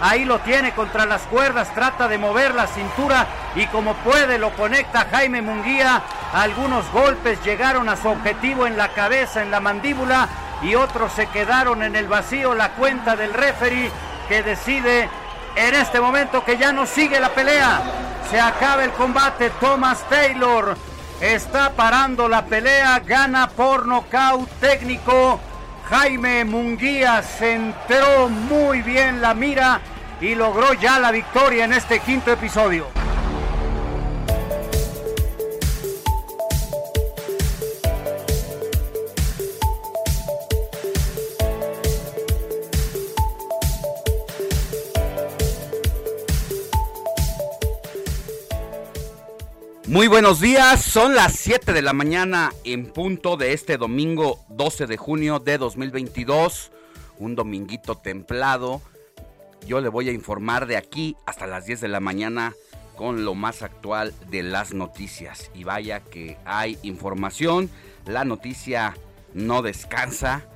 Ahí lo tiene contra las cuerdas, trata de mover la cintura y como puede lo conecta Jaime Munguía. Algunos golpes llegaron a su objetivo en la cabeza, en la mandíbula y otros se quedaron en el vacío. La cuenta del referee que decide en este momento que ya no sigue la pelea. Se acaba el combate. Thomas Taylor está parando la pelea. Gana por nocaut técnico. Jaime Munguía centró muy bien la mira y logró ya la victoria en este quinto episodio. Muy buenos días, son las 7 de la mañana en punto de este domingo 12 de junio de 2022, un dominguito templado. Yo le voy a informar de aquí hasta las 10 de la mañana con lo más actual de las noticias. Y vaya que hay información, la noticia no descansa.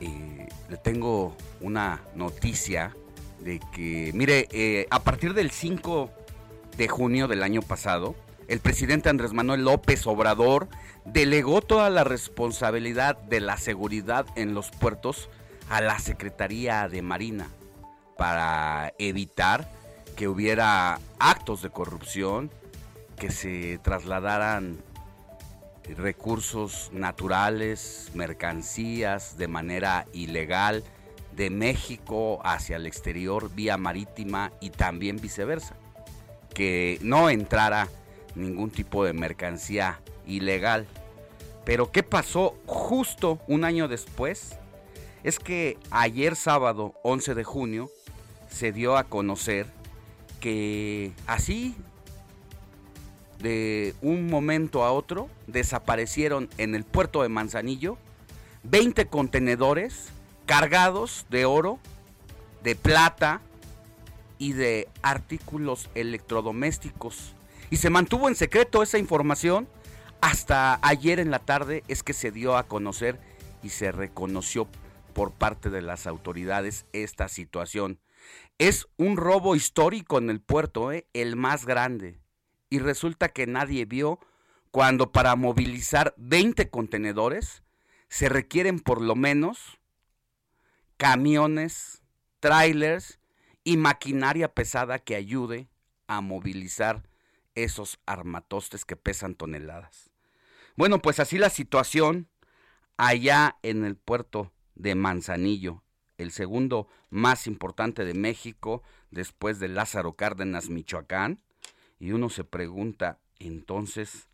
Eh, le tengo una noticia de que, mire, eh, a partir del 5 de junio del año pasado, el presidente Andrés Manuel López Obrador delegó toda la responsabilidad de la seguridad en los puertos a la Secretaría de Marina para evitar que hubiera actos de corrupción, que se trasladaran recursos naturales, mercancías de manera ilegal de México hacia el exterior vía marítima y también viceversa, que no entrara ningún tipo de mercancía ilegal. Pero ¿qué pasó justo un año después? Es que ayer sábado 11 de junio se dio a conocer que así, de un momento a otro, desaparecieron en el puerto de Manzanillo 20 contenedores cargados de oro, de plata y de artículos electrodomésticos y se mantuvo en secreto esa información hasta ayer en la tarde es que se dio a conocer y se reconoció por parte de las autoridades esta situación. Es un robo histórico en el puerto, ¿eh? el más grande. Y resulta que nadie vio cuando para movilizar 20 contenedores se requieren por lo menos camiones, trailers y maquinaria pesada que ayude a movilizar esos armatostes que pesan toneladas. Bueno, pues así la situación allá en el puerto de Manzanillo, el segundo más importante de México después de Lázaro Cárdenas, Michoacán. Y uno se pregunta, entonces,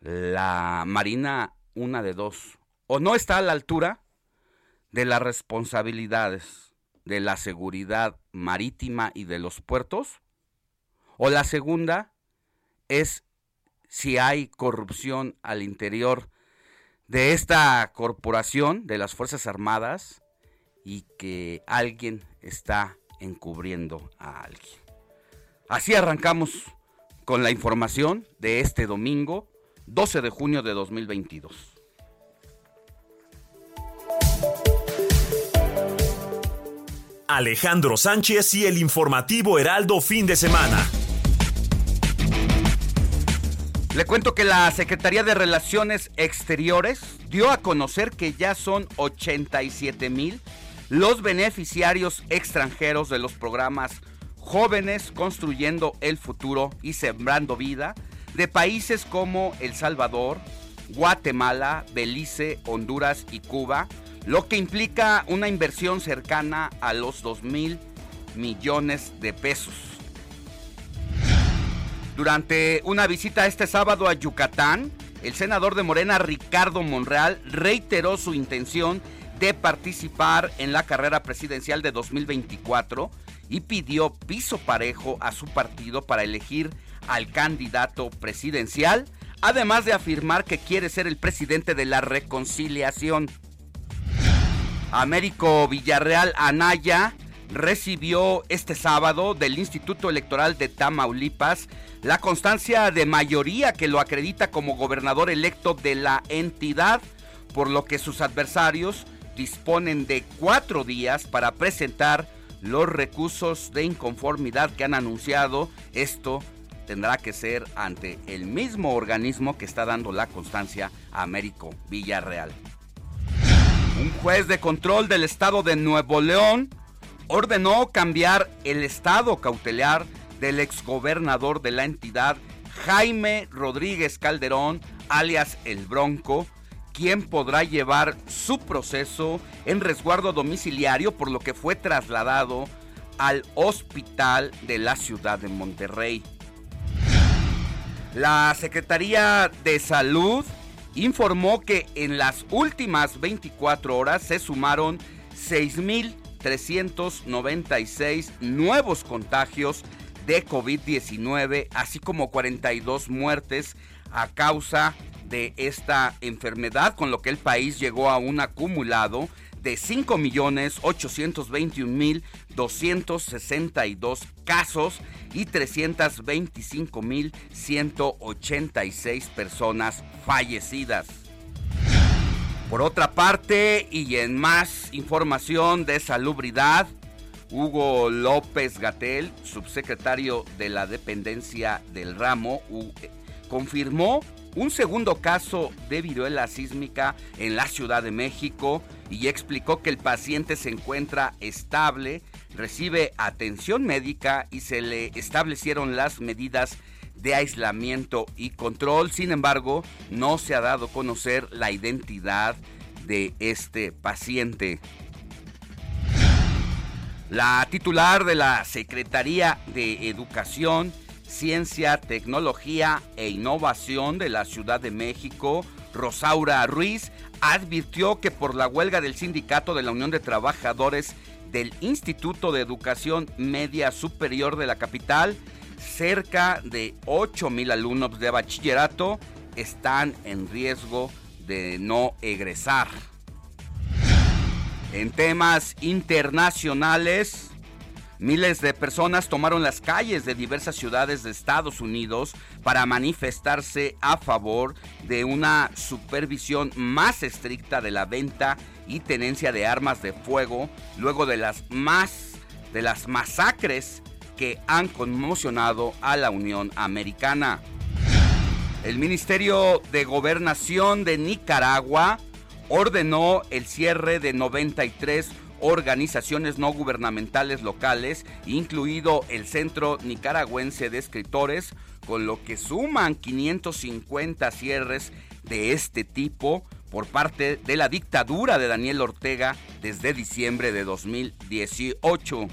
la Marina, una de dos, o no está a la altura de las responsabilidades de la seguridad marítima y de los puertos, o la segunda es si hay corrupción al interior de esta corporación de las Fuerzas Armadas y que alguien está encubriendo a alguien. Así arrancamos con la información de este domingo 12 de junio de 2022. Alejandro Sánchez y el informativo Heraldo fin de semana. Le cuento que la Secretaría de Relaciones Exteriores dio a conocer que ya son 87 mil los beneficiarios extranjeros de los programas Jóvenes Construyendo el Futuro y Sembrando Vida de países como El Salvador, Guatemala, Belice, Honduras y Cuba, lo que implica una inversión cercana a los 2 mil millones de pesos. Durante una visita este sábado a Yucatán, el senador de Morena Ricardo Monreal reiteró su intención de participar en la carrera presidencial de 2024 y pidió piso parejo a su partido para elegir al candidato presidencial, además de afirmar que quiere ser el presidente de la reconciliación. Américo Villarreal Anaya recibió este sábado del Instituto Electoral de Tamaulipas la constancia de mayoría que lo acredita como gobernador electo de la entidad, por lo que sus adversarios disponen de cuatro días para presentar los recursos de inconformidad que han anunciado. Esto tendrá que ser ante el mismo organismo que está dando la constancia a Américo Villarreal. Un juez de control del estado de Nuevo León ordenó cambiar el estado cautelar del exgobernador de la entidad, Jaime Rodríguez Calderón, alias El Bronco, quien podrá llevar su proceso en resguardo domiciliario, por lo que fue trasladado al hospital de la ciudad de Monterrey. La Secretaría de Salud informó que en las últimas 24 horas se sumaron 6.396 nuevos contagios de COVID-19, así como 42 muertes a causa de esta enfermedad, con lo que el país llegó a un acumulado de 5.821.262 casos y 325.186 personas fallecidas. Por otra parte, y en más información de salubridad, Hugo López Gatel, subsecretario de la dependencia del ramo, confirmó un segundo caso de viruela sísmica en la Ciudad de México y explicó que el paciente se encuentra estable, recibe atención médica y se le establecieron las medidas de aislamiento y control. Sin embargo, no se ha dado a conocer la identidad de este paciente. La titular de la Secretaría de Educación, Ciencia, Tecnología e Innovación de la Ciudad de México, Rosaura Ruiz, advirtió que por la huelga del sindicato de la Unión de Trabajadores del Instituto de Educación Media Superior de la capital, cerca de 8 mil alumnos de bachillerato están en riesgo de no egresar. En temas internacionales, miles de personas tomaron las calles de diversas ciudades de Estados Unidos para manifestarse a favor de una supervisión más estricta de la venta y tenencia de armas de fuego luego de las más de las masacres que han conmocionado a la Unión Americana. El Ministerio de Gobernación de Nicaragua ordenó el cierre de 93 organizaciones no gubernamentales locales, incluido el Centro Nicaragüense de Escritores, con lo que suman 550 cierres de este tipo por parte de la dictadura de Daniel Ortega desde diciembre de 2018.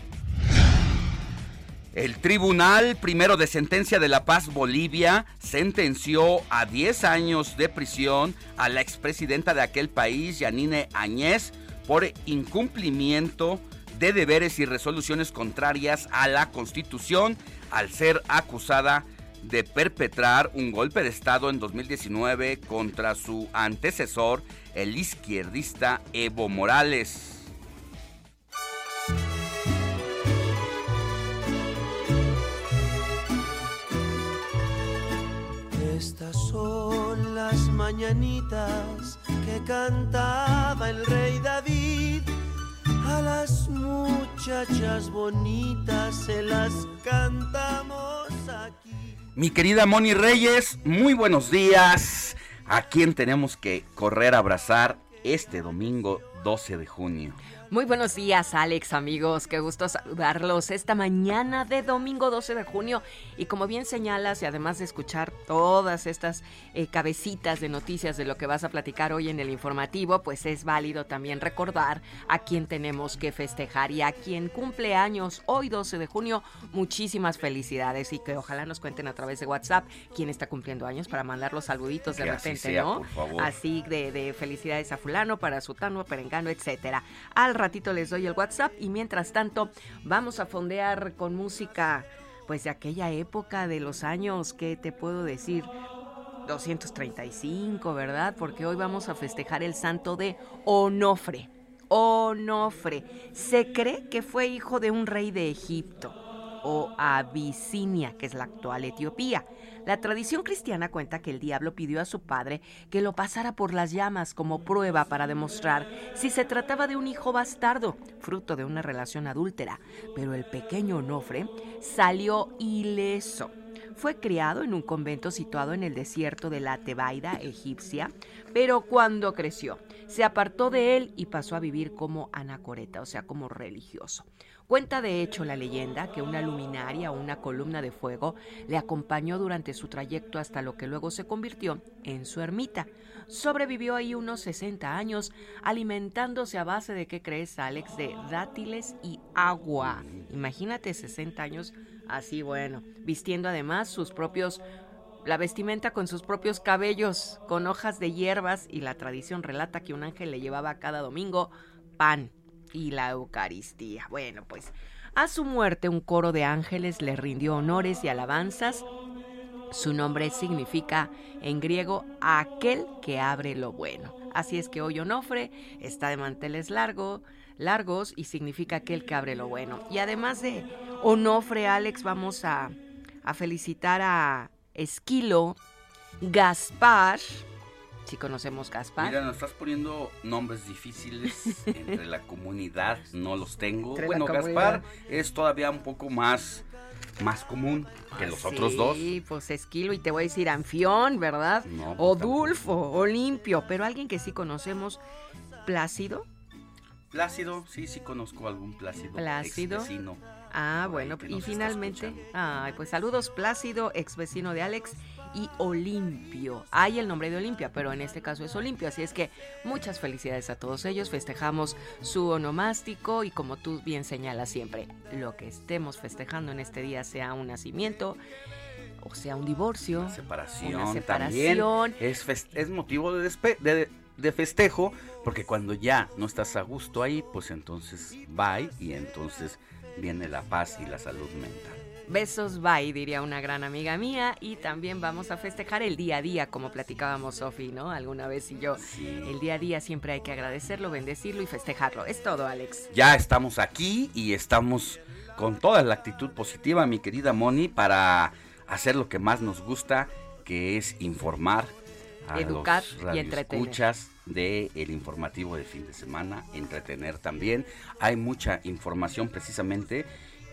El Tribunal Primero de Sentencia de La Paz Bolivia sentenció a 10 años de prisión a la expresidenta de aquel país, Yanine Añez, por incumplimiento de deberes y resoluciones contrarias a la Constitución al ser acusada de perpetrar un golpe de Estado en 2019 contra su antecesor, el izquierdista Evo Morales. Que cantaba el rey David A las muchachas bonitas se las cantamos aquí. Mi querida Moni Reyes, muy buenos días. ¿A quién tenemos que correr a abrazar este domingo 12 de junio? Muy buenos días, Alex, amigos. Qué gusto saludarlos esta mañana de domingo 12 de junio. Y como bien señalas, y además de escuchar todas estas eh, cabecitas de noticias de lo que vas a platicar hoy en el informativo, pues es válido también recordar a quien tenemos que festejar y a quien cumple años hoy 12 de junio. Muchísimas felicidades y que ojalá nos cuenten a través de WhatsApp quién está cumpliendo años para mandar los saluditos de Que así repente, sea, ¿no? por favor. Así de, de felicidades a fulano, para sutano, perengano, etcétera. Al ratito les doy el WhatsApp y mientras tanto vamos a fondear con música pues de aquella época de los años, ¿qué te puedo decir? 235, ¿verdad? Porque hoy vamos a festejar el santo de Onofre. Onofre. Se cree que fue hijo de un rey de Egipto o Abisinia, que es la actual Etiopía. La tradición cristiana cuenta que el diablo pidió a su padre que lo pasara por las llamas como prueba para demostrar si se trataba de un hijo bastardo, fruto de una relación adúltera. Pero el pequeño Onofre salió ileso. Fue criado en un convento situado en el desierto de la Tebaida egipcia, pero cuando creció, se apartó de él y pasó a vivir como anacoreta, o sea, como religioso. Cuenta de hecho la leyenda que una luminaria o una columna de fuego le acompañó durante su trayecto hasta lo que luego se convirtió en su ermita. Sobrevivió ahí unos 60 años alimentándose a base de, ¿qué crees, Alex? De dátiles y agua. Imagínate 60 años así, bueno, vistiendo además sus propios la vestimenta con sus propios cabellos, con hojas de hierbas, y la tradición relata que un ángel le llevaba cada domingo pan y la Eucaristía. Bueno, pues a su muerte un coro de ángeles le rindió honores y alabanzas. Su nombre significa en griego aquel que abre lo bueno. Así es que hoy Onofre está de manteles largo, largos y significa aquel que abre lo bueno. Y además de Onofre, Alex, vamos a, a felicitar a Esquilo, Gaspar, si conocemos Gaspar. Mira, nos estás poniendo nombres difíciles entre la comunidad, no los tengo. Entre bueno. Gaspar es todavía un poco más, más común que los otros dos. Sí, pues Esquilo y te voy a decir Anfión, ¿verdad? No, pues o Dulfo, o Limpio, pero alguien que sí conocemos, Plácido. Plácido, sí, sí conozco algún Plácido. Plácido. Ah, bueno, y finalmente, ay, pues saludos Plácido, ex vecino de Alex y Olimpio. Hay el nombre de Olimpia, pero en este caso es Olimpio, así es que muchas felicidades a todos ellos. Festejamos su onomástico y como tú bien señalas siempre, lo que estemos festejando en este día sea un nacimiento o sea un divorcio, Una separación, una también separación. es, es motivo de, despe- de, de festejo, porque cuando ya no estás a gusto ahí, pues entonces bye y entonces viene la paz y la salud mental. Besos, bye, diría una gran amiga mía. Y también vamos a festejar el día a día, como platicábamos Sofi, ¿no? Alguna vez y yo. El día a día siempre hay que agradecerlo, bendecirlo y festejarlo. Es todo, Alex. Ya estamos aquí y estamos con toda la actitud positiva, mi querida Moni, para hacer lo que más nos gusta, que es informar a Educar los y entretener. radioescuchas de el informativo de fin de semana, entretener también. Hay mucha información precisamente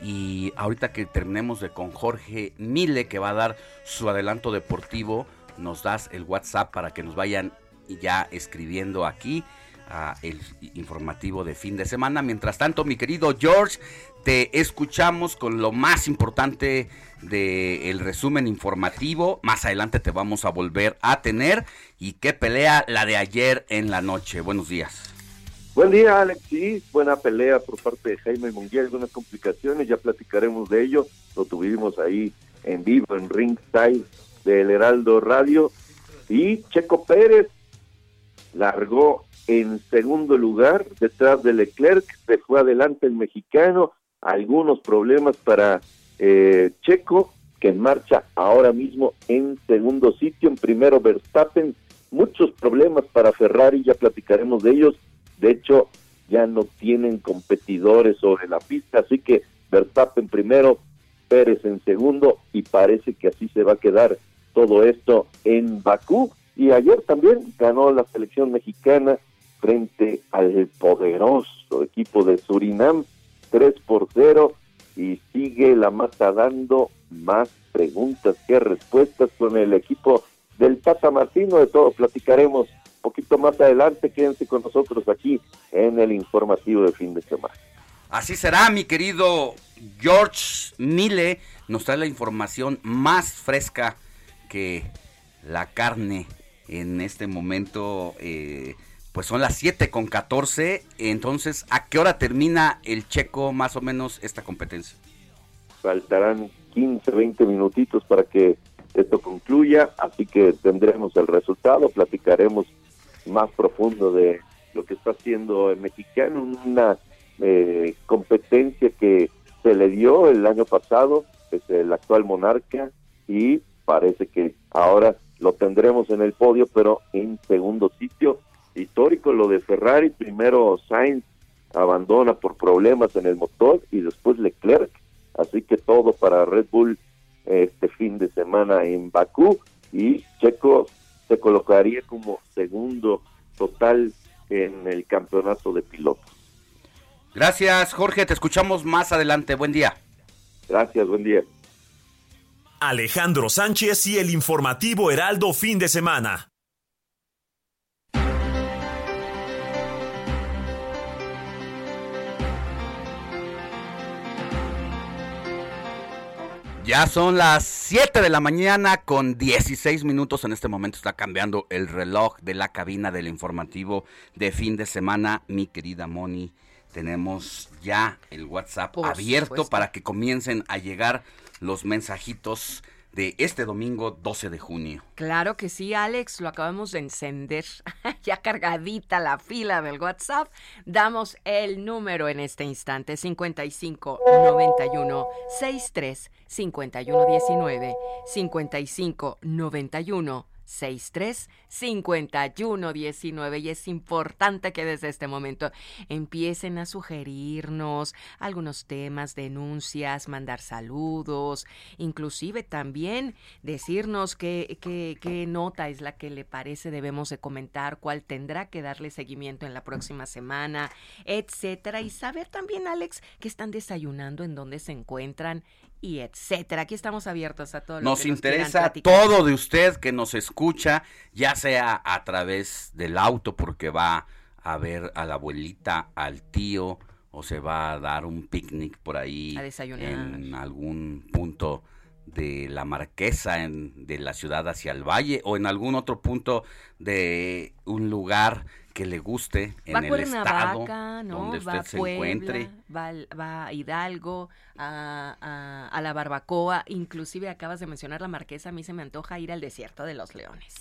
y ahorita que terminemos de con Jorge Mile que va a dar su adelanto deportivo, nos das el WhatsApp para que nos vayan ya escribiendo aquí a el informativo de fin de semana. Mientras tanto, mi querido George, te escuchamos con lo más importante del resumen informativo. Más adelante te vamos a volver a tener. ¿Y qué pelea la de ayer en la noche? Buenos días. Buen día, Alex. Sí, buena pelea por parte de Jaime Munguía, algunas complicaciones, ya platicaremos de ello. Lo tuvimos ahí en vivo en Ringside del Heraldo Radio. Y Checo Pérez largó en segundo lugar detrás de Leclerc, se fue adelante el mexicano, algunos problemas para eh, Checo, que en marcha ahora mismo en segundo sitio, en primero Verstappen, muchos problemas para Ferrari, ya platicaremos de ellos, de hecho ya no tienen competidores sobre la pista, así que Verstappen primero, Pérez en segundo y parece que así se va a quedar todo esto en Bakú. Y ayer también ganó la selección mexicana frente al poderoso equipo de Surinam, 3 por 0 y sigue la mata dando más preguntas que respuestas con el equipo del Tata Martino. De todo platicaremos poquito más adelante. Quédense con nosotros aquí en el informativo de fin de semana. Así será, mi querido George Mille. Nos trae la información más fresca que la carne en este momento. Eh, pues son las 7 con 14. Entonces, ¿a qué hora termina el checo más o menos esta competencia? Faltarán 15, 20 minutitos para que esto concluya, así que tendremos el resultado, platicaremos más profundo de lo que está haciendo el mexicano, una eh, competencia que se le dio el año pasado, es el actual monarca, y parece que ahora lo tendremos en el podio, pero en segundo sitio. Histórico lo de Ferrari, primero Sainz abandona por problemas en el motor y después Leclerc, así que todo para Red Bull este fin de semana en Bakú y Checo se colocaría como segundo total en el campeonato de pilotos. Gracias Jorge, te escuchamos más adelante, buen día. Gracias, buen día. Alejandro Sánchez y el informativo Heraldo fin de semana. Ya son las 7 de la mañana con 16 minutos. En este momento está cambiando el reloj de la cabina del informativo de fin de semana. Mi querida Moni, tenemos ya el WhatsApp abierto para que comiencen a llegar los mensajitos de este domingo 12 de junio. Claro que sí, Alex, lo acabamos de encender. ya cargadita la fila del WhatsApp. Damos el número en este instante: 55 91 63 51 19 55 91 63 51 19 y es importante que desde este momento empiecen a sugerirnos algunos temas, denuncias, mandar saludos, inclusive también decirnos qué nota es la que le parece debemos de comentar, cuál tendrá que darle seguimiento en la próxima semana, etcétera. Y saber también Alex que están desayunando, en dónde se encuentran y etcétera. Aquí estamos abiertos a todo lo nos que interesa nos quieran todo de usted que nos escucha, ya sea a través del auto porque va a ver a la abuelita, al tío o se va a dar un picnic por ahí A desayunar. en algún punto de la Marquesa en, de la ciudad hacia el valle o en algún otro punto de un lugar que le guste en va el estado Cuernavaca, ¿no? donde va usted a se Puebla, encuentre. Va, va a Hidalgo, a, a- a la Barbacoa, inclusive acabas de mencionar la Marquesa, a mí se me antoja ir al desierto de los leones.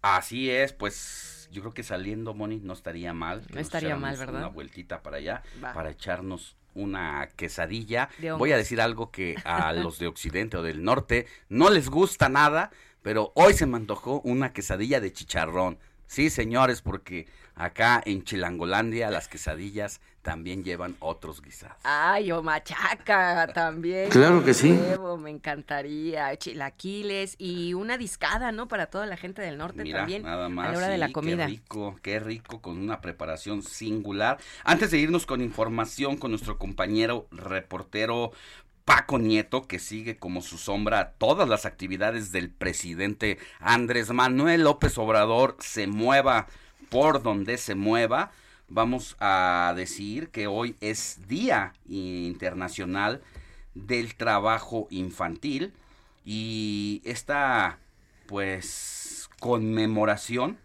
Así es, pues yo creo que saliendo, Moni, no estaría mal. que No estaría mal, ¿verdad? Una vueltita para allá, Va. para echarnos una quesadilla. Voy a decir algo que a los de Occidente o del Norte no les gusta nada, pero hoy se me antojó una quesadilla de chicharrón. Sí, señores, porque acá en Chilangolandia las quesadillas también llevan otros guisados. Ay, o machaca también. Claro que sí. me encantaría. Chilaquiles y una discada, ¿no? Para toda la gente del norte Mira, también. nada más. a la hora de la comida. Qué rico, qué rico, con una preparación singular. Antes de irnos con información con nuestro compañero reportero Paco Nieto, que sigue como su sombra todas las actividades del presidente Andrés Manuel López Obrador, se mueva por donde se mueva. Vamos a decir que hoy es Día Internacional del Trabajo Infantil y esta pues conmemoración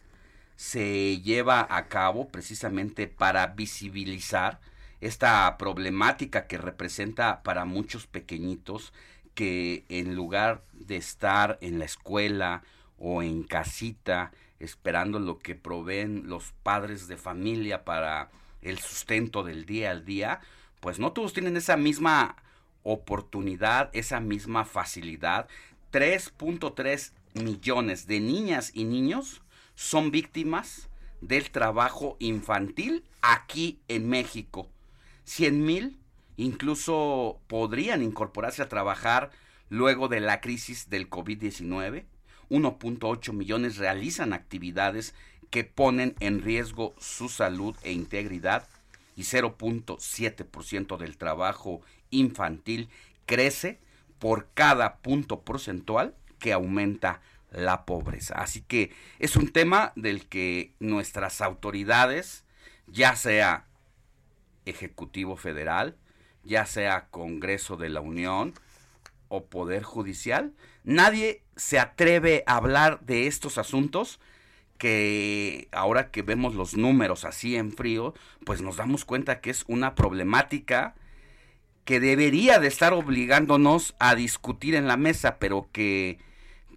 se lleva a cabo precisamente para visibilizar esta problemática que representa para muchos pequeñitos que en lugar de estar en la escuela o en casita esperando lo que proveen los padres de familia para el sustento del día al día, pues no todos tienen esa misma oportunidad, esa misma facilidad. 3.3 millones de niñas y niños son víctimas del trabajo infantil aquí en México. 100 mil incluso podrían incorporarse a trabajar luego de la crisis del COVID-19. 1.8 millones realizan actividades que ponen en riesgo su salud e integridad y 0.7% del trabajo infantil crece por cada punto porcentual que aumenta la pobreza. Así que es un tema del que nuestras autoridades, ya sea Ejecutivo Federal, ya sea Congreso de la Unión o Poder Judicial, nadie se atreve a hablar de estos asuntos que ahora que vemos los números así en frío, pues nos damos cuenta que es una problemática que debería de estar obligándonos a discutir en la mesa, pero que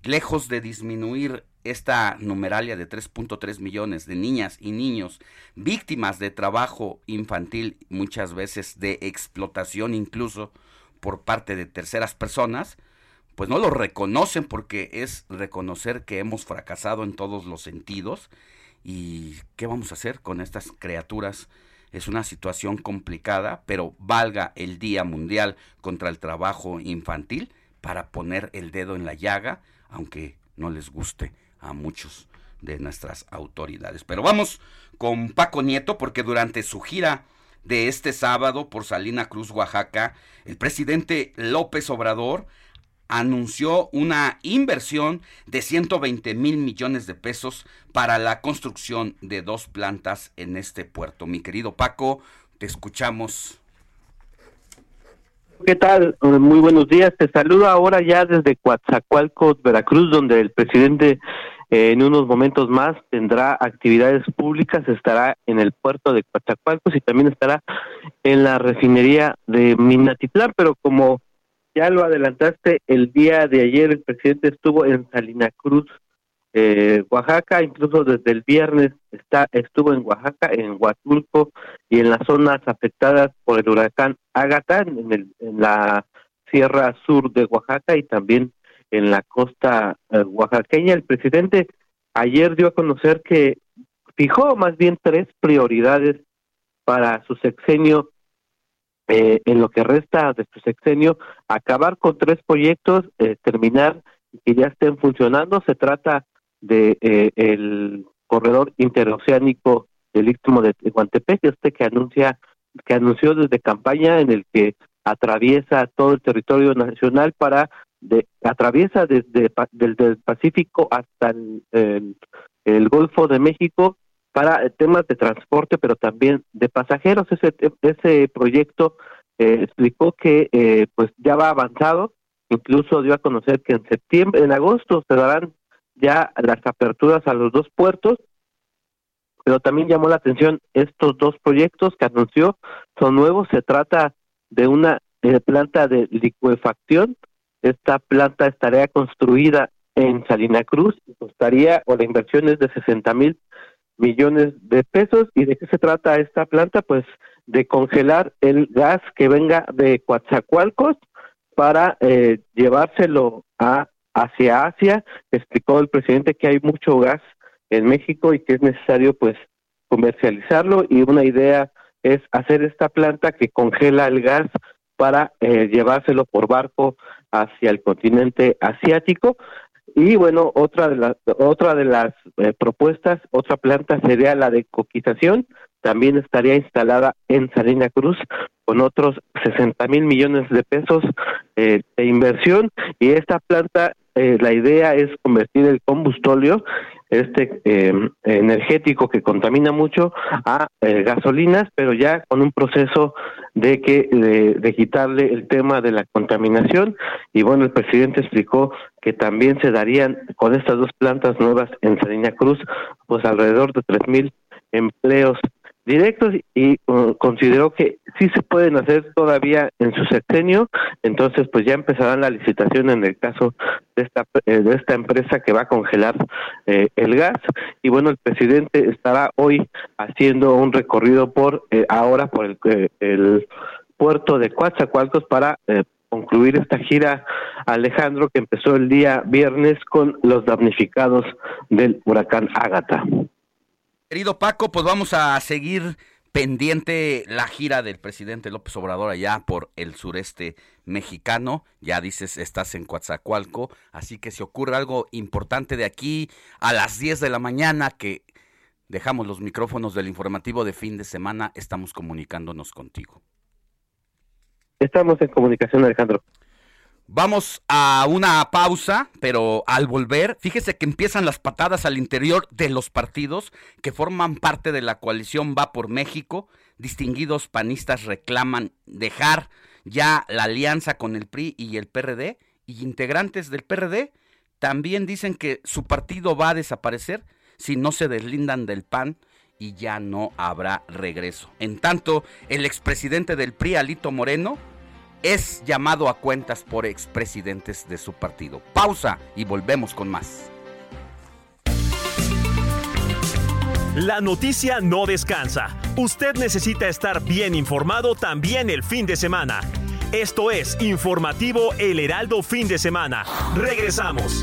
lejos de disminuir esta numeralia de 3.3 millones de niñas y niños víctimas de trabajo infantil, muchas veces de explotación incluso por parte de terceras personas, pues no lo reconocen porque es reconocer que hemos fracasado en todos los sentidos y qué vamos a hacer con estas criaturas. Es una situación complicada, pero valga el Día Mundial contra el Trabajo Infantil para poner el dedo en la llaga, aunque no les guste a muchos de nuestras autoridades. Pero vamos con Paco Nieto porque durante su gira de este sábado por Salina Cruz, Oaxaca, el presidente López Obrador anunció una inversión de 120 mil millones de pesos para la construcción de dos plantas en este puerto. Mi querido Paco, te escuchamos. ¿Qué tal? Muy buenos días. Te saludo ahora ya desde Coatzacoalcos, Veracruz, donde el presidente eh, en unos momentos más tendrá actividades públicas, estará en el puerto de Coatzacoalcos y también estará en la refinería de Minatitlán, pero como ya lo adelantaste, el día de ayer el presidente estuvo en Salina Cruz, eh, Oaxaca, incluso desde el viernes está estuvo en Oaxaca, en Huatulco y en las zonas afectadas por el huracán Ágata, en, en la sierra sur de Oaxaca y también en la costa eh, oaxaqueña. El presidente ayer dio a conocer que fijó más bien tres prioridades para su sexenio eh, en lo que resta de su sexenio, acabar con tres proyectos, eh, terminar que ya estén funcionando. Se trata de eh, el corredor interoceánico del Istmo de Guantepec, este que anuncia que anunció desde campaña en el que atraviesa todo el territorio nacional para de, atraviesa desde del, Pacífico hasta el, el, Golfo de México para temas de transporte, pero también de pasajeros. Ese, ese proyecto eh, explicó que eh, pues ya va avanzado, incluso dio a conocer que en septiembre, en agosto se darán ya las aperturas a los dos puertos, pero también llamó la atención estos dos proyectos que anunció, son nuevos, se trata de una eh, planta de licuefacción esta planta estaría construida en Salina Cruz y costaría, o la inversión es de 60 mil millones de pesos. ¿Y de qué se trata esta planta? Pues de congelar el gas que venga de Coatzacoalcos para eh, llevárselo a hacia Asia. Explicó el presidente que hay mucho gas en México y que es necesario pues comercializarlo y una idea es hacer esta planta que congela el gas para eh, llevárselo por barco hacia el continente asiático. Y bueno, otra de las otra de las eh, propuestas, otra planta sería la de coquización, también estaría instalada en Salina Cruz con otros 60 mil millones de pesos eh, de inversión y esta planta eh, la idea es convertir el combustóleo este em, energético que contamina mucho a eh, gasolinas, pero ya con un proceso de que de, quitarle el tema de la contaminación. Y bueno el presidente explicó que también se darían con estas dos plantas nuevas en Salina Cruz pues alrededor de tres mil empleos directos y uh, consideró que sí se pueden hacer todavía en su sexenio, entonces pues ya empezarán la licitación en el caso de esta eh, de esta empresa que va a congelar eh, el gas y bueno el presidente estará hoy haciendo un recorrido por eh, ahora por el, el puerto de Coatzacoalcos para concluir esta gira Alejandro que empezó el día viernes con los damnificados del huracán Ágata. Querido Paco, pues vamos a seguir pendiente la gira del presidente López Obrador allá por el sureste mexicano. Ya dices, estás en Coatzacoalco, así que si ocurre algo importante de aquí a las 10 de la mañana que Dejamos los micrófonos del informativo de fin de semana, estamos comunicándonos contigo. Estamos en comunicación, Alejandro. Vamos a una pausa, pero al volver, fíjese que empiezan las patadas al interior de los partidos que forman parte de la coalición Va por México. Distinguidos panistas reclaman dejar ya la alianza con el PRI y el PRD y integrantes del PRD también dicen que su partido va a desaparecer si no se deslindan del PAN y ya no habrá regreso. En tanto, el expresidente del PRI, Alito Moreno, es llamado a cuentas por expresidentes de su partido. Pausa y volvemos con más. La noticia no descansa. Usted necesita estar bien informado también el fin de semana. Esto es Informativo El Heraldo Fin de Semana. Regresamos.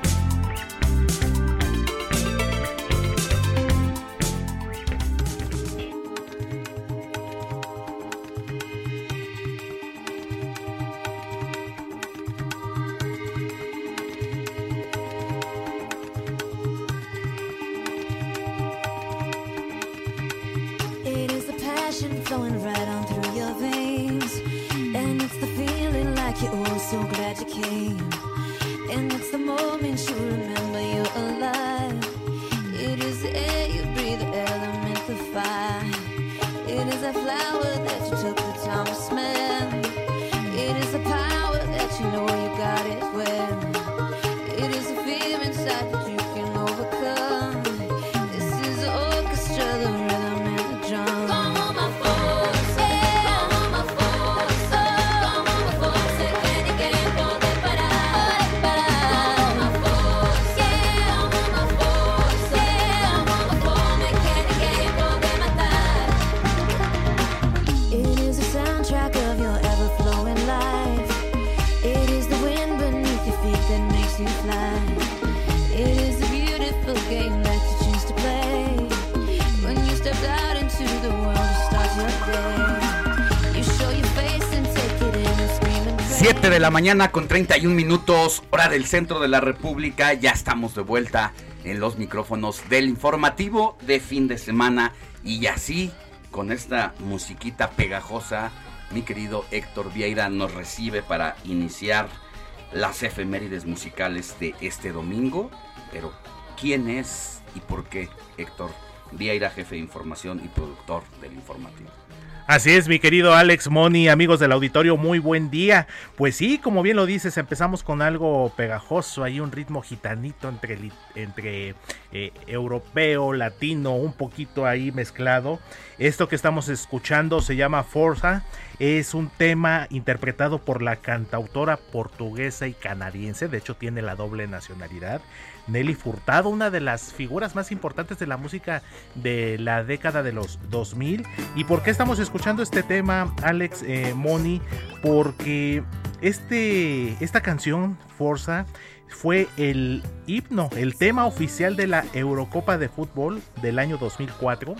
La mañana con 31 minutos, hora del centro de la República. Ya estamos de vuelta en los micrófonos del informativo de fin de semana. Y así, con esta musiquita pegajosa, mi querido Héctor Vieira nos recibe para iniciar las efemérides musicales de este domingo. Pero, ¿quién es y por qué Héctor Vieira, jefe de información y productor del informativo? Así es, mi querido Alex Moni, amigos del auditorio, muy buen día. Pues sí, como bien lo dices, empezamos con algo pegajoso, ahí un ritmo gitanito entre, entre eh, europeo, latino, un poquito ahí mezclado. Esto que estamos escuchando se llama Forza, es un tema interpretado por la cantautora portuguesa y canadiense, de hecho tiene la doble nacionalidad. Nelly Furtado, una de las figuras más importantes de la música de la década de los 2000. ¿Y por qué estamos escuchando este tema, Alex eh, Moni? Porque este, esta canción, Forza, fue el himno, el tema oficial de la Eurocopa de Fútbol del año 2004,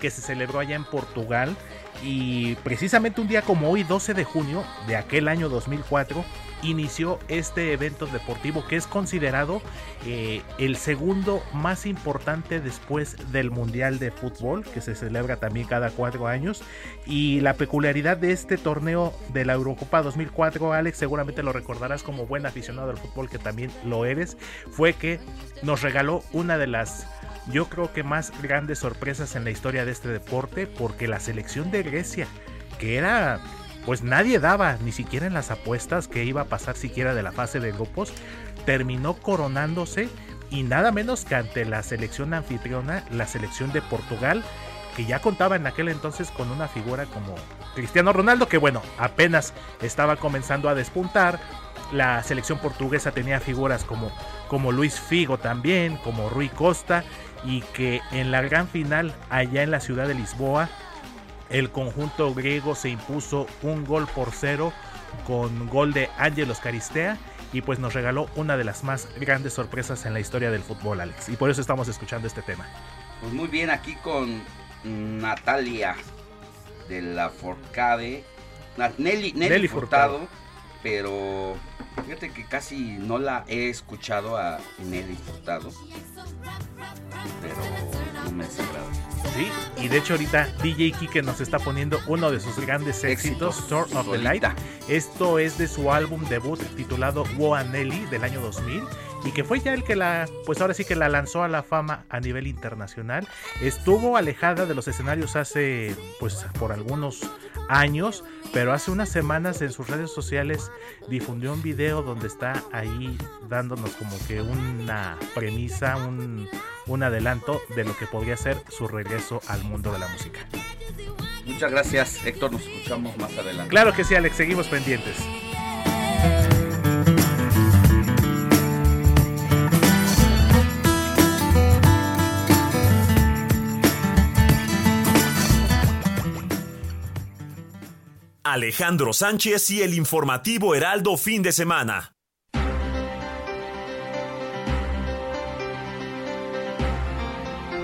que se celebró allá en Portugal. Y precisamente un día como hoy, 12 de junio de aquel año 2004, inició este evento deportivo que es considerado eh, el segundo más importante después del Mundial de Fútbol, que se celebra también cada cuatro años. Y la peculiaridad de este torneo de la Eurocopa 2004, Alex, seguramente lo recordarás como buen aficionado al fútbol, que también lo eres, fue que nos regaló una de las yo creo que más grandes sorpresas en la historia de este deporte porque la selección de Grecia, que era pues nadie daba, ni siquiera en las apuestas, que iba a pasar siquiera de la fase de grupos, terminó coronándose y nada menos que ante la selección anfitriona, la selección de Portugal, que ya contaba en aquel entonces con una figura como Cristiano Ronaldo, que bueno, apenas estaba comenzando a despuntar. La selección portuguesa tenía figuras como, como Luis Figo también, como Rui Costa, y que en la gran final allá en la ciudad de Lisboa, el conjunto griego se impuso un gol por cero con gol de Ángelos Caristea y pues nos regaló una de las más grandes sorpresas en la historia del fútbol, Alex. Y por eso estamos escuchando este tema. Pues muy bien, aquí con Natalia de la Forcade. Nelly, Nelly, Nelly Furtado, Furtado. Pero fíjate que casi no la he escuchado a Nelly Furtado. Pero no me desagrada. Sí, y de hecho ahorita DJ Kike nos está poniendo uno de sus grandes éxitos, Store of the Light. Esto es de su álbum debut titulado Woa Nelly del año 2000 y que fue ya el que la, pues ahora sí que la lanzó a la fama a nivel internacional. Estuvo alejada de los escenarios hace, pues por algunos años, pero hace unas semanas en sus redes sociales difundió un video donde está ahí dándonos como que una premisa, un, un adelanto de lo que podría ser su regreso al mundo de la música. Muchas gracias, Héctor. Nos escuchamos más adelante. Claro que sí, Alex, seguimos pendientes. Alejandro Sánchez y el informativo Heraldo fin de semana.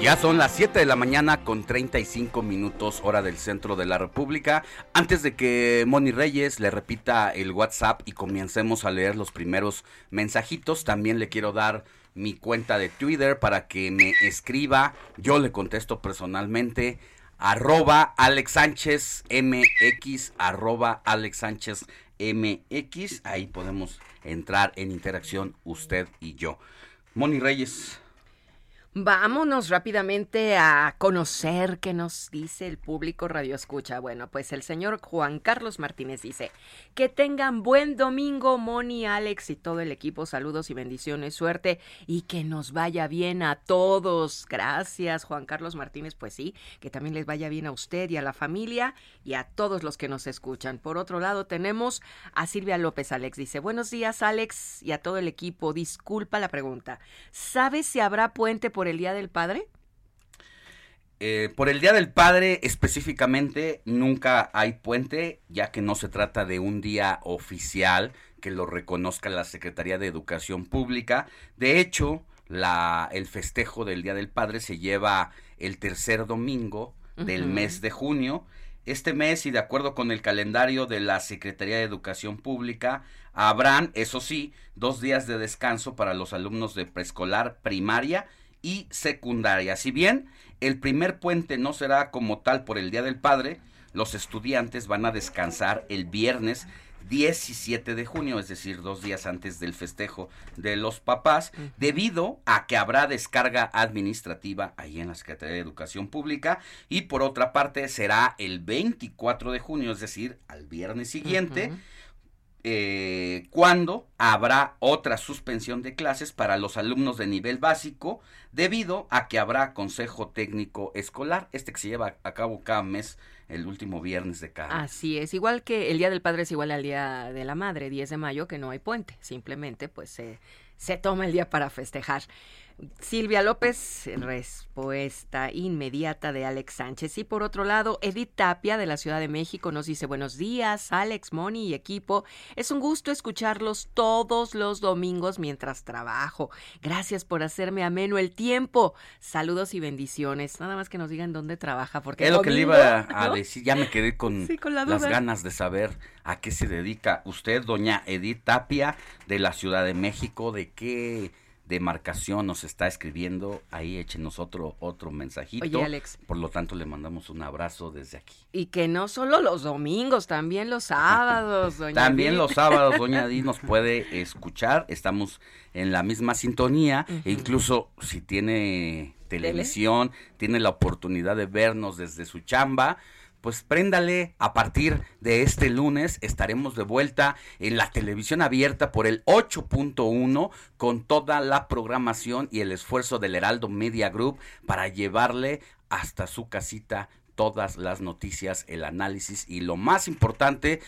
Ya son las 7 de la mañana con 35 minutos hora del centro de la República. Antes de que Moni Reyes le repita el WhatsApp y comencemos a leer los primeros mensajitos, también le quiero dar mi cuenta de Twitter para que me escriba. Yo le contesto personalmente. Arroba Alex Sánchez MX, arroba Alex Sánchez MX. Ahí podemos entrar en interacción usted y yo. Moni Reyes. Vámonos rápidamente a conocer qué nos dice el público Radio Escucha. Bueno, pues el señor Juan Carlos Martínez dice que tengan buen domingo, Moni, Alex y todo el equipo. Saludos y bendiciones, suerte y que nos vaya bien a todos. Gracias, Juan Carlos Martínez. Pues sí, que también les vaya bien a usted y a la familia y a todos los que nos escuchan. Por otro lado, tenemos a Silvia López Alex. Dice, buenos días, Alex, y a todo el equipo. Disculpa la pregunta. ¿Sabes si habrá puente por el Día del Padre? Eh, por el Día del Padre específicamente nunca hay puente, ya que no se trata de un día oficial que lo reconozca la Secretaría de Educación Pública. De hecho, la, el festejo del Día del Padre se lleva el tercer domingo del mes de junio. Este mes, y de acuerdo con el calendario de la Secretaría de Educación Pública, habrán, eso sí, dos días de descanso para los alumnos de preescolar, primaria y secundaria. Si bien el primer puente no será como tal por el Día del Padre, los estudiantes van a descansar el viernes 17 de junio, es decir, dos días antes del festejo de los papás, debido a que habrá descarga administrativa ahí en la Secretaría de Educación Pública y por otra parte será el 24 de junio, es decir, al viernes siguiente, eh, cuando habrá otra suspensión de clases para los alumnos de nivel básico debido a que habrá consejo técnico escolar, este que se lleva a cabo cada mes el último viernes de cada. Así es, igual que el Día del Padre es igual al Día de la Madre, 10 de mayo, que no hay puente, simplemente pues se toma el día para festejar. Silvia López, respuesta inmediata de Alex Sánchez. Y por otro lado, Edith Tapia de la Ciudad de México nos dice buenos días, Alex, Moni y equipo. Es un gusto escucharlos todos los domingos mientras trabajo. Gracias por hacerme ameno el tiempo. Saludos y bendiciones. Nada más que nos digan dónde trabaja, porque Es lo que le iba a ¿no? decir, ya me quedé con, Sí, con la las ganas de saber a qué se dedica usted, doña Edith Tapia, de la Ciudad de México, de qué demarcación nos está escribiendo, ahí échenos otro, otro mensajito. Oye, Alex. Por lo tanto, le mandamos un abrazo desde aquí. Y que no solo los domingos, también los sábados, doña También los sábados, doña Edith nos puede escuchar, estamos en la misma sintonía, e incluso si tiene televisión, tiene la oportunidad de vernos desde su chamba, pues préndale a partir de este lunes. Estaremos de vuelta en la televisión abierta por el 8.1 con toda la programación y el esfuerzo del Heraldo Media Group para llevarle hasta su casita todas las noticias, el análisis y lo más importante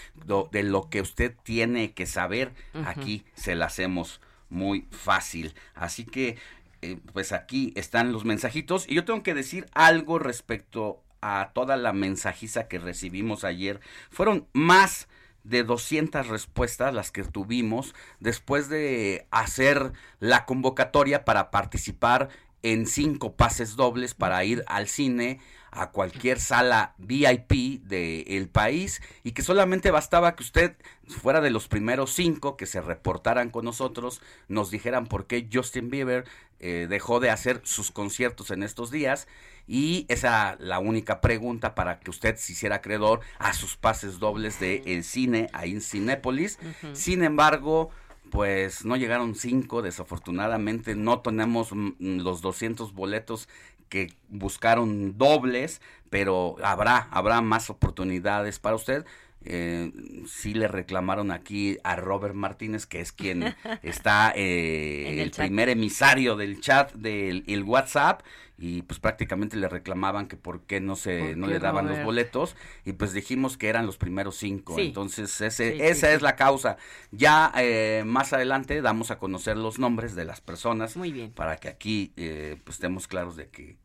de lo que usted tiene que saber, aquí se la hacemos muy fácil. Así que, eh, pues aquí están los mensajitos y yo tengo que decir algo respecto a toda la mensajiza que recibimos ayer. Fueron más de 200 respuestas las que tuvimos después de hacer la convocatoria para participar en cinco pases dobles para ir al cine a cualquier sala VIP del país y que solamente bastaba que usted fuera de los primeros cinco que se reportaran con nosotros, nos dijeran por qué Justin Bieber eh, dejó de hacer sus conciertos en estos días. Y esa la única pregunta para que usted se hiciera acreedor a sus pases dobles de el cine ahí en Cinépolis. Sin embargo, pues no llegaron cinco, desafortunadamente. No tenemos mm, los 200 boletos que buscaron dobles, pero habrá, habrá más oportunidades para usted. Eh, sí le reclamaron aquí a Robert Martínez, que es quien está eh, el primer emisario del chat del el WhatsApp y pues prácticamente le reclamaban que por qué no se ¿Por no le daban los boletos y pues dijimos que eran los primeros cinco Sí. entonces ese, sí, esa sí. es la causa ya eh, más adelante damos a conocer los nombres de las personas Muy bien. para que aquí eh, pues estemos claros de que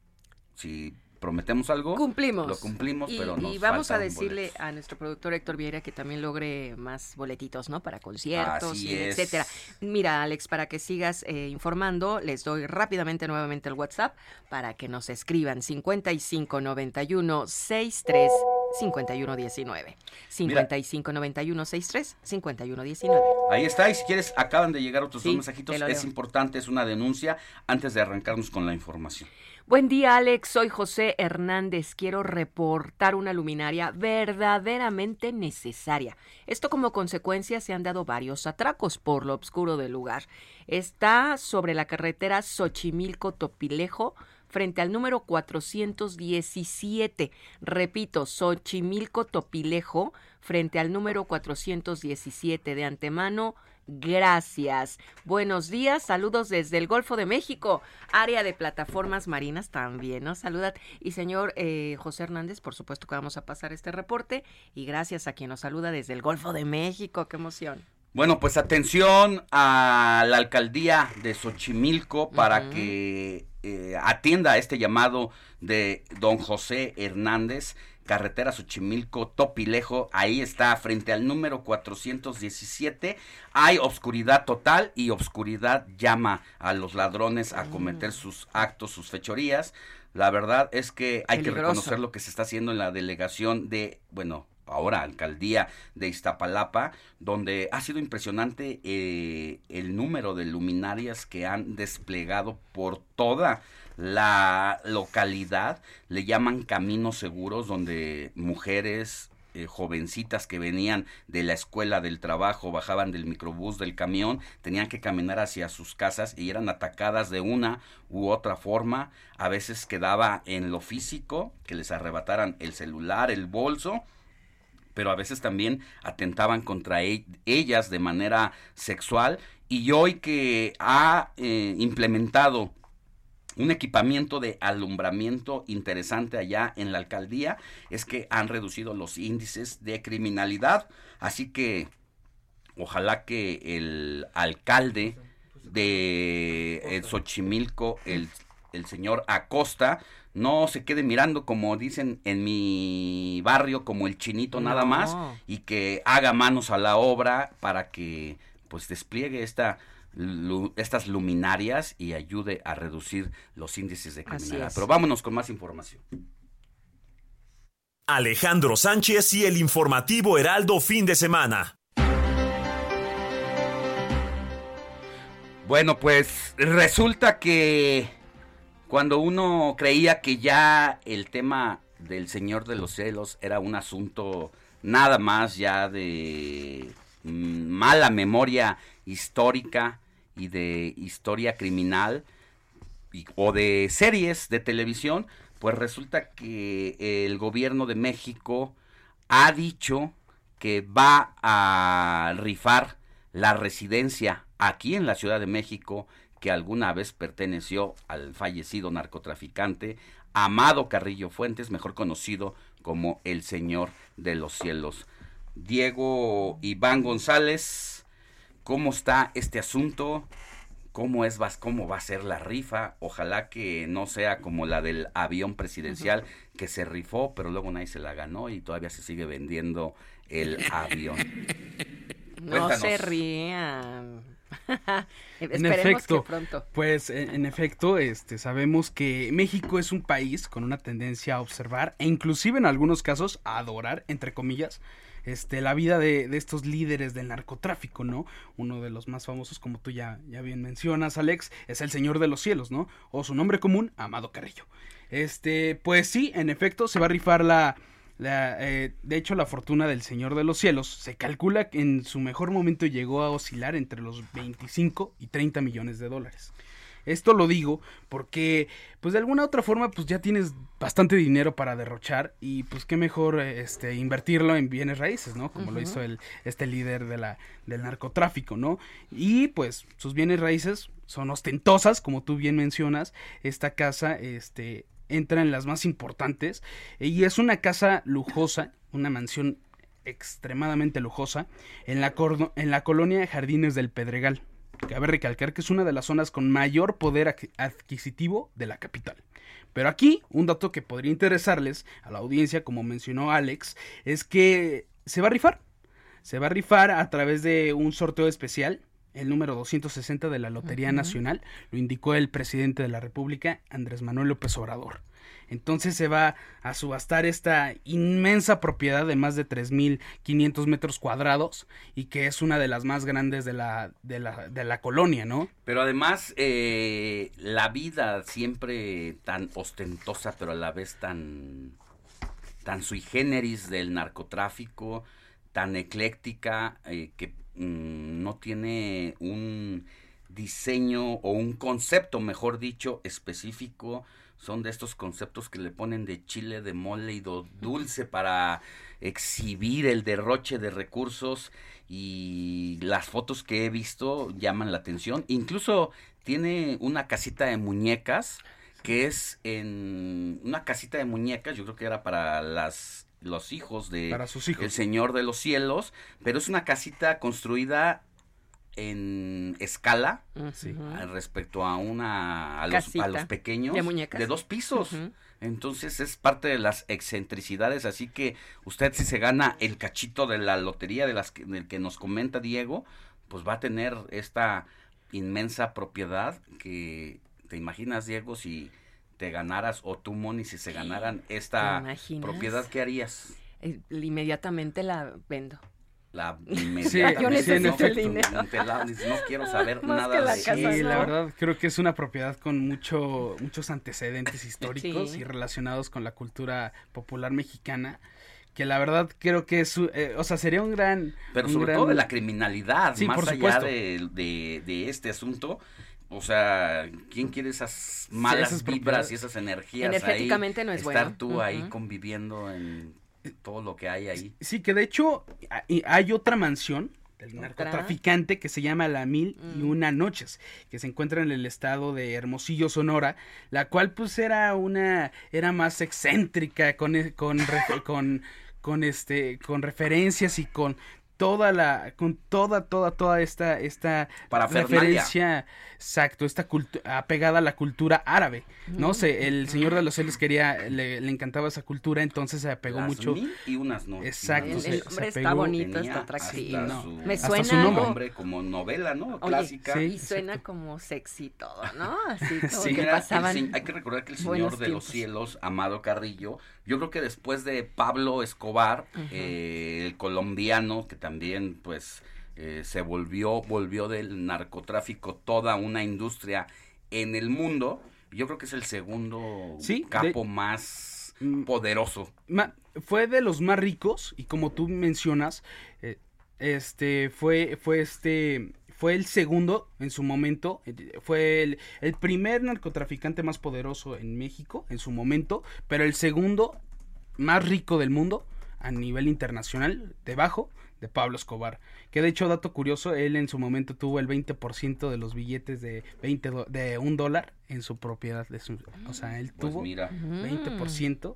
si prometemos algo Cumplimos. lo cumplimos y, pero nos y vamos a decirle boletos. a nuestro productor Héctor Vieira que también logre más boletitos, ¿no? Para conciertos, Así y es. etcétera. Mira, Alex, para que sigas eh, informando, les doy rápidamente nuevamente el WhatsApp para que nos escriban 5591 63 5119. 5591 63 5119. Ahí está, y si quieres, acaban de llegar otros Sí, dos mensajitos. Es importante, es una denuncia antes de arrancarnos con la información. Buen día, Alex. Soy José Hernández. Quiero reportar una luminaria verdaderamente necesaria. Esto como consecuencia se han dado varios atracos por lo oscuro del lugar. Está sobre la carretera Xochimilco-Topilejo frente al número 417. Repito, Xochimilco-Topilejo frente al número 417 de antemano. Gracias. Buenos días, saludos desde el Golfo de México, área de plataformas marinas también, ¿no? Saludad. Y señor eh, José Hernández, por supuesto que vamos a pasar este reporte y gracias a quien nos saluda desde el Golfo de México, qué emoción. Bueno, pues atención a la alcaldía de Xochimilco para que eh, atienda a este llamado de don José Hernández, carretera Xochimilco Topilejo, ahí está frente al número 417, hay obscuridad total y obscuridad llama a los ladrones a cometer sus actos, sus fechorías. La verdad es que hay que reconocer lo que se está haciendo en la delegación de, bueno, ahora alcaldía de Iztapalapa, donde ha sido impresionante eh, el número de luminarias que han desplegado por toda la localidad. Le llaman caminos seguros, donde mujeres, eh, jovencitas que venían de la escuela del trabajo, bajaban del microbús, del camión, tenían que caminar hacia sus casas y eran atacadas de una u otra forma. A veces quedaba en lo físico, que les arrebataran el celular, el bolso, pero a veces también atentaban contra e- ellas de manera sexual. Y hoy que ha eh, implementado un equipamiento de alumbramiento interesante allá en la alcaldía es que han reducido los índices de criminalidad. Así que ojalá que el alcalde de eh, Xochimilco, el, el señor Acosta, no se quede mirando como dicen en mi barrio como el chinito nada No. más y que haga manos a la obra para que pues despliegue esta lu- estas luminarias y ayude a reducir los índices de criminalidad. Pero vámonos con más información. Alejandro Sánchez y el informativo Heraldo fin de semana. Bueno, pues resulta que cuando uno creía que ya el tema del Señor de los Celos era un asunto nada más ya de mm, mala memoria histórica y de historia criminal o de series de televisión, Pues resulta que el gobierno de México ha dicho que va a rifar la residencia aquí en la Ciudad de México que alguna vez perteneció al fallecido narcotraficante Amado Carrillo Fuentes, mejor conocido como el Señor de los Cielos. Diego Iván González, ¿cómo está este asunto? ¿Cómo, es, vas- ¿Cómo va a ser la rifa? Ojalá que no sea como la del avión presidencial que se rifó, pero luego nadie se la ganó y todavía se sigue vendiendo el avión. No Cuéntanos. se rían. En Esperemos efecto, que pronto. pues en, en efecto, este, sabemos que México es un país con una tendencia a observar e inclusive en algunos casos a adorar, entre comillas, este, la vida de, de estos líderes del narcotráfico, ¿no? Uno de los más famosos, como tú ya, ya bien mencionas, Alex, es el Señor de los Cielos, ¿no? O su nombre común, Amado Carrillo. Este, pues sí, en efecto, se va a rifar la, eh, de hecho, la fortuna del Señor de los Cielos se calcula que en su mejor momento llegó a oscilar entre los 25 y 30 millones de dólares. Esto lo digo porque, pues de alguna otra forma, pues ya tienes bastante dinero para derrochar y pues qué mejor este, invertirlo en bienes raíces, ¿no? Como lo hizo el, este líder de la, del narcotráfico, ¿no? Y pues sus bienes raíces son ostentosas, como tú bien mencionas. Esta casa, este, entra en las más importantes y es una casa lujosa, una mansión extremadamente lujosa en la, en la colonia Jardines del Pedregal. Cabe recalcar que es una de las zonas con mayor poder adquisitivo de la capital. Pero aquí, un dato que podría interesarles a la audiencia, como mencionó Alex, es que se va a rifar. Se va a rifar a través de un sorteo especial, el número 260 de la Lotería. Nacional, lo indicó el presidente de la República, Andrés Manuel López Obrador. Entonces se va a subastar esta inmensa propiedad de más de 3.500 metros cuadrados y que es una de las más grandes de la, de la, de la colonia, ¿no? Pero además, eh, la vida siempre tan ostentosa, pero a la vez tan, tan sui generis del narcotráfico, tan ecléctica, eh, que mm, no tiene un diseño o un concepto, mejor dicho, específico. Son de estos conceptos que le ponen de chile, de mole y de dulce para exhibir el derroche de recursos y las fotos que he visto llaman la atención. Incluso tiene una casita de muñecas que es en una casita de muñecas, yo creo que era para las los hijos de Para sus hijos. el Señor de los Cielos, pero es una casita construida en escala Sí. respecto a una a los, a Casita los pequeños de muñecas. dos pisos. Entonces es parte de las excentricidades, así que usted si se gana el cachito de la lotería de las que, del que nos comenta Diego, pues va a tener esta inmensa propiedad que te imaginas Diego si te ganaras o tú Moni si se ganaran esta propiedad qué harías? Eh, Inmediatamente la vendo. La Sí, necesito ¿no? el dinero. No quiero saber Más nada la de casa, Sí, la verdad creo que es una propiedad con mucho, muchos antecedentes históricos Sí. y relacionados con la cultura popular mexicana, que la verdad creo que es, eh, o sea, sería un gran... Pero un sobre gran- todo de la criminalidad, Sí, más por allá de, de- de este asunto. O sea, ¿quién quiere esas malas esas vibras y esas energías Energéticamente ahí? no es Estar bueno. tú ahí conviviendo en todo lo que hay ahí. Sí, que de hecho hay otra mansión del narcotraficante que se llama La Mil y Mm. Una Noches, que se encuentra en el estado de Hermosillo, Sonora, la cual pues era una, era más excéntrica, con, e- con, con, con este, con referencias y con toda la, con toda, toda, toda esta, esta Parafernalia. referencia, exacto, esta cultura, apegada a la cultura árabe, ¿no? Mm. sé, el Señor de los Cielos quería, le, le encantaba esa cultura, entonces se apegó Las mucho. mil y unas noches. Exacto, El- se- el se nombre está bonito, está atractivo. hasta No. su- Me hasta suena su nombre. nombre como novela, ¿no? Oye, Clásica. Sí, y suena como sexy todo, ¿no? Así como Sí, que el pasaban. hay que recordar que el Señor de los. Cielos, Amado Carrillo, yo creo que después de Pablo Escobar, eh, el colombiano, que también pues eh, se volvió, volvió del narcotráfico toda una industria en el mundo, yo creo que es el segundo Sí, de- capo más Mm. poderoso. Ma- fue de los más ricos y como tú mencionas, eh, este fue fue este fue el segundo en su momento, eh, fue el, el primer narcotraficante más poderoso en México en su momento, pero el segundo más rico del mundo a nivel internacional, debajo de Pablo Escobar. Que de hecho, dato curioso, él en su momento tuvo el 20% de los billetes de 20 do- de un dólar en su propiedad. De su, o sea, él Pues tuvo mira. 20%.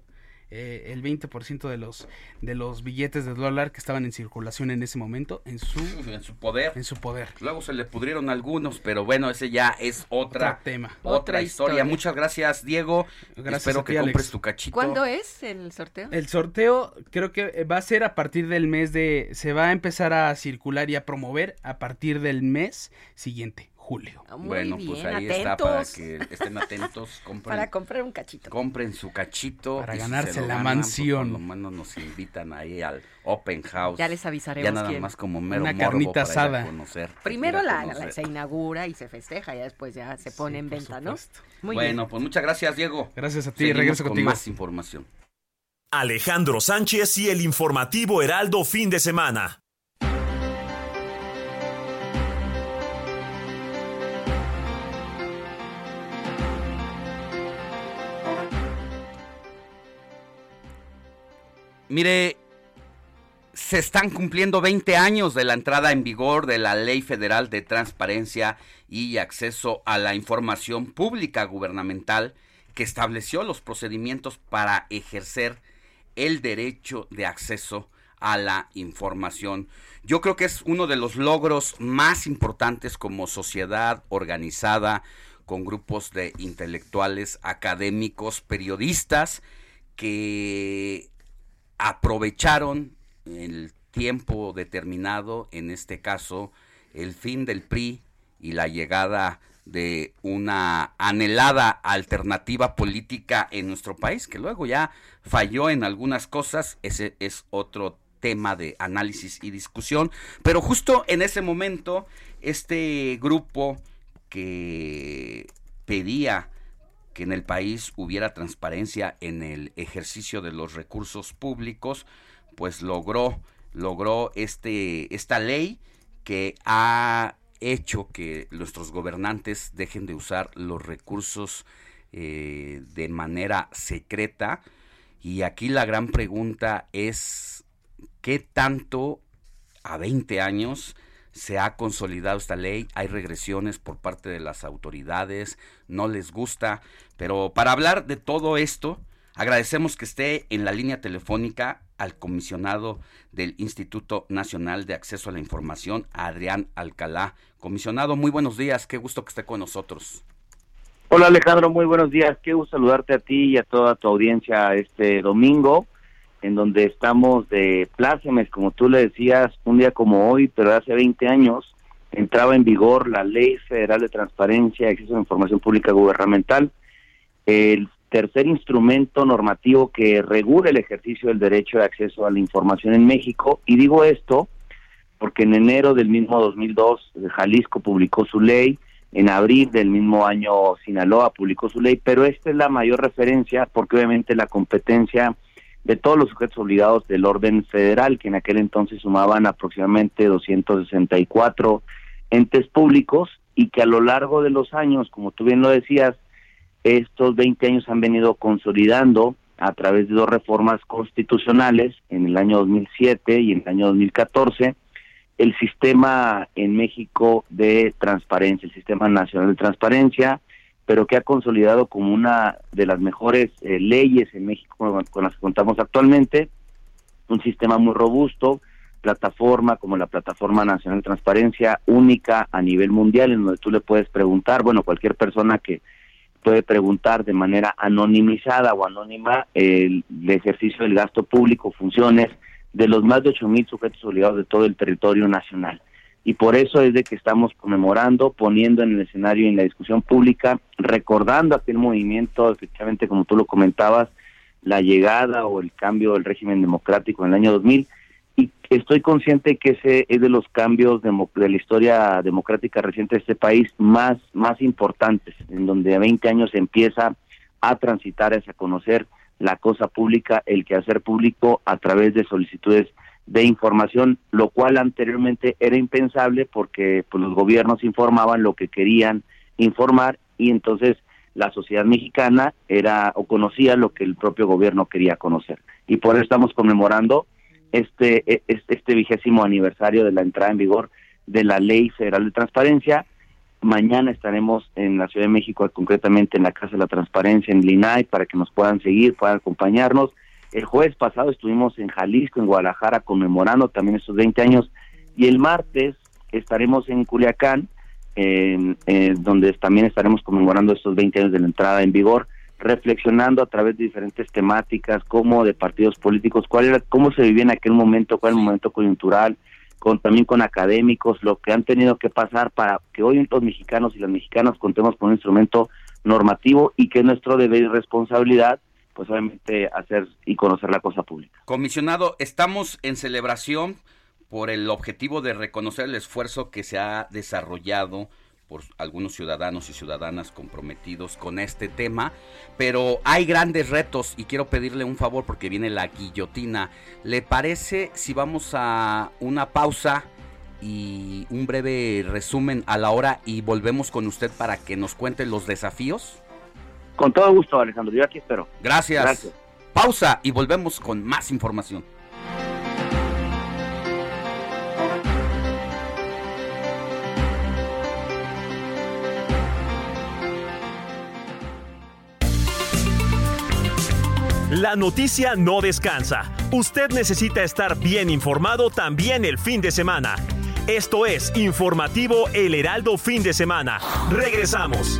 Eh, el 20% de los de los billetes de dólar que estaban en circulación en ese momento en su en su poder. En su poder. Luego se le pudrieron algunos, pero bueno, ese ya es otra Otro tema. Otra, Otra historia. historia. Muchas gracias, Diego. Gracias Espero a ti, que Alex. compres tu cachito. ¿Cuándo es el sorteo? El sorteo creo que va a ser a partir del mes de... Se va a empezar a circular y a promover a partir del mes siguiente, julio. Muy bueno, bien, pues ahí está para que estén atentos, compren, Para comprar un cachito. compren su cachito. Para si ganarse la ganan, pues, mansión. por lo menos nos invitan ahí al Open House. Ya les avisaremos Ya nada quién. más como mero Una morbo carnita para ir a asada. conocer, Primero ir a la, conocer. la- se inaugura y se festeja, ya después ya se pone en venta, ¿no? Muy bueno, pues muchas gracias, Diego. Gracias a ti, Seguimos regreso con contigo. más información. Alejandro Sánchez y el informativo Heraldo fin de semana. Mire, se están cumpliendo 20 años de la entrada en vigor de la Ley Federal de Transparencia y Acceso a la Información Pública Gubernamental que estableció los procedimientos para ejercer el derecho de acceso a la información. Yo creo que es uno de los logros más importantes como sociedad organizada con grupos de intelectuales, académicos, periodistas que aprovecharon el tiempo determinado, en este caso el fin del PRI y la llegada de una anhelada alternativa política en nuestro país, que luego ya falló en algunas cosas, ese es otro tema de análisis y discusión, pero justo en ese momento este grupo que pedía que en el país hubiera transparencia en el ejercicio de los recursos públicos, pues logró logró este esta ley que ha hecho que nuestros gobernantes dejen de usar los recursos eh, de manera secreta. Y aquí la gran pregunta es qué tanto a 20 años se ha consolidado esta ley, hay regresiones por parte de las autoridades, no les gusta, pero para hablar de todo esto, agradecemos que esté en la línea telefónica al comisionado del Instituto Nacional de Acceso a la Información, Adrián Alcalá. Comisionado, muy buenos días, qué gusto que esté con nosotros. Hola Alejandro, muy buenos días. Qué gusto saludarte a ti y a toda tu audiencia este domingo, en donde estamos de plácemes, como tú le decías, un día como hoy, pero hace 20 años entraba en vigor la Ley Federal de Transparencia y Acceso a la Información Pública Gubernamental, el tercer instrumento normativo que regula el ejercicio del derecho de acceso a la información en México. Y digo esto porque en enero del mismo 2002 Jalisco publicó su ley, en abril del mismo año Sinaloa publicó su ley, pero esta es la mayor referencia porque obviamente la competencia de todos los sujetos obligados del orden federal, que en aquel entonces sumaban aproximadamente 264 entes públicos y que a lo largo de los años, como tú bien lo decías, estos 20 años han venido consolidando a través de dos reformas constitucionales en el año 2007 y en el año 2014 el sistema en México de transparencia, el sistema nacional de transparencia, pero que ha consolidado como una de las mejores eh, leyes en México con, las que contamos actualmente, un sistema muy robusto, plataforma como la Plataforma Nacional de Transparencia, única a nivel mundial, en donde tú le puedes preguntar, bueno, cualquier persona que puede preguntar de manera anonimizada o anónima el, ejercicio del gasto público, funciones de los más de ocho mil sujetos obligados de todo el territorio nacional. Y por eso es de que estamos conmemorando, poniendo en el escenario y en la discusión pública, recordando aquel movimiento, efectivamente, como tú lo comentabas, la llegada o el cambio del régimen democrático en el año 2000. Y estoy consciente que ese es de los cambios demo- de la historia democrática reciente de este país más, más importantes, en donde a 20 años se empieza a transitar, a conocer la cosa pública, el quehacer público a través de solicitudes de información, lo cual anteriormente era impensable porque pues, los gobiernos informaban lo que querían informar y entonces la sociedad mexicana era o conocía lo que el propio gobierno quería conocer. Y por eso estamos conmemorando este, e, este, este vigésimo aniversario de la entrada en vigor de la Ley Federal de Transparencia. Mañana estaremos en la Ciudad de México, concretamente en la Casa de la Transparencia, en Linay, para que nos puedan seguir, puedan acompañarnos. El jueves pasado estuvimos en Jalisco, en Guadalajara, conmemorando también estos 20 años. Y el martes estaremos en Culiacán, en, donde también estaremos conmemorando estos 20 años de la entrada en vigor, reflexionando a través de diferentes temáticas, como de partidos políticos, cuál era, cómo se vivía en aquel momento, cuál era el momento coyuntural, con también con académicos, lo que han tenido que pasar para que hoy los mexicanos y las mexicanas contemos con un instrumento normativo y que es nuestro deber y responsabilidad pues obviamente hacer y conocer la cosa pública. Comisionado, estamos en celebración por el objetivo de reconocer el esfuerzo que se ha desarrollado por algunos ciudadanos y ciudadanas comprometidos con este tema, pero hay grandes retos y quiero pedirle un favor porque viene la guillotina. ¿Le parece si vamos a una pausa y un breve resumen a la hora y volvemos con usted para que nos cuente los desafíos? Con todo gusto, Alejandro. Yo aquí espero. Gracias. Gracias. Pausa y volvemos con más información. La noticia no descansa. Usted necesita estar bien informado también el fin de semana. Esto es Informativo El Heraldo Fin de Semana. Regresamos.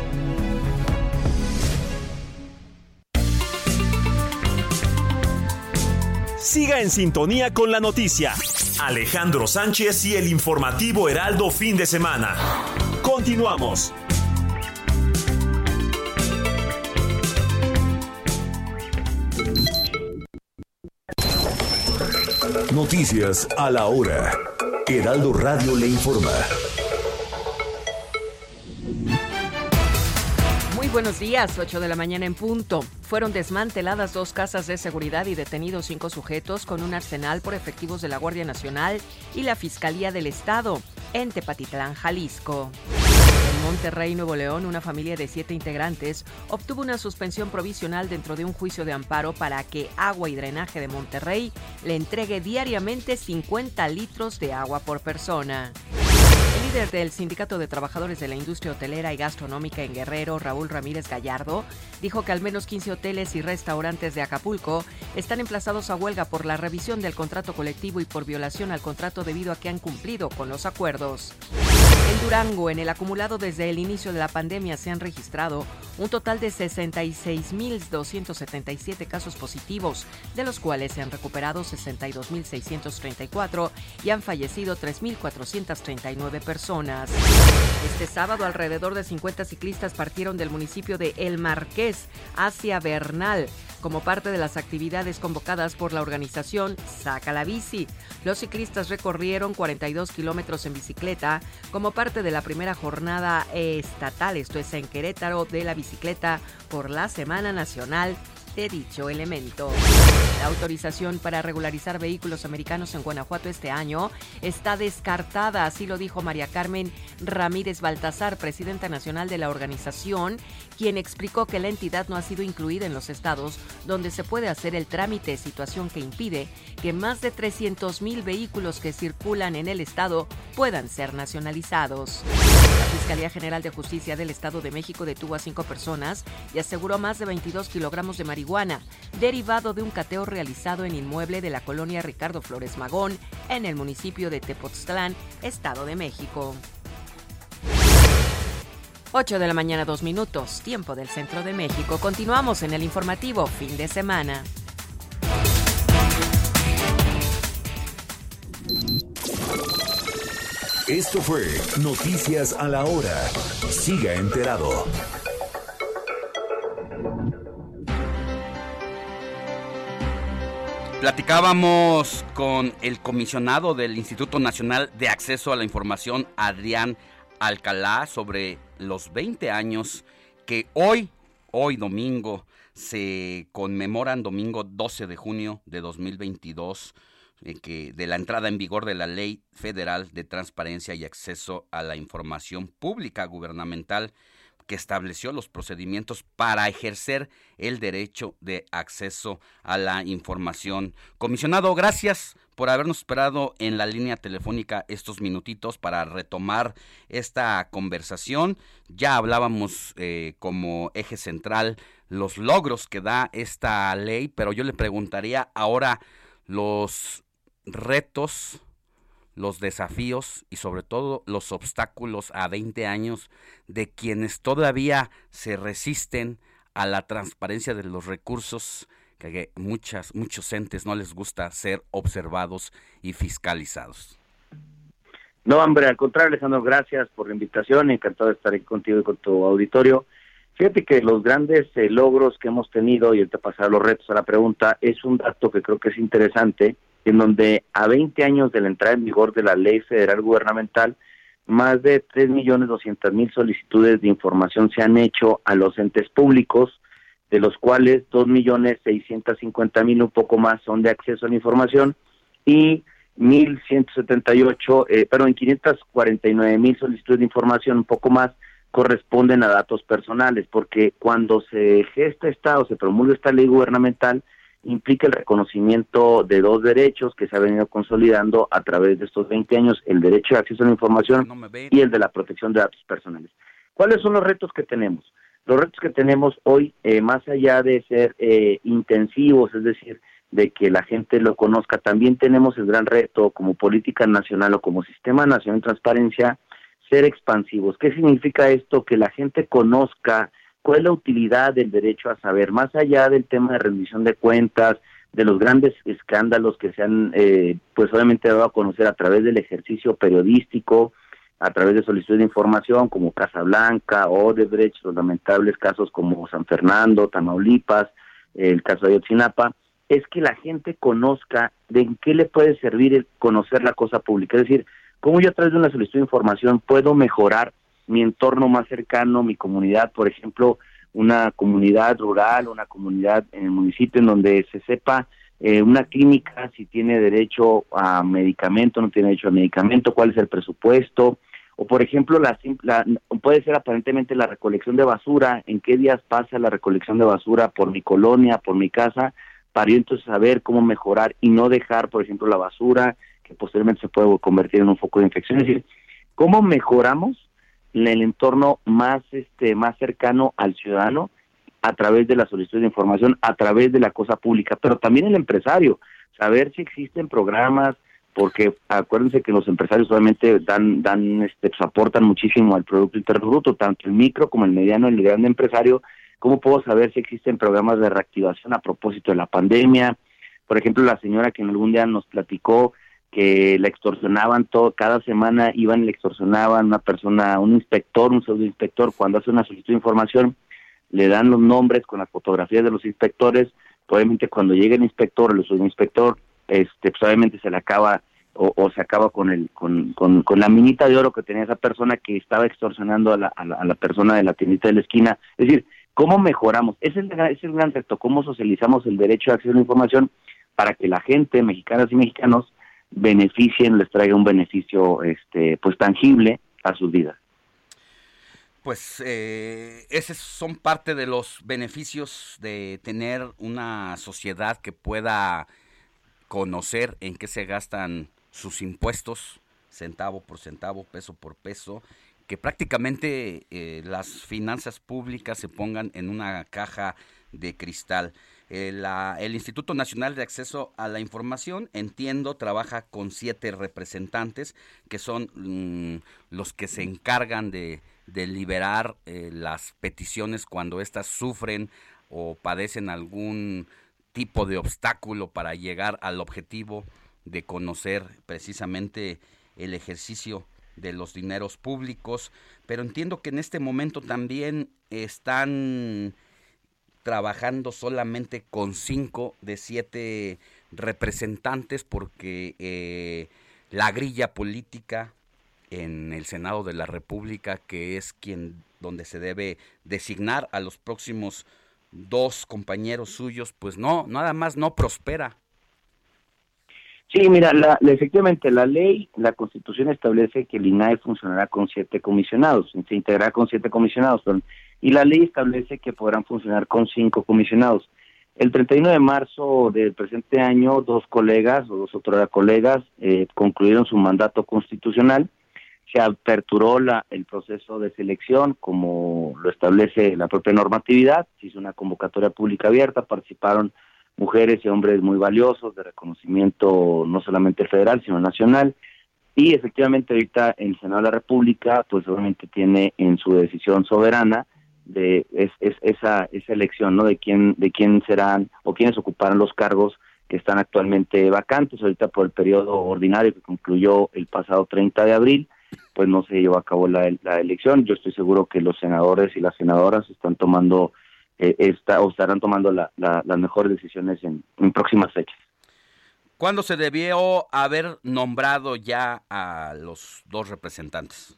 Siga en sintonía con la noticia. Alejandro Sánchez y el informativo Heraldo fin de semana. Continuamos. Noticias a la hora. Heraldo Radio le informa. Buenos días, 8 de la mañana en punto. Fueron desmanteladas dos casas de seguridad y detenidos cinco sujetos con un arsenal por efectivos de la Guardia Nacional y la Fiscalía del Estado en Tepatitlán, Jalisco. En Monterrey, Nuevo León, una familia de siete integrantes obtuvo una suspensión provisional dentro de un juicio de amparo para que Agua y Drenaje de Monterrey le entregue diariamente 50 litros de agua por persona. El líder del Sindicato de Trabajadores de la Industria Hotelera y Gastronómica en Guerrero, Raúl Ramírez Gallardo, dijo que al menos 15 hoteles y restaurantes de Acapulco están emplazados a huelga por la revisión del contrato colectivo y por violación al contrato debido a que han cumplido con los acuerdos. En Durango, en el acumulado desde el inicio de la pandemia, se han registrado un total de 66.277 casos positivos, de los cuales se han recuperado 62.634 y han fallecido 3.439 personas. Este sábado, alrededor de 50 ciclistas partieron del municipio de El Marqués hacia Bernal como parte de las actividades convocadas por la organización Saca la Bici. Los ciclistas recorrieron 42 kilómetros en bicicleta como parte de la primera jornada estatal, esto es en Querétaro, de la bicicleta por la Semana Nacional de dicho elemento. La autorización para regularizar vehículos americanos en Guanajuato este año está descartada, así lo dijo María Carmen Ramírez Baltasar, presidenta nacional de la organización, quien explicó que la entidad no ha sido incluida en los estados donde se puede hacer el trámite, situación que impide que más de 300 mil vehículos que circulan en el estado puedan ser nacionalizados. La Fiscalía General de Justicia del Estado de México detuvo a cinco personas y aseguró más de 22 kilogramos de marihuana, derivado de un cateo realizado en inmueble de la colonia Ricardo Flores Magón, en el municipio de Tepoztlán, Estado de México. 8 de la mañana, dos minutos, tiempo del centro de México. Continuamos en el informativo fin de semana. Esto fue Noticias a la Hora. Siga enterado. Platicábamos con el comisionado del Instituto Nacional de Acceso a la Información, Adrián Alcalá, sobre los 20 años que hoy, hoy domingo, se conmemoran domingo 12 de junio de 2022 eh, que de la entrada en vigor de la Ley Federal de Transparencia y Acceso a la Información Pública Gubernamental que estableció los procedimientos para ejercer el derecho de acceso a la información. Comisionado, gracias por habernos esperado en la línea telefónica estos minutitos para retomar esta conversación. Ya hablábamos eh, como eje central los logros que da esta ley, pero yo le preguntaría ahora los retos los desafíos y sobre todo los obstáculos a 20 años de quienes todavía se resisten a la transparencia de los recursos que muchas muchos entes no les gusta ser observados y fiscalizados. No, hombre, al contrario, Alejandro, gracias por la invitación, encantado de estar aquí contigo y con tu auditorio. Fíjate que los grandes eh, logros que hemos tenido, y te pasar los retos a la pregunta, es un dato que creo que es interesante, en donde a 20 años de la entrada en vigor de la ley federal gubernamental, más de 3.200.000 solicitudes de información se han hecho a los entes públicos, de los cuales 2.650.000 un poco más son de acceso a la información y 1.178, eh, perdón, 549.000 solicitudes de información un poco más corresponden a datos personales, porque cuando se gesta esta o se promulga esta ley gubernamental, implica el reconocimiento de dos derechos que se ha venido consolidando a través de estos 20 años, el derecho de acceso a la información y el de la protección de datos personales. ¿Cuáles son los retos que tenemos? Los retos que tenemos hoy, eh, más allá de ser eh, intensivos, es decir, de que la gente lo conozca, también tenemos el gran reto como política nacional o como sistema nacional de transparencia, ser expansivos. ¿Qué significa esto? Que la gente conozca cuál es la utilidad del derecho a saber, más allá del tema de rendición de cuentas, de los grandes escándalos que se han, eh, pues obviamente dado a conocer a través del ejercicio periodístico, a través de solicitud de información como Casablanca, Odebrecht, los lamentables casos como San Fernando, Tamaulipas, el caso de Ayotzinapa, es que la gente conozca de en qué le puede servir el conocer la cosa pública. Es decir, cómo yo a través de una solicitud de información puedo mejorar mi entorno más cercano, mi comunidad, por ejemplo, una comunidad rural, una comunidad en el municipio en donde se sepa eh, una clínica si tiene derecho a medicamento, no tiene derecho a medicamento, cuál es el presupuesto, o por ejemplo, la, la, puede ser aparentemente la recolección de basura, en qué días pasa la recolección de basura por mi colonia, por mi casa, para yo entonces saber cómo mejorar y no dejar, por ejemplo, la basura que posteriormente se puede convertir en un foco de infección. Es decir, ¿cómo mejoramos el entorno más este más cercano al ciudadano a través de la solicitud de información, a través de la cosa pública, pero también el empresario, saber si existen programas, porque acuérdense que los empresarios obviamente dan, dan, este, pues, aportan muchísimo al Producto Interno tanto el micro como el mediano el grande empresario, ¿cómo puedo saber si existen programas de reactivación a propósito de la pandemia? Por ejemplo, la señora que en algún día nos platicó que la extorsionaban todo, cada semana iban y le extorsionaban una persona, un inspector, un inspector cuando hace una solicitud de información, le dan los nombres con las fotografías de los inspectores, obviamente cuando llega el inspector el subinspector, este, pues obviamente se le acaba o, se acaba con el con, la minita de oro que tenía esa persona que estaba extorsionando a la, a la, persona de la tiendita de la esquina. Es decir, ¿cómo mejoramos? Ese es, el, gran reto, cómo socializamos el derecho a acceso a la información para que la gente, mexicanas y mexicanos, beneficien, les traiga un beneficio este pues tangible a sus vidas. Pues eh, esos son parte de los beneficios de tener una sociedad que pueda conocer en qué se gastan sus impuestos, centavo por centavo, peso por peso, que prácticamente eh, las finanzas públicas se pongan en una caja de cristal. Eh, el Instituto Nacional de Acceso a la Información, entiendo, trabaja con siete representantes que son mm, los que se encargan de deliberar eh, las peticiones cuando éstas sufren o padecen algún tipo de obstáculo para llegar al objetivo de conocer precisamente el ejercicio de los dineros públicos, pero entiendo que en este momento también están trabajando solamente con cinco de siete representantes porque eh, la grilla política en el Senado de la República, que es quien donde se debe designar a los próximos dos compañeros suyos, pues no, nada más no prospera. Sí, mira, la, efectivamente la ley, la constitución establece que el INAE funcionará con siete comisionados, se integrará con siete comisionados, y la ley establece que podrán funcionar con cinco comisionados. El 31 de marzo del presente año, dos colegas o dos otros colegas eh, concluyeron su mandato constitucional. Se aperturó la, el proceso de selección como lo establece la propia normatividad. Se hizo una convocatoria pública abierta, participaron mujeres y hombres muy valiosos de reconocimiento no solamente federal, sino nacional. Y efectivamente ahorita el Senado de la República, pues obviamente tiene en su decisión soberana de es, esa, esa elección, ¿no? De quién, de quién serán o quiénes ocuparán los cargos que están actualmente vacantes ahorita por el periodo ordinario que concluyó el pasado 30 de abril, pues no se llevó a cabo la, la elección. Yo estoy seguro que los senadores y las senadoras están tomando eh, está, o estarán tomando las mejores decisiones en, próximas fechas. ¿Cuándo se debió haber nombrado ya a los dos representantes?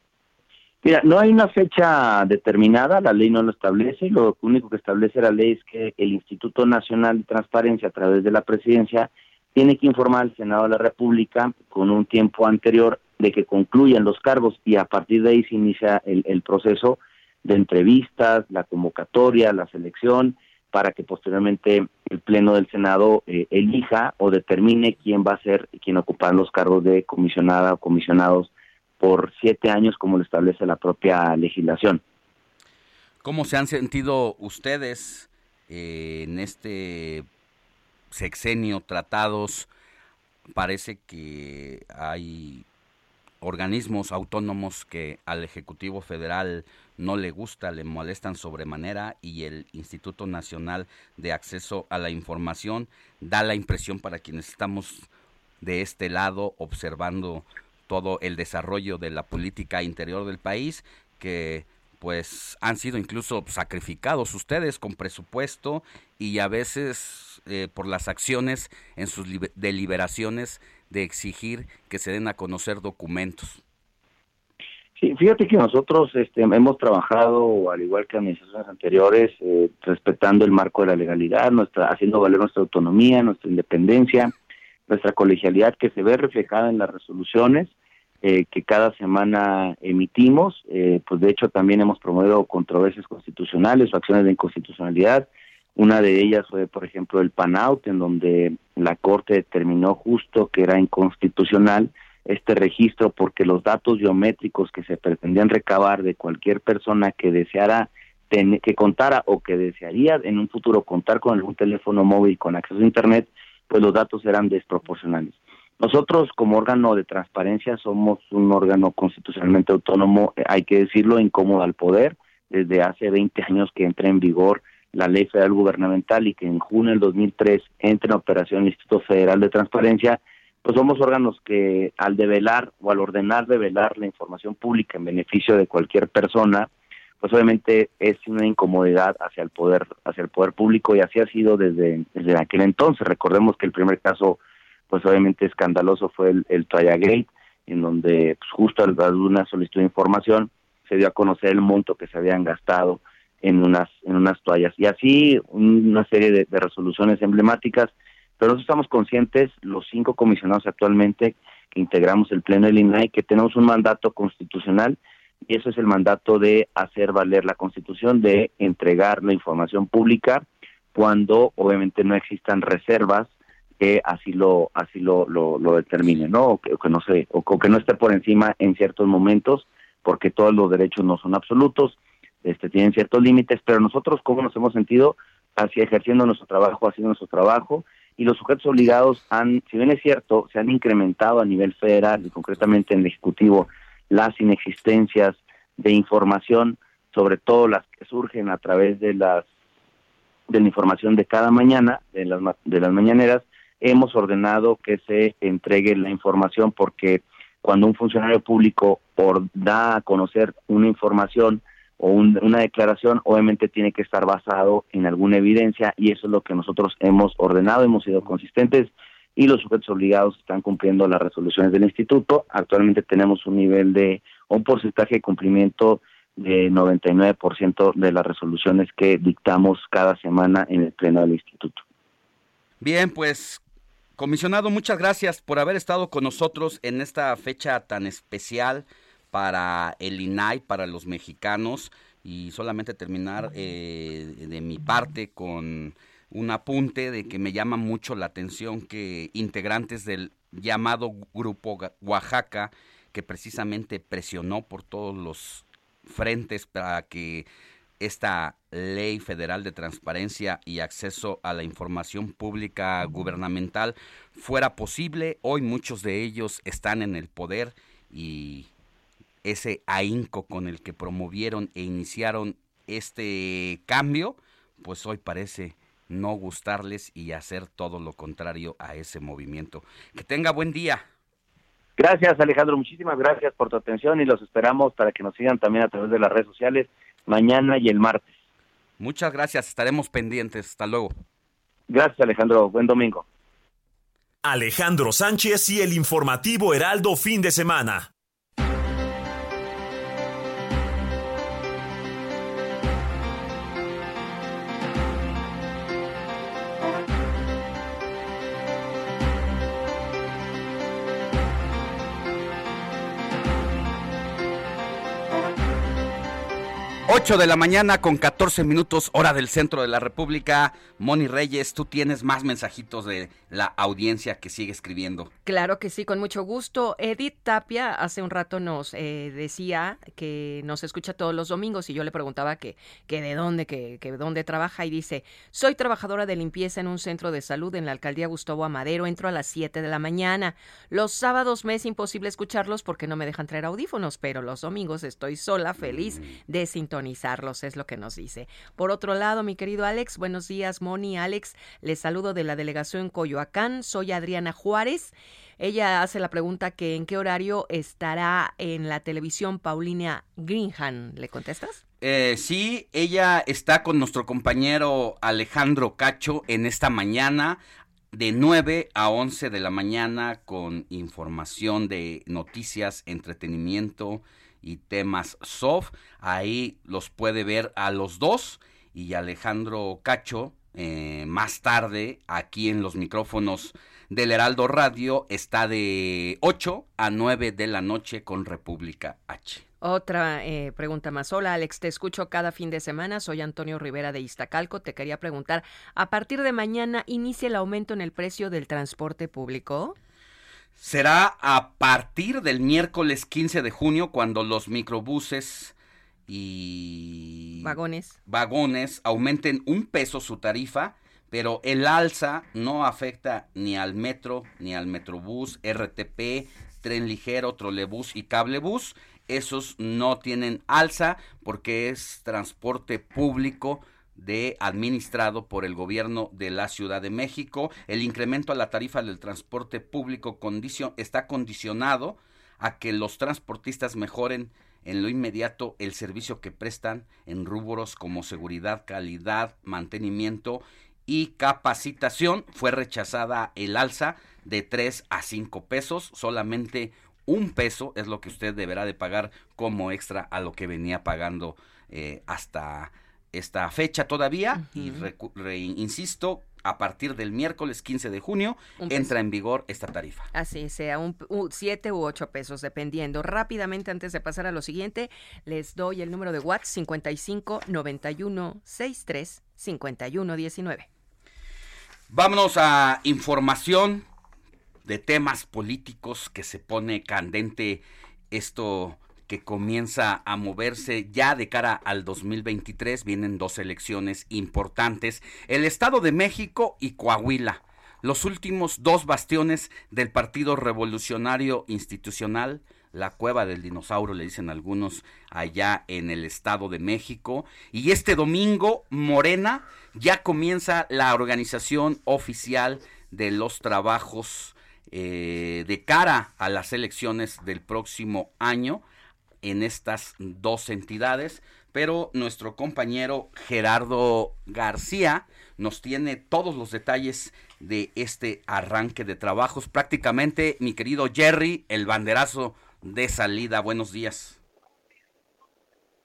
Mira, no hay una fecha determinada, la ley no lo establece, lo único que establece la ley es que el Instituto Nacional de Transparencia a través de la presidencia tiene que informar al Senado de la República con un tiempo anterior de que concluyan los cargos y a partir de ahí se inicia el, proceso de entrevistas, la convocatoria, la selección, para que posteriormente el Pleno del Senado eh, elija o determine quién va a ser quien ocupará los cargos de comisionada o comisionados por siete años, como lo establece la propia legislación. ¿Cómo se han sentido ustedes eh, en este sexenio tratados? Parece que hay organismos autónomos que al Ejecutivo Federal no le gusta, le molestan sobremanera y el Instituto Nacional de Acceso a la Información da la impresión para quienes estamos de este lado observando todo el desarrollo de la política interior del país que pues han sido incluso sacrificados ustedes con presupuesto y a veces eh, por las acciones en sus deliberaciones de exigir que se den a conocer documentos. Sí, fíjate que nosotros este, hemos trabajado, al igual que administraciones anteriores, eh, respetando el marco de la legalidad, nuestra, haciendo valer nuestra autonomía, nuestra independencia, nuestra colegialidad que se ve reflejada en las resoluciones eh, que cada semana emitimos. Eh, pues de hecho también hemos promovido controversias constitucionales o acciones de inconstitucionalidad. Una de ellas fue, por ejemplo, el PANAUT, en donde la Corte determinó justo que era inconstitucional este registro porque los datos biométricos que se pretendían recabar de cualquier persona que deseara que contara o que desearía en un futuro contar con algún teléfono móvil con acceso a internet, pues los datos eran desproporcionales. Nosotros como órgano de transparencia somos un órgano constitucionalmente autónomo, eh, hay que decirlo, incómodo al poder. Desde hace 20 años que entra en vigor la ley federal gubernamental y que en junio del 2003 entra en operación el Instituto Federal de Transparencia, pues somos órganos que al develar o al ordenar develar la información pública en beneficio de cualquier persona, pues obviamente es una incomodidad hacia el poder hacia el poder público y así ha sido desde, desde aquel entonces. Recordemos que el primer caso, pues obviamente escandaloso fue el, el Gate, en donde pues, justo al dar una solicitud de información se dio a conocer el monto que se habían gastado en unas en unas toallas. Y así una serie de resoluciones emblemáticas. Pero nosotros estamos conscientes, los cinco comisionados actualmente que integramos el Pleno del INAI, que tenemos un mandato constitucional y eso es el mandato de hacer valer la Constitución, de entregar la información pública cuando obviamente no existan reservas que así lo así lo, lo, determinen, ¿no? O que, no se o, que no esté por encima en ciertos momentos, porque todos los derechos no son absolutos, este tienen ciertos límites, pero nosotros cómo nos hemos sentido hacia ejerciendo nuestro trabajo, haciendo nuestro trabajo y los sujetos obligados han, si bien es cierto, se han incrementado a nivel federal y concretamente en el Ejecutivo las inexistencias de información, sobre todo las que surgen a través de las de la información de cada mañana, de las, de las mañaneras, hemos ordenado que se entregue la información porque cuando un funcionario público por, da a conocer una información o un- una declaración, obviamente tiene que estar basado en alguna evidencia y eso es lo que nosotros hemos ordenado, hemos sido consistentes y los sujetos obligados están cumpliendo las resoluciones del instituto. Actualmente tenemos un nivel de un porcentaje de cumplimiento de 99% de las resoluciones que dictamos cada semana en el pleno del instituto. Bien, pues, comisionado, muchas gracias por haber estado con nosotros en esta fecha tan especial para el INAI, para los mexicanos. Y solamente terminar eh, de mi parte con un apunte de que me llama mucho la atención que integrantes del llamado Grupo Oaxaca, que precisamente presionó por todos los frentes para que esta ley federal de transparencia y acceso a la información pública gubernamental fuera posible. Hoy muchos de ellos están en el poder y ese ahínco con el que promovieron e iniciaron este cambio, pues hoy parece no gustarles y hacer todo lo contrario a ese movimiento. Que tenga buen día. Gracias Alejandro, muchísimas gracias por tu atención y los esperamos para que nos sigan también a través de las redes sociales mañana y el martes. Muchas gracias, estaremos pendientes. Hasta luego. Gracias Alejandro, buen domingo. Alejandro Sánchez y el informativo Heraldo fin de semana. Ocho de la mañana con 14 minutos hora del centro de la República. Moni Reyes, tú tienes más mensajitos de la audiencia que sigue escribiendo. Claro que sí, con mucho gusto. Edith Tapia hace un rato nos eh, decía que nos escucha todos los domingos y yo le preguntaba que, que de dónde, que, que dónde trabaja y dice, soy trabajadora de limpieza en un centro de salud en la alcaldía Gustavo Amadero, entro a las 7 de la mañana. Los sábados me es imposible escucharlos porque no me dejan traer audífonos, pero los domingos estoy sola, feliz de es lo que nos dice. Por otro lado, mi querido Alex, buenos días, Moni, Alex, les saludo de la delegación Coyoacán, soy Adriana Juárez. Ella hace la pregunta que en qué horario estará en la televisión Paulina Greenham. ¿Le contestas? Eh, sí, ella está con nuestro compañero Alejandro Cacho en esta mañana de 9 a 11 de la mañana con información de noticias, entretenimiento y temas soft. Ahí los puede ver a los dos y Alejandro Cacho eh, más tarde aquí en los micrófonos del Heraldo Radio está de 8 a 9 de la noche con República H. Otra eh, pregunta más. Hola Alex, te escucho cada fin de semana. Soy Antonio Rivera de Iztacalco. Te quería preguntar, ¿a partir de mañana inicia el aumento en el precio del transporte público? Será a partir del miércoles 15 de junio cuando los microbuses y Vagones. vagones aumenten un peso su tarifa, pero el alza no afecta ni al metro, ni al metrobús, RTP, tren ligero, trolebús y cablebús. Esos no tienen alza porque es transporte público de administrado por el gobierno de la Ciudad de México. El incremento a la tarifa del transporte público está condicionado a que los transportistas mejoren en lo inmediato el servicio que prestan en rubros como seguridad, calidad, mantenimiento y capacitación. Fue rechazada el alza de 3 a 5 pesos, solamente un peso es lo que usted deberá de pagar como extra a lo que venía pagando eh, hasta esta fecha todavía y re- insisto, a partir del miércoles 15 de junio entra en vigor esta tarifa. Así sea, un, un- siete u ocho pesos, dependiendo. Rápidamente, antes de pasar a lo siguiente, les doy el número de WhatsApp 55 91 63 51 19. Vámonos a información de temas políticos que se pone candente esto que comienza a moverse ya de cara al 2023. Vienen dos elecciones importantes, el Estado de México y Coahuila, los últimos dos bastiones del Partido Revolucionario Institucional la cueva del dinosaurio, le dicen algunos allá en el Estado de México. Y este domingo, Morena ya comienza la organización oficial de los trabajos eh, de cara a las elecciones del próximo año en estas dos entidades. Pero nuestro compañero Gerardo García nos tiene todos los detalles de este arranque de trabajos. Prácticamente, mi querido Jerry, el banderazo de salida. Buenos días.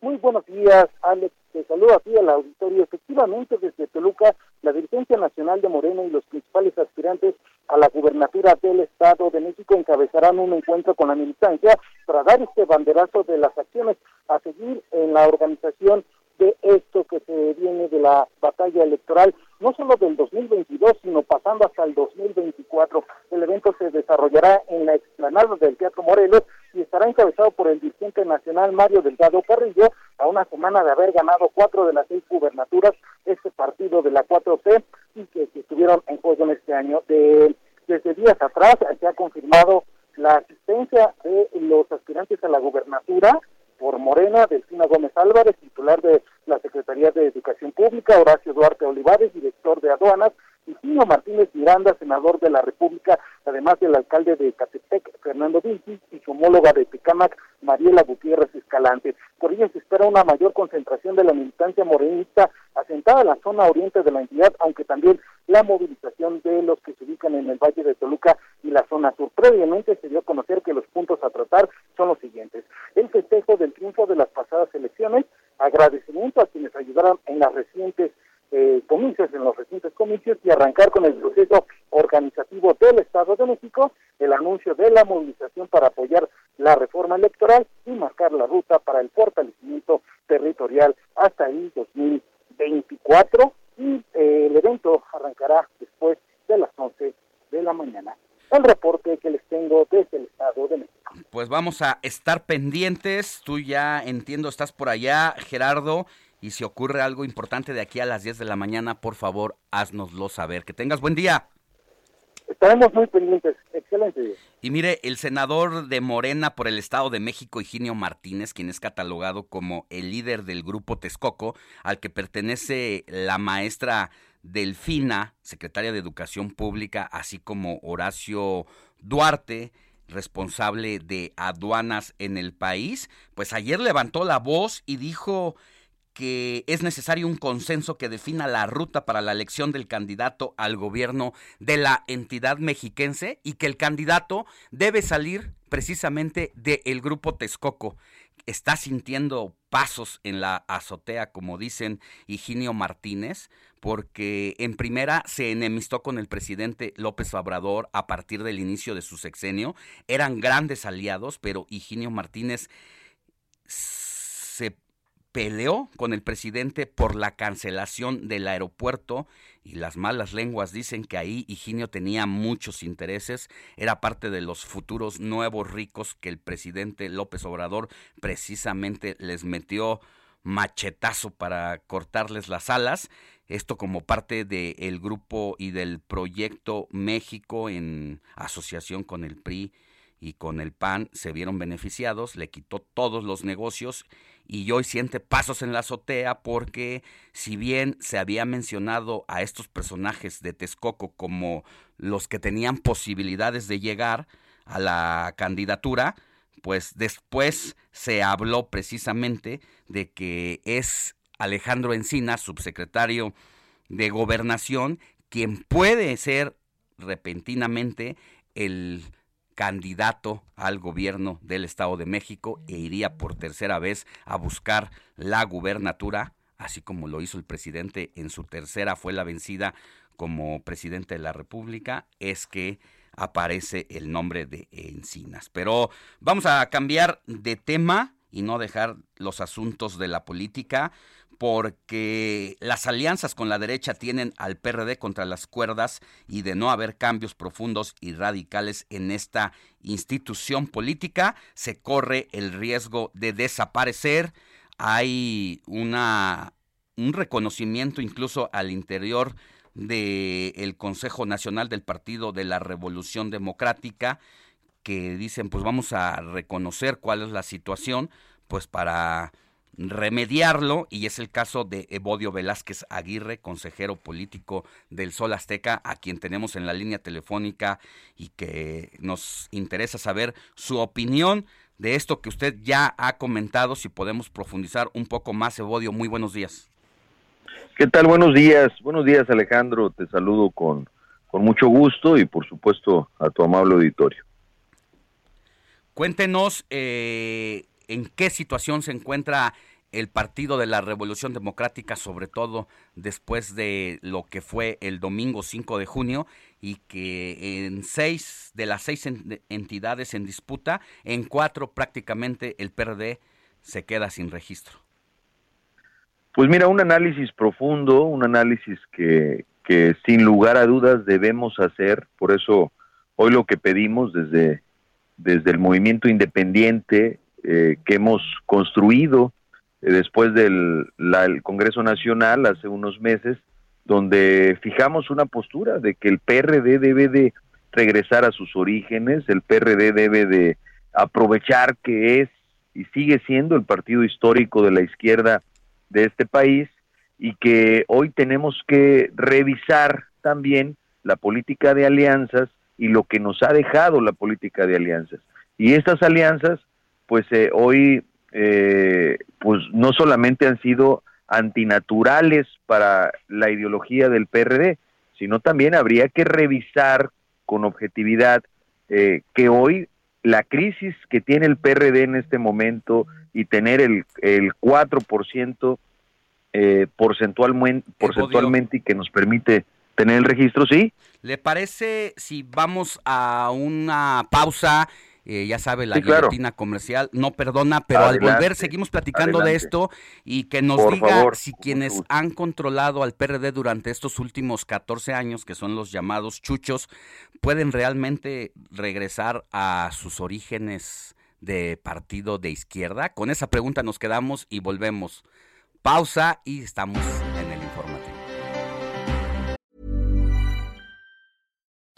Muy buenos días, Alex. Te saludo aquí al auditorio. Efectivamente, desde Toluca, la dirigencia nacional de Morena y los principales aspirantes a la gubernatura del Estado de México encabezarán un encuentro con la militancia para dar este banderazo de las acciones a seguir en la organización de esto que se viene de la batalla electoral, no solo del 2022, sino pasando hasta el 2024. El evento se desarrollará en la explanada del Teatro Morelos y estará encabezado por el dirigente nacional Mario Delgado Carrillo, a una semana de haber ganado cuatro de las seis gubernaturas, este partido de la 4C, y que, que estuvieron en juego en este año. De, desde días atrás se ha confirmado la asistencia de los aspirantes a la gubernatura, por Morena, Delfina Gómez Álvarez, titular de la Secretaría de Educación Pública, Horacio Duarte Olivares, director de aduanas, y Tino Martínez Miranda, senador de la República, además del alcalde de Catepec, Fernando Vinci, y su homóloga de Picamac, Mariela Gutiérrez Escalante. Por ello se espera una mayor concentración de la militancia morenista asentada en la zona oriente de la entidad, aunque también la movilización de los que se ubican en el Valle de Toluca y la zona sur. Previamente se dio a conocer que los puntos a tratar son los siguientes. El festejo del triunfo de las pasadas elecciones, agradecimiento a quienes ayudaron en las recientes eh, comicios, en los recientes comicios y arrancar con el proceso organizativo del Estado de México, el anuncio de la movilización para apoyar la reforma electoral y marcar la ruta para el fortalecimiento territorial hasta el 2024 y eh, el evento arrancará después de las 11 de la mañana. El reporte que les tengo desde el Estado de México. Pues vamos a estar pendientes. Tú ya entiendo, estás por allá, Gerardo. Y si ocurre algo importante de aquí a las 10 de la mañana, por favor, haznoslo saber. Que tengas buen día. Estaremos muy pendientes. Excelente día. Y mire, el senador de Morena por el Estado de México, Higinio Martínez, quien es catalogado como el líder del grupo Texcoco, al que pertenece la maestra Delfina, secretaria de Educación Pública, así como Horacio Duarte, responsable de aduanas en el país, pues ayer levantó la voz y dijo que es necesario un consenso que defina la ruta para la elección del candidato al gobierno de la entidad mexiquense y que el candidato debe salir precisamente del grupo Texcoco. Está sintiendo pasos en la azotea, como dicen Higinio Martínez, porque en primera se enemistó con el presidente López Obrador a partir del inicio de su sexenio. Eran grandes aliados, pero Higinio Martínez peleó con el presidente por la cancelación del aeropuerto y las malas lenguas dicen que ahí Higinio tenía muchos intereses, era parte de los futuros nuevos ricos que el presidente López Obrador precisamente les metió machetazo para cortarles las alas, esto como parte del grupo y del proyecto México en asociación con el PRI y con el PAN se vieron beneficiados, le quitó todos los negocios y hoy siente pasos en la azotea porque si bien se había mencionado a estos personajes de Texcoco como los que tenían posibilidades de llegar a la candidatura, pues después se habló precisamente de que es Alejandro Encina, subsecretario de Gobernación, quien puede ser repentinamente el candidato al gobierno del Estado de México e iría por tercera vez a buscar la gubernatura, así como lo hizo el presidente en su tercera, fue la vencida como presidente de la República, es que aparece el nombre de Encinas. Pero vamos a cambiar de tema y no dejar los asuntos de la política porque las alianzas con la derecha tienen al PRD contra las cuerdas y de no haber cambios profundos y radicales en esta institución política, se corre el riesgo de desaparecer. Hay una, un reconocimiento incluso al interior del Consejo Nacional del Partido de la Revolución Democrática que dicen, pues vamos a reconocer cuál es la situación, pues para remediarlo y es el caso de Evodio Velázquez Aguirre, consejero político del Sol Azteca, a quien tenemos en la línea telefónica y que nos interesa saber su opinión de esto que usted ya ha comentado, si podemos profundizar un poco más, Evodio, muy buenos días. ¿Qué tal? Buenos días, buenos días Alejandro, te saludo con, con mucho gusto y por supuesto a tu amable auditorio. Cuéntenos eh, en qué situación se encuentra el Partido de la Revolución Democrática, sobre todo después de lo que fue el domingo 5 de junio y que en seis de las seis entidades en disputa, en cuatro prácticamente el PRD se queda sin registro. Pues mira, un análisis profundo, un análisis que, que sin lugar a dudas debemos hacer, por eso hoy lo que pedimos desde, desde el movimiento independiente eh, que hemos construido después del Congreso Nacional hace unos meses, donde fijamos una postura de que el PRD debe de regresar a sus orígenes, el PRD debe de aprovechar que es y sigue siendo el partido histórico de la izquierda de este país y que hoy tenemos que revisar también la política de alianzas y lo que nos ha dejado la política de alianzas. Y estas alianzas, pues eh, hoy eh, pues no solamente han sido antinaturales para la ideología del PRD, sino también habría que revisar con objetividad eh, que hoy la crisis que tiene el PRD en este momento y tener el, el 4% eh, porcentualmente, porcentualmente y que nos permite tener el registro, ¿sí? ¿Le parece si vamos a una pausa eh, ya sabe, la guillotina comercial. No perdona, pero al volver seguimos platicando de esto y que nos diga si quienes han controlado al PRD durante estos últimos 14 años, que son los llamados chuchos, pueden realmente regresar a sus orígenes de partido de izquierda. Con esa pregunta nos quedamos y volvemos. Pausa y estamos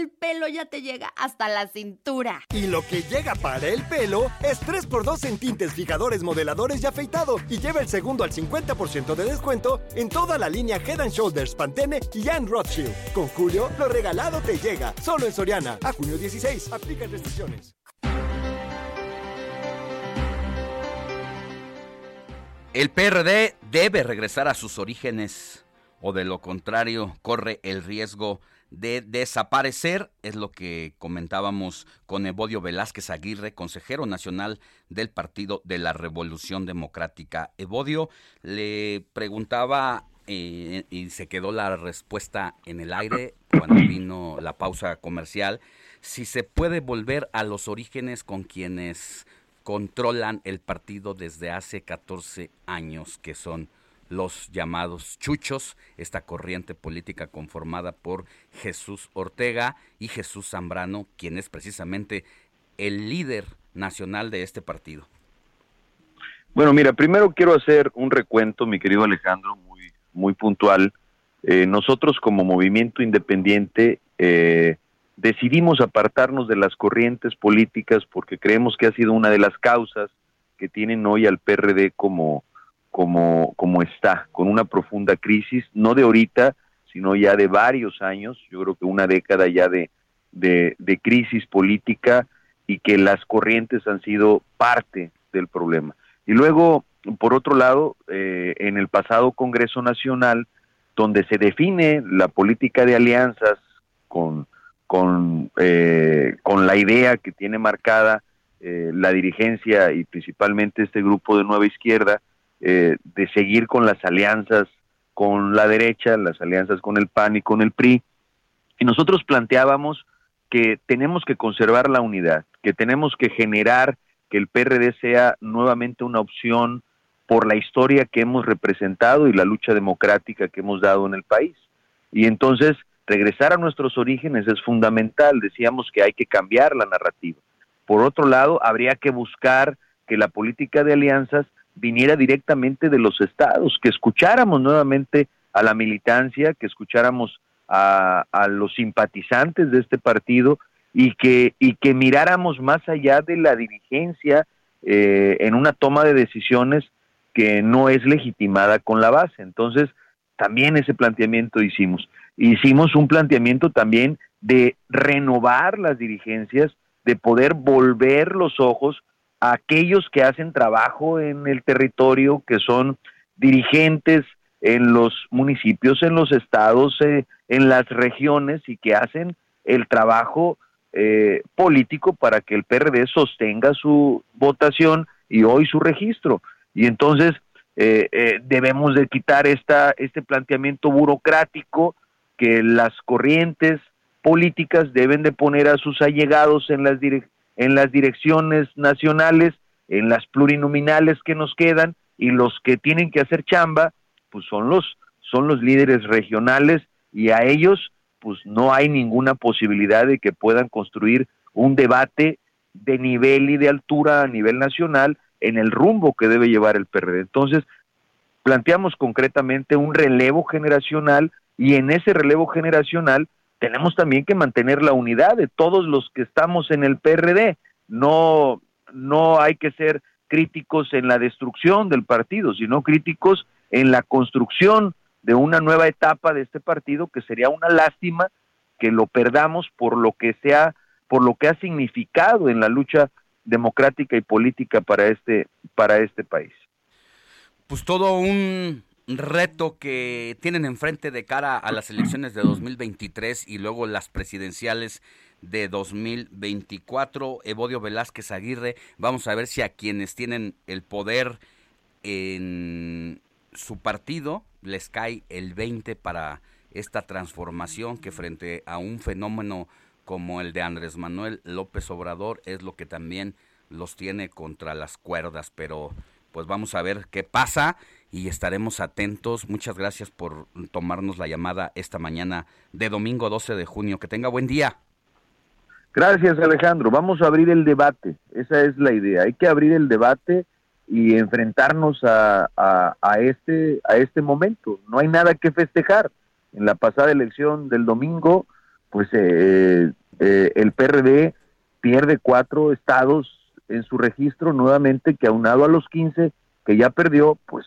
El pelo ya te llega hasta la cintura. Y lo que llega para el pelo es 3x2 en tintes, fijadores, modeladores y afeitado. Y lleva el segundo al 50% de descuento en toda la línea Head and Shoulders, Pantene y Anne Rothschild. Con Julio, lo regalado te llega. Solo en Soriana. A junio 16. Aplica restricciones. El PRD debe regresar a sus orígenes o de lo contrario corre el riesgo de desaparecer, es lo que comentábamos con Evodio Velázquez Aguirre, consejero nacional del Partido de la Revolución Democrática. Evodio le preguntaba eh, y se quedó la respuesta en el aire cuando vino la pausa comercial, si se puede volver a los orígenes con quienes controlan el partido desde hace 14 años, que son los llamados chuchos, esta corriente política conformada por Jesús Ortega y Jesús Zambrano, quien es precisamente el líder nacional de este partido. Bueno, mira, primero quiero hacer un recuento, mi querido Alejandro, muy, puntual eh, nosotros como movimiento independiente eh, decidimos apartarnos de las corrientes políticas porque creemos que ha sido una de las causas que tienen hoy al PRD como, como, como está, con una profunda crisis, no de ahorita, sino ya de varios años, yo creo que una década ya de, de, de crisis política y que las corrientes han sido parte del problema. Y luego, por otro lado, eh, en el pasado Congreso Nacional, donde se define la política de alianzas con, con, eh, con la idea que tiene marcada eh, la dirigencia y principalmente este grupo de Nueva Izquierda, de seguir con las alianzas con la derecha, las alianzas con el PAN y con el PRI. Y nosotros planteábamos que tenemos que conservar la unidad, que tenemos que generar que el PRD sea nuevamente una opción por la historia que hemos representado y la lucha democrática que hemos dado en el país. Y entonces, regresar a nuestros orígenes es fundamental. Decíamos que hay que cambiar la narrativa. Por otro lado, habría que buscar que la política de alianzas viniera directamente de los estados, que escucháramos nuevamente a la militancia, que escucháramos a, los simpatizantes de este partido y que, y que miráramos más allá de la dirigencia eh, en una toma de decisiones que no es legitimada con la base. Entonces, también ese planteamiento hicimos. Hicimos un planteamiento también de renovar las dirigencias, de poder volver los ojos a aquellos que hacen trabajo en el territorio, que son dirigentes en los municipios, en los estados, eh, en las regiones y que hacen el trabajo eh, político para que el PRD sostenga su votación y hoy su registro. Y entonces eh, debemos de quitar esta, este planteamiento burocrático que las corrientes políticas deben de poner a sus allegados en las, en las direcciones nacionales, en las plurinominales que nos quedan y los que tienen que hacer chamba pues son los son los líderes regionales y a ellos pues no hay ninguna posibilidad de que puedan construir un debate de nivel y de altura a nivel nacional en el rumbo que debe llevar el PRD. Entonces, planteamos concretamente un relevo generacional y en ese relevo generacional tenemos también que mantener la unidad de todos los que estamos en el PRD. No, no hay que ser críticos en la destrucción del partido, sino críticos en la construcción de una nueva etapa de este partido que sería una lástima que lo perdamos por lo que sea por lo que ha significado en la lucha democrática y política para este para este país. Pues todo un reto que tienen enfrente de cara a las elecciones de 2023 y luego las presidenciales de 2024. Evodio Velázquez Aguirre, vamos a ver si a quienes tienen el poder en su partido les cae el 20 para esta transformación que frente a un fenómeno como el de Andrés Manuel López Obrador es lo que también los tiene contra las cuerdas, pero pues vamos a ver qué pasa y estaremos atentos. Muchas gracias por tomarnos la llamada esta mañana de domingo 12 de junio. Que tenga buen día. Gracias Alejandro. Vamos a abrir el debate. Esa es la idea. Hay que abrir el debate y enfrentarnos a, a, este, a este momento. No hay nada que festejar. En la pasada elección del domingo, pues eh, eh, el PRD pierde cuatro estados en su registro nuevamente que aunado a los 15 que ya perdió, pues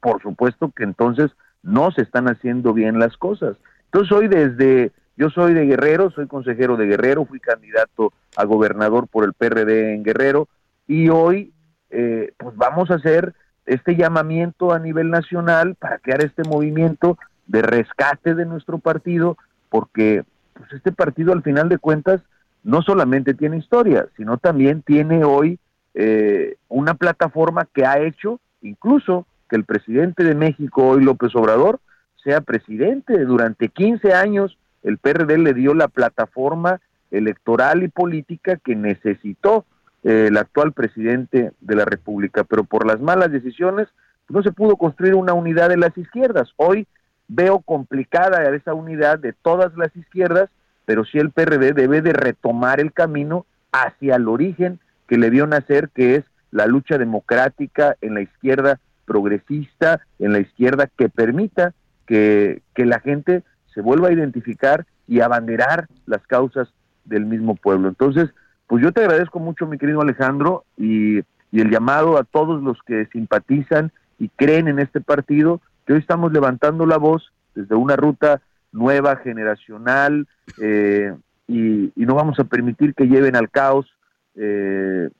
por supuesto que entonces no se están haciendo bien las cosas. Entonces hoy desde, yo soy de Guerrero, soy consejero de Guerrero, fui candidato a gobernador por el PRD en Guerrero y hoy eh, pues vamos a hacer este llamamiento a nivel nacional para crear este movimiento de rescate de nuestro partido, porque pues este partido al final de cuentas no solamente tiene historia, sino también tiene hoy eh, una plataforma que ha hecho incluso que el presidente de México, hoy López Obrador, sea presidente. Durante 15 años el PRD le dio la plataforma electoral y política que necesitó eh, el actual presidente de la República, pero por las malas decisiones no se pudo construir una unidad de las izquierdas. Hoy veo complicada esa unidad de todas las izquierdas, pero sí el PRD debe de retomar el camino hacia el origen que le vio nacer, que es la lucha democrática en la izquierda progresista, en la izquierda que permita que que, la gente se vuelva a identificar y abanderar las causas del mismo pueblo. Entonces, pues yo te agradezco mucho, mi querido Alejandro, y, y el llamado a todos los que simpatizan y creen en este partido, que hoy estamos levantando la voz desde una ruta nueva, generacional, eh, y, y no vamos a permitir que lleven al caos eh,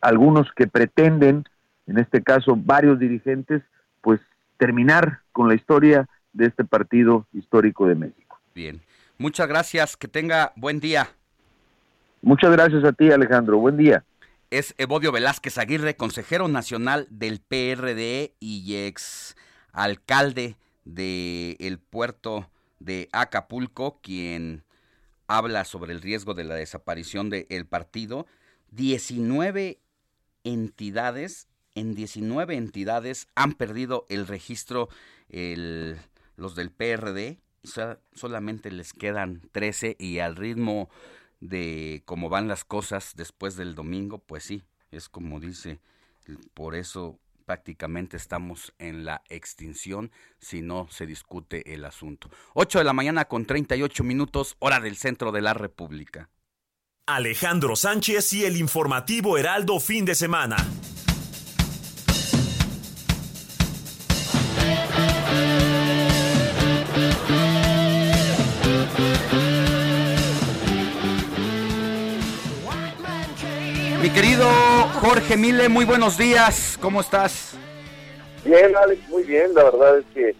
algunos que pretenden, en este caso varios dirigentes, pues terminar con la historia de este partido histórico de México. Bien. Muchas gracias. Que tenga buen día. Muchas gracias a ti, Alejandro. Buen día. Es Evodio Velázquez Aguirre, consejero nacional del PRD y ex alcalde del puerto de Acapulco, quien habla sobre el riesgo de la desaparición del partido. 19 entidades, en 19 entidades han perdido el registro los del PRD, solamente les quedan 13 y al ritmo de cómo van las cosas después del domingo, pues sí, es como dice, por eso prácticamente estamos en la extinción si no se discute el asunto. 8 de la mañana con 38 minutos, hora del centro de la República. Alejandro Sánchez y el informativo Heraldo fin de semana. Querido Jorge Mile, muy buenos días, ¿cómo estás? Bien, Alex, muy bien. La verdad es que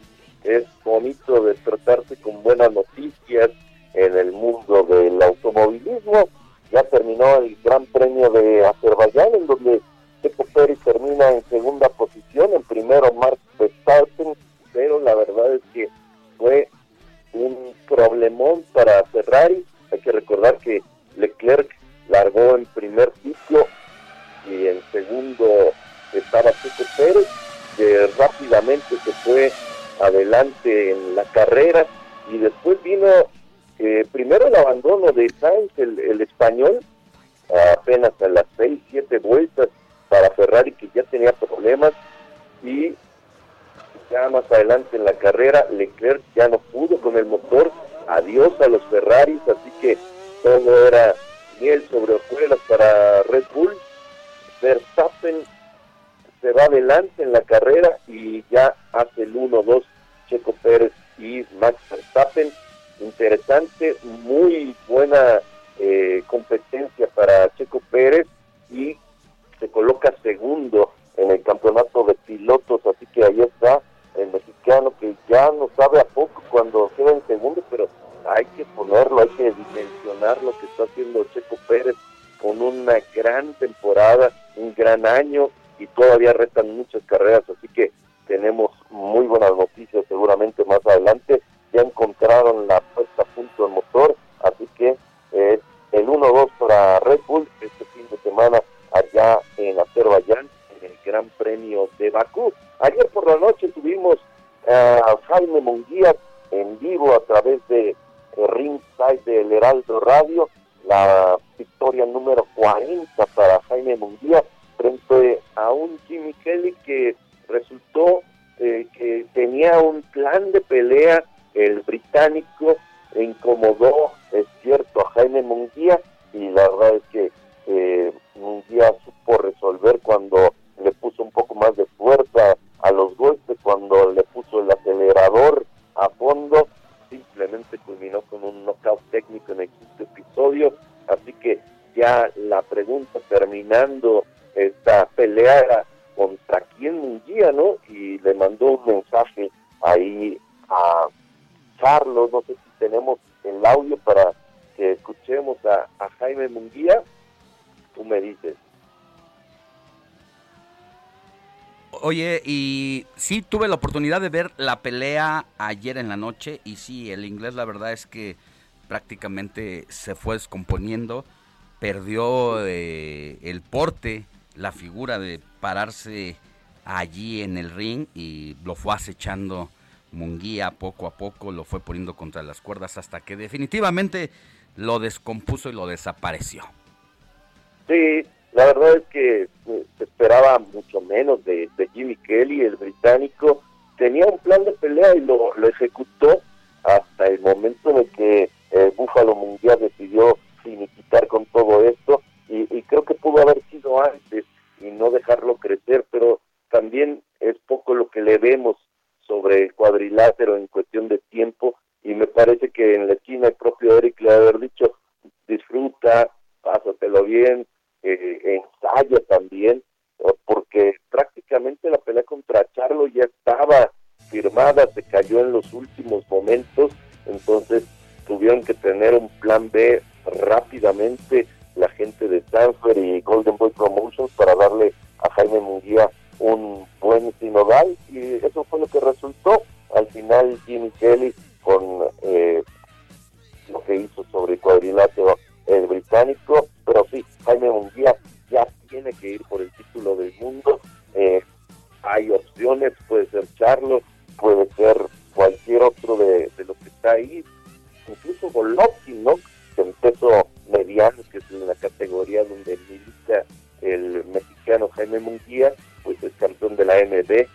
es bonito despertarse con buenas noticias en el mundo del automovilismo. Ya terminó el Gran Premio de Azerbaiyán, en donde Checo Pérez termina en segunda posición, en primero Mark Verstappen, pero la verdad es que fue un problemón para Ferrari. Hay que recordar que Leclerc largó en primer sitio y en segundo estaba Checo Pérez, que rápidamente se fue adelante en la carrera. Y después vino eh, primero el abandono de Sainz, el, el español, apenas a las seis, siete vueltas para Ferrari que ya tenía problemas. Y ya más adelante en la carrera Leclerc ya no pudo con el motor, adiós a los Ferraris, así que todo era miel sobre hojuelas para Red Bull. Verstappen se va adelante en la carrera y ya hace el 1-2 Checo Pérez y Max Verstappen. Interesante, muy buena eh, competencia para Checo Pérez y se coloca segundo en el campeonato de pilotos, así que ahí está el mexicano que ya no sabe a poco cuando queda en segundo, pero hay que ponerlo, hay que dimensionar lo que está haciendo Checo Pérez con una gran temporada, un gran año y todavía restan muchas carreras, así que tenemos muy buenas noticias seguramente más adelante. Ya encontraron la puesta a punto del motor, así que eh, el 1-2 para Red Bull este fin de semana allá en Azerbaiyán, en el Gran Premio de Bakú. Ayer por la noche tuvimos a Jaime Munguía en vivo a través de Ringside del Heraldo Radio, la victoria número 40 para Jaime Munguía frente a un Jimmy Kelly que resultó eh, que tenía un plan de pelea, el británico incomodó, es cierto, a Jaime Munguía y la verdad es que eh, Munguía supo resolver cuando le puso un poco más de fuerza a los golpes, cuando le puso el acelerador a fondo, simplemente culminó con un knockout técnico en el quinto episodio, así que ya la pregunta terminando esta pelea contra quién Munguía, ¿no? Y le mandó un mensaje ahí a Carlos, no sé si tenemos el audio para que escuchemos a, a Jaime Munguía, tú me dices. Oye, y sí tuve la oportunidad de ver la pelea ayer en la noche y sí, el inglés la verdad es que prácticamente se fue descomponiendo, perdió eh, el porte, la figura de pararse allí en el ring y lo fue acechando Munguía poco a poco, lo fue poniendo contra las cuerdas hasta que definitivamente lo descompuso y lo desapareció. Sí, la verdad es que eh, se esperaba mucho menos de, de Jimmy Kelly, el británico, tenía un plan de pelea y lo, lo ejecutó hasta el momento de que el Búfalo Mundial decidió finiquitar con todo esto. Y, y creo que pudo haber sido antes y no dejarlo crecer, pero también es poco lo que le vemos sobre el cuadrilátero en cuestión de tiempo. Y me parece que en la esquina el propio Eric le ha haber dicho disfruta, pásatelo bien, eh, ensaya también, porque prácticamente la pelea contra Charlo ya estaba firmada, se cayó en los últimos momentos, entonces tuvieron que tener un plan B rápidamente la gente de Stanford y Golden Boy Promotions para darle a Jaime Munguía un buen sinodal y eso fue lo que resultó. Al final Jimmy Kelly con eh, lo que hizo sobre el cuadrilátero el británico, pero sí, Jaime Munguía ya tiene que ir por el título del mundo. Eh, hay opciones, puede ser Charlo, puede ser cualquier otro de, de lo que está ahí, incluso Golovkin, ¿no? Que en peso mediano, que es la categoría donde milita el mexicano Jaime Munguía, pues es campeón de la MB,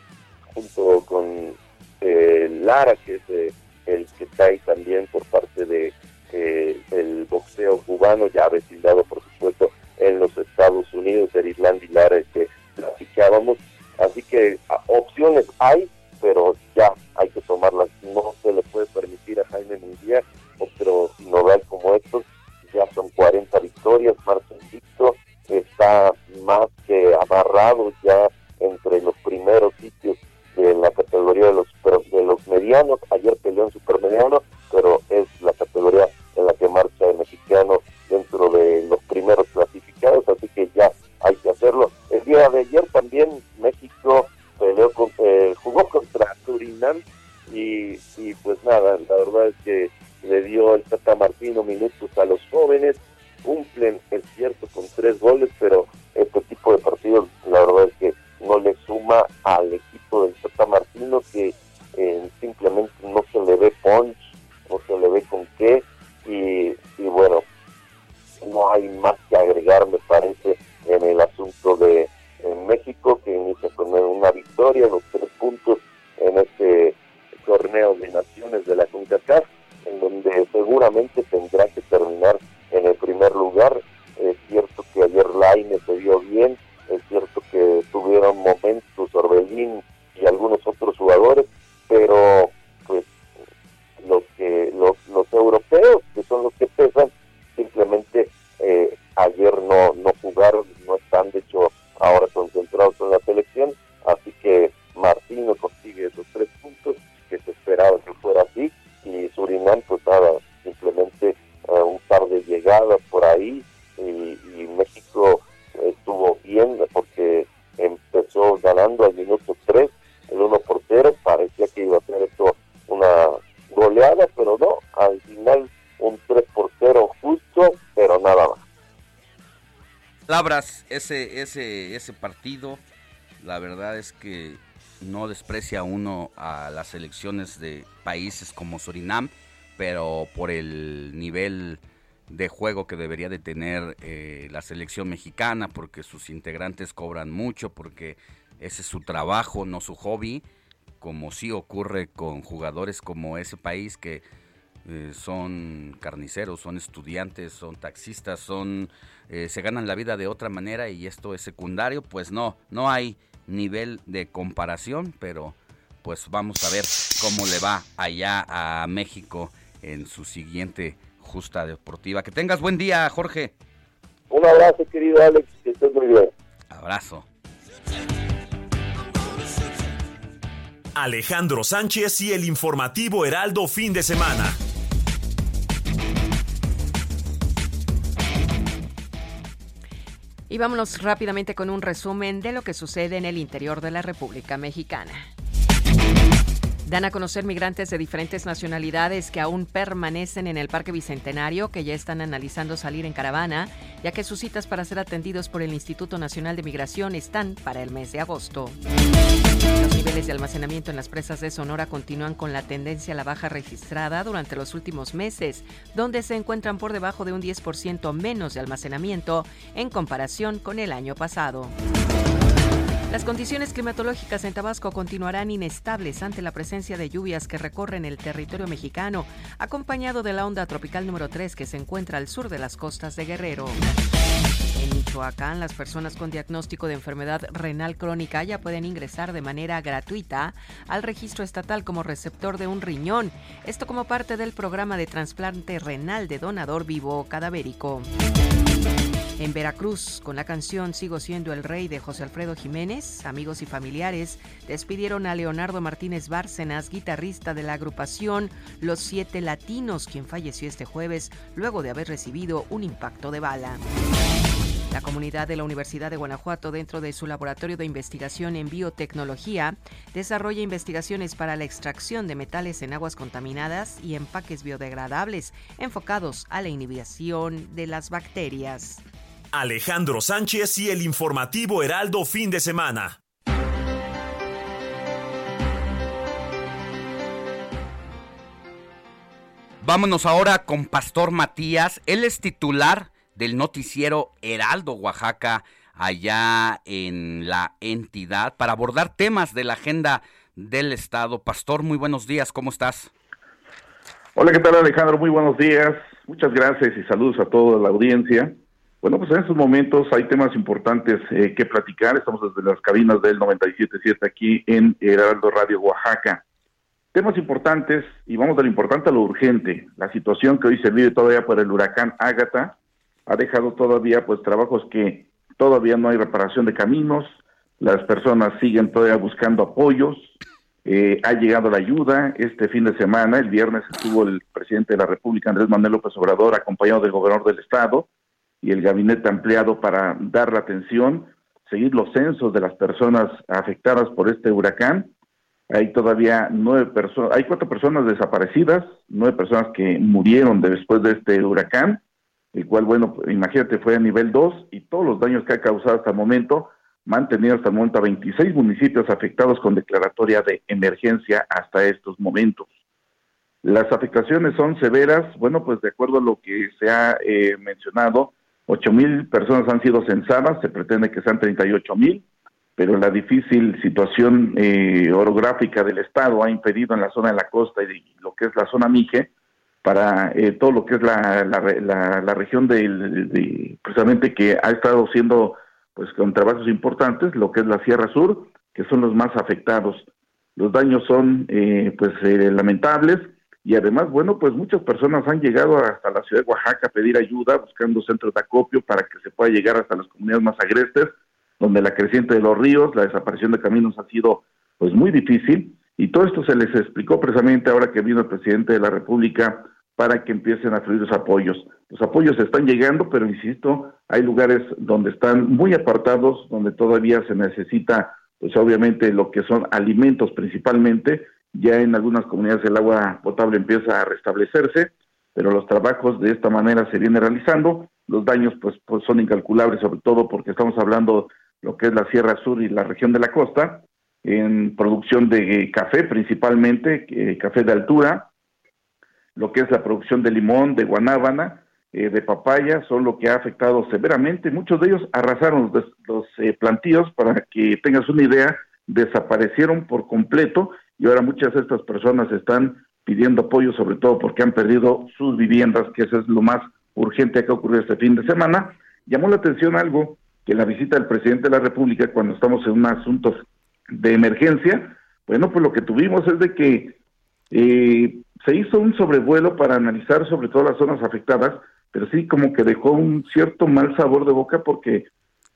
junto con eh, Lara, que es eh, el que está ahí también por parte de eh, el boxeo cubano, ya vecindado por supuesto en los Estados Unidos, el Irlanda Lara, que platicábamos. Así que opciones hay, pero ya hay que tomarlas. No se le puede permitir a Jaime Munguía otro sinodal como estos. Ya son 40 victorias, marcha invicto, está más que amarrado ya entre los primeros sitios de la categoría de los de los medianos. Ayer peleó en supermediano, pero es la categoría en la que marcha el mexicano dentro de los primeros clasificados, así que ya hay que hacerlo. El día de ayer también México peleó con, eh, jugó contra Surinam y, y pues nada, la verdad es que le dio el Tata Martino minutos a los jóvenes, cumplen, es cierto, con tres goles, pero este tipo de partidos, la verdad es que no le suma al equipo del Tata Martino, que eh, simplemente no se le ve punch, no se le ve con qué, y, y bueno, no hay más que agregar, me parece, en el asunto de México, que inicia con una victoria, ese, ese, partido, la verdad es que no desprecia uno a las elecciones de países como Surinam, pero por el nivel de juego que debería de tener eh, la selección mexicana, porque sus integrantes cobran mucho, porque ese es su trabajo, no su hobby, como sí ocurre con jugadores como ese país que eh, son carniceros, son estudiantes, son taxistas, son eh, se ganan la vida de otra manera y esto es secundario, pues no, no hay nivel de comparación, pero pues vamos a ver cómo le va allá a México en su siguiente justa deportiva. Que tengas buen día, Jorge. un abrazo querido Alex que estés muy bien Abrazo. Alejandro Sánchez y el informativo Heraldo fin de semana. Y vámonos rápidamente con un resumen de lo que sucede en el interior de la República Mexicana. Dan a conocer migrantes de diferentes nacionalidades que aún permanecen en el Parque Bicentenario, que ya están analizando salir en caravana, ya que sus citas para ser atendidos por el Instituto Nacional de Migración están para el mes de agosto. Los niveles de almacenamiento en las presas de Sonora continúan con la tendencia a la baja registrada durante los últimos meses, donde se encuentran por debajo de un 10% menos de almacenamiento en comparación con el año pasado. Las condiciones climatológicas en Tabasco continuarán inestables ante la presencia de lluvias que recorren el territorio mexicano, acompañado de la onda tropical número 3 que se encuentra al sur de las costas de Guerrero. Las personas con diagnóstico de enfermedad renal crónica ya pueden ingresar de manera gratuita al registro estatal como receptor de un riñón, esto como parte del programa de trasplante renal de donador vivo cadavérico. En Veracruz, con la canción Sigo siendo el rey de José Alfredo Jiménez, amigos y familiares despidieron a Leonardo Martínez Bárcenas, guitarrista de la agrupación Los Siete Latinos, quien falleció este jueves luego de haber recibido un impacto de bala. La comunidad de la Universidad de Guanajuato, dentro de su laboratorio de investigación en biotecnología, desarrolla investigaciones para la extracción de metales en aguas contaminadas y empaques biodegradables enfocados a la inhibición de las bacterias. Alejandro Sánchez y el informativo Heraldo fin de semana. Vámonos ahora con Pastor Matías. Él es titular del noticiero Heraldo Oaxaca, allá en la entidad, para abordar temas de la agenda del Estado. Pastor, muy buenos días, ¿cómo estás? Hola, ¿qué tal Alejandro? Muy buenos días. Muchas gracias y saludos a toda la audiencia. Bueno, pues en estos momentos hay temas importantes eh, que platicar. Estamos desde las cabinas del 97.7 aquí en Heraldo Radio Oaxaca. Temas importantes y vamos de lo importante a lo urgente. La situación que hoy se vive todavía por el huracán Ágata ha dejado todavía pues trabajos que todavía no hay reparación de caminos, las personas siguen todavía buscando apoyos, eh, ha llegado la ayuda este fin de semana, el viernes estuvo el presidente de la República Andrés Manuel López Obrador acompañado del gobernador del estado, y el gabinete ampliado para dar la atención, seguir los censos de las personas afectadas por este huracán. Hay todavía nueve personas, hay cuatro personas desaparecidas, nueve personas que murieron después de este huracán, el cual, bueno, imagínate, fue a nivel 2 y todos los daños que ha causado hasta el momento, mantenido hasta el momento a 26 municipios afectados con declaratoria de emergencia hasta estos momentos. Las afectaciones son severas, bueno, pues de acuerdo a lo que se ha eh, mencionado, Ocho mil personas han sido censadas, se pretende que sean 38 mil, pero la difícil situación eh, orográfica del Estado ha impedido en la zona de la costa y lo que es la zona Mije, para eh, todo lo que es la, la, región de, precisamente que ha estado siendo pues con trabajos importantes, lo que es la Sierra Sur, que son los más afectados. Los daños son eh, pues eh, lamentables, y además, bueno, pues muchas personas han llegado hasta la ciudad de Oaxaca a pedir ayuda, buscando centros de acopio para que se pueda llegar hasta las comunidades más agrestes, donde la creciente de los ríos, la desaparición de caminos ha sido pues muy difícil y todo esto se les explicó precisamente ahora que vino el presidente de la República para que empiecen a fluir los apoyos. Los apoyos están llegando, pero insisto, hay lugares donde están muy apartados, donde todavía se necesita, pues obviamente lo que son alimentos principalmente, ya en algunas comunidades el agua potable empieza a restablecerse, pero los trabajos de esta manera se vienen realizando. Los daños pues, pues son incalculables, sobre todo porque estamos hablando lo que es la Sierra Sur y la región de la costa, en producción de café principalmente, eh, café de altura, lo que es la producción de limón, de guanábana, eh, de papaya, son lo que ha afectado severamente. Muchos de ellos arrasaron los, los eh, plantíos, para que tengas una idea, desaparecieron por completo y ahora muchas de estas personas están pidiendo apoyo, sobre todo porque han perdido sus viviendas, que eso es lo más urgente que ha ocurrido este fin de semana. Llamó la atención algo que la visita del presidente de la República, cuando estamos en un asunto de emergencia, bueno, pues lo que tuvimos es de que eh, se hizo un sobrevuelo para analizar sobre todo las zonas afectadas, pero sí como que dejó un cierto mal sabor de boca porque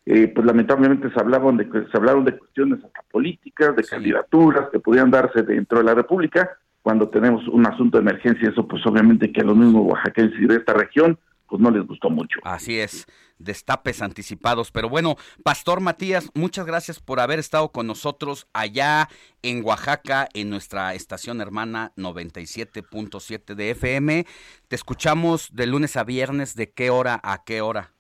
eh, pues lamentablemente se hablaban de se hablaron de cuestiones hasta políticas, de candidaturas que podían darse dentro de la República. Cuando tenemos un asunto de emergencia, eso pues obviamente que a los mismos oaxaquenses de esta región pues no les gustó mucho. Así es, destapes anticipados. Pero bueno, Pastor Matías, muchas gracias por haber estado con nosotros allá en Oaxaca, en nuestra estación hermana 97.7 de FM. Te escuchamos de lunes a viernes, ¿de qué hora a qué hora?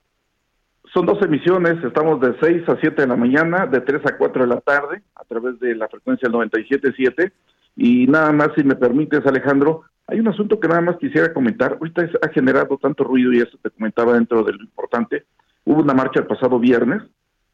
Son dos emisiones, estamos de 6 a 7 de la mañana, de 3 a 4 de la tarde, a través de la frecuencia del 97.7. Y nada más, si me permites, Alejandro, hay un asunto que nada más quisiera comentar. Ahorita ha generado tanto ruido y eso te comentaba dentro de lo importante. Hubo una marcha el pasado viernes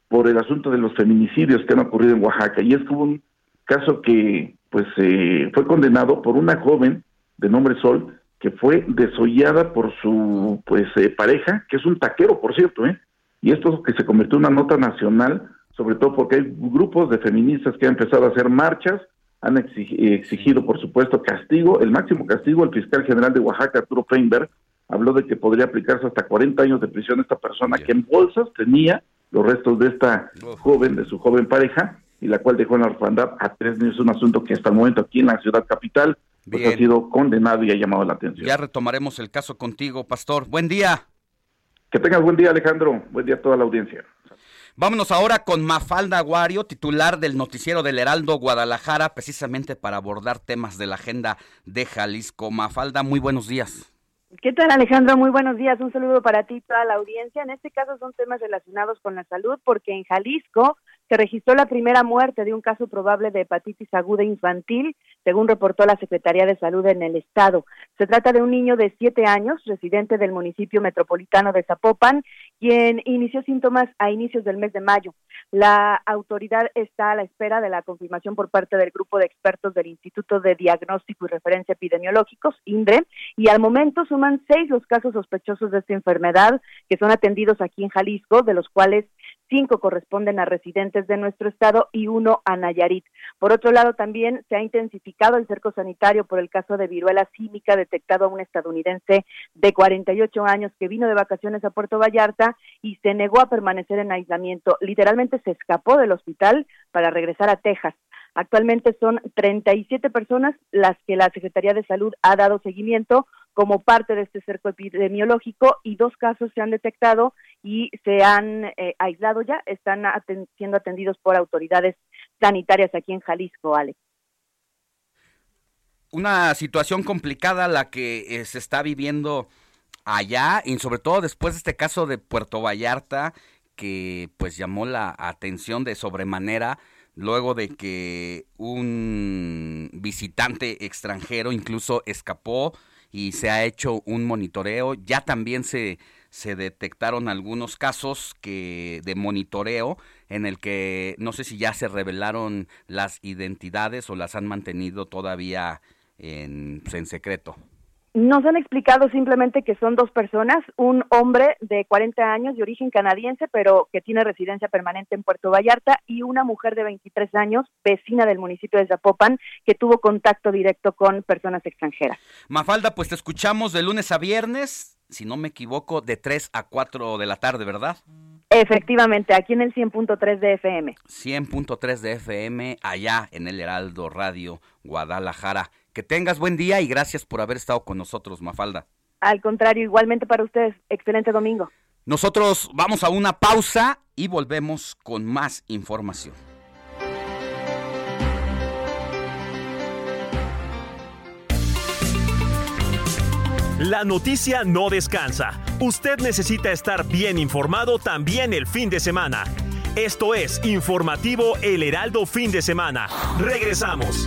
por el asunto de los feminicidios que han ocurrido en Oaxaca. Y es que hubo un caso que pues eh, fue condenado por una joven de nombre Sol que fue desollada por su pues eh, pareja, que es un taquero, por cierto, ¿eh? Y esto que se convirtió en una nota nacional, sobre todo porque hay grupos de feministas que han empezado a hacer marchas, han exigido, por supuesto, castigo, el máximo castigo, el fiscal general de Oaxaca, Arturo Feinberg, habló de que podría aplicarse hasta 40 años de prisión a esta persona que en bolsas tenía los restos de esta joven, de su joven pareja, y la cual dejó en la orfandad a tres niños, un asunto que hasta el momento aquí en la ciudad capital pues ha sido condenado y ha llamado la atención. Ya retomaremos el caso contigo, Pastor. Buen día. Que tengas buen día, Alejandro. Buen día a toda la audiencia. Vámonos ahora con Mafalda Aguario, titular del noticiero del Heraldo Guadalajara, precisamente para abordar temas de la agenda de Jalisco. Mafalda, muy buenos días. ¿Qué tal Alejandro? Muy buenos días. Un saludo para ti y toda la audiencia. En este caso son temas relacionados con la salud porque en Jalisco se registró la primera muerte de un caso probable de hepatitis aguda infantil, según reportó la Secretaría de Salud en el estado. Se trata de un niño de siete años, residente del municipio metropolitano de Zapopan, quien inició síntomas a inicios del mes de mayo. La autoridad está a la espera de la confirmación por parte del grupo de expertos del Instituto de Diagnóstico y Referencia Epidemiológicos, INDRE, y al momento suman seis los casos sospechosos de esta enfermedad que son atendidos aquí en Jalisco, de los cuales cinco corresponden a residentes de nuestro estado y uno a Nayarit. Por otro lado, también se ha intensificado el cerco sanitario por el caso de viruela símica detectado a un estadounidense de 48 años que vino de vacaciones a Puerto Vallarta y se negó a permanecer en aislamiento. Literalmente se escapó del hospital para regresar a Texas. Actualmente son 37 personas las que la Secretaría de Salud ha dado seguimiento como parte de este cerco epidemiológico y dos casos se han detectado y se han eh, aislado ya, están siendo atendidos por autoridades sanitarias aquí en Jalisco, Alex. Una situación complicada la que eh, se está viviendo allá y sobre todo después de este caso de Puerto Vallarta que pues llamó la atención de sobremanera luego de que un visitante extranjero incluso escapó y se ha hecho un monitoreo. Ya también se, se detectaron algunos casos que de monitoreo en el que no sé si ya se revelaron las identidades o las han mantenido todavía en, pues, en secreto. Nos han explicado simplemente que son dos personas, un hombre de 40 años de origen canadiense, pero que tiene residencia permanente en Puerto Vallarta, y una mujer de 23 años, vecina del municipio de Zapopan, que tuvo contacto directo con personas extranjeras. Mafalda, pues te escuchamos de lunes a viernes, si no me equivoco, de 3 a 4 de la tarde, ¿verdad? Efectivamente, aquí en el 100.3 de FM. 100.3 de FM, allá en el Heraldo Radio Guadalajara. Que tengas buen día y gracias por haber estado con nosotros, Mafalda. Al contrario, igualmente para ustedes. Excelente domingo. Nosotros vamos a una pausa y volvemos con más información. La noticia no descansa. Usted necesita estar bien informado también el fin de semana. Esto es Informativo El Heraldo Fin de Semana. Regresamos.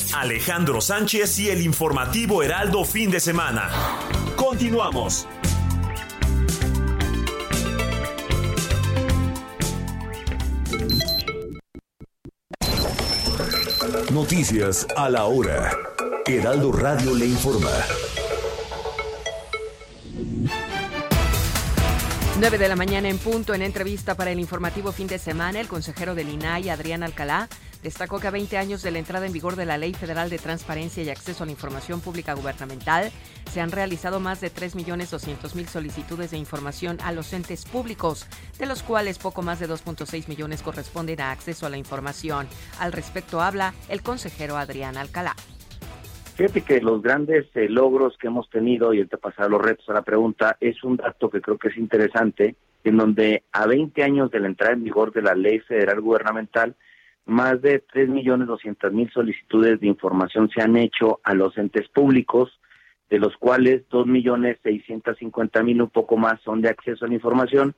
Alejandro Sánchez y el informativo Heraldo fin de semana. Continuamos. Noticias a la hora. Heraldo Radio le informa. 9 de la mañana en punto, en entrevista para el informativo fin de semana, el consejero del INAI, Adrián Alcalá, destacó que a 20 años de la entrada en vigor de la Ley Federal de Transparencia y Acceso a la Información Pública Gubernamental, se han realizado más de 3.200.000 solicitudes de información a los entes públicos, de los cuales poco más de 2.6 millones corresponden a acceso a la información. Al respecto habla el consejero Adrián Alcalá. Fíjate que los grandes eh, logros que hemos tenido, y pasar los retos a la pregunta, es un dato que creo que es interesante, en donde a 20 años de la entrada en vigor de la ley federal gubernamental, más de 3.200.000 solicitudes de información se han hecho a los entes públicos, de los cuales 2.650.000, un poco más, son de acceso a la información,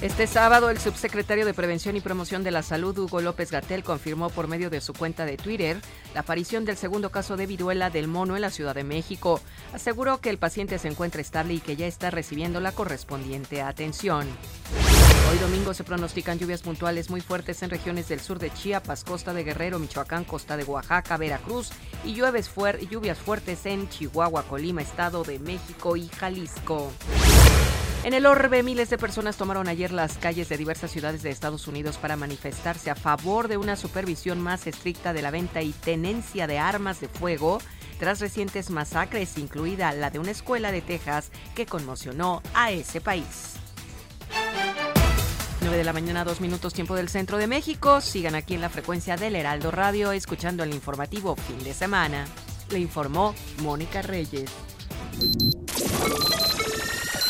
Este sábado, el subsecretario de Prevención y Promoción de la Salud, Hugo López Gatel, confirmó por medio de su cuenta de Twitter la aparición del segundo caso de viruela del mono en la Ciudad de México. Aseguró que el paciente se encuentra estable y que ya está recibiendo la correspondiente atención. Hoy domingo se pronostican lluvias puntuales muy fuertes en regiones del sur de Chiapas, costa de Guerrero, Michoacán, costa de Oaxaca, Veracruz y lluvias, fuer lluvias fuertes en Chihuahua, Colima, Estado de México y Jalisco. En el orbe, miles de personas tomaron ayer las calles de diversas ciudades de Estados Unidos para manifestarse a favor de una supervisión más estricta de la venta y tenencia de armas de fuego tras recientes masacres, incluida la de una escuela de Texas que conmocionó a ese país. 9 de la mañana, dos minutos tiempo del centro de México. Sigan aquí en la frecuencia del Heraldo Radio escuchando el informativo fin de semana. Le informó Mónica Reyes.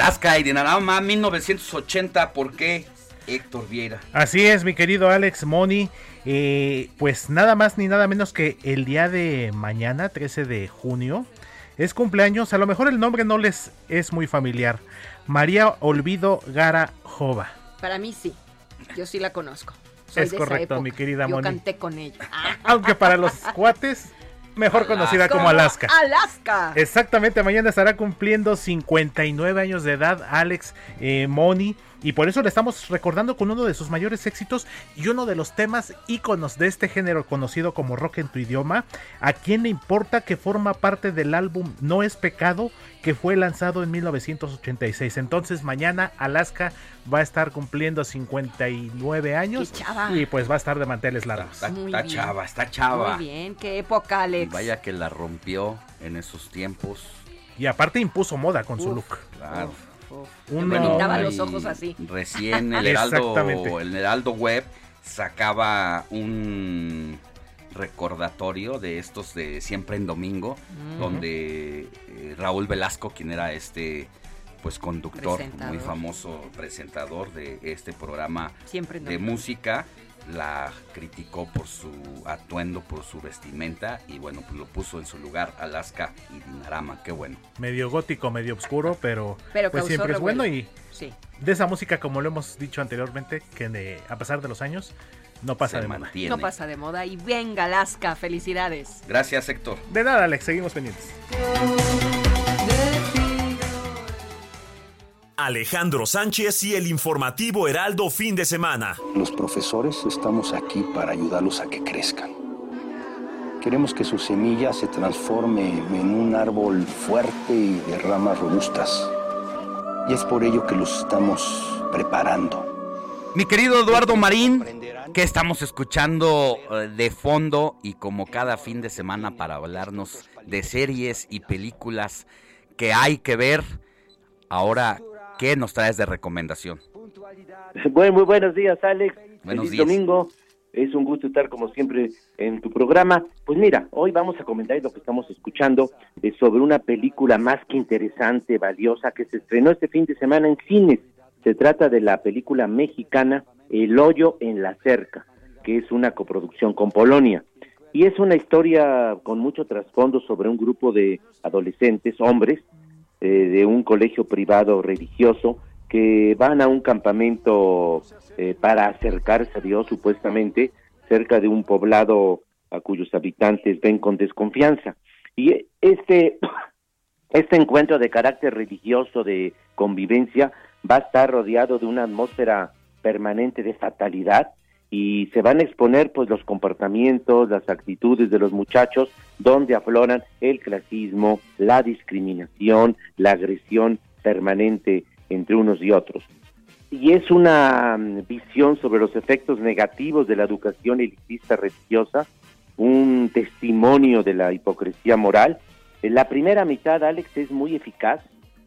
Alaska y Dinarama 1980, ¿por qué? Héctor Vieira. Así es, mi querido Alex Moni. Eh, pues nada más ni nada menos que el día de mañana, 13 de junio, es cumpleaños. A lo mejor el nombre no les es muy familiar. María Olvido Gara Jova. Para mí sí, yo sí la conozco. Soy Es de esa correcto, época. mi querida Yo Moni. canté con ella. Aunque para los cuates, mejor conocida como Alaska. Alaska. Exactamente, mañana estará cumpliendo 59 años de edad Alex eh, Moni. Y por eso le estamos recordando con uno de sus mayores éxitos y uno de los temas íconos de este género conocido como rock en tu idioma. ¿A quién le importa que forma parte del álbum No es pecado que fue lanzado en 1986? Entonces mañana Alaska va a estar cumpliendo 59 años ¡Qué chava! y pues va a estar de manteles largos. Está, está chava, está chava. Muy bien, qué época, Alex. Vaya que la rompió en esos tiempos. Y aparte impuso moda con su look. Claro. Uno- me pintaba los ojos así. Recién el Heraldo, el Heraldo Web sacaba un recordatorio de estos de siempre en domingo, donde eh, Raúl Velasco, quien era este pues conductor muy famoso presentador de este programa Siempre en de música la criticó por su atuendo, por su vestimenta y bueno, pues lo puso en su lugar Alaska y Dinarama, qué bueno. medio gótico, medio oscuro, pero, Pero pues siempre es bueno y Sí. de esa música, como lo hemos dicho anteriormente, que de- a pesar de los años, no pasa Se de moda. No pasa de moda. Y venga, Alaska, felicidades. Gracias, Héctor. De nada, Alex, seguimos pendientes. Alejandro Sánchez y el informativo Heraldo fin de semana. Los profesores estamos aquí para ayudarlos a que crezcan. Queremos que su semilla se transforme en un árbol fuerte y de ramas robustas. Y es por ello que los estamos preparando. Mi querido Eduardo Marín, que estamos escuchando eh, de fondo y como cada fin de semana para hablarnos de series y películas que hay que ver. Ahora, ¿qué nos traes de recomendación? Bueno, muy buenos días, Alex. Buenos Feliz días. domingo. Es un gusto estar como siempre en tu programa. Pues mira, hoy vamos a comentar lo que estamos escuchando eh, sobre una película más que interesante, valiosa, que se estrenó este fin de semana en cines. Se trata de la película mexicana El hoyo en la cerca, que es una coproducción con Polonia. Y es una historia con mucho trasfondo sobre un grupo de adolescentes, hombres, eh, de un colegio privado religioso que van a un campamento eh, para acercarse a Dios supuestamente cerca de un poblado a cuyos habitantes ven con desconfianza. Y este, este encuentro de carácter religioso, de convivencia, va a estar rodeado de una atmósfera permanente de fatalidad y se van a exponer pues los comportamientos, las actitudes de los muchachos donde afloran el clasismo, la discriminación, la agresión permanente entre unos y otros. Y es una mm, visión sobre los efectos negativos de la educación elitista religiosa, un testimonio de la hipocresía moral. La primera mitad, Alex, es muy eficaz,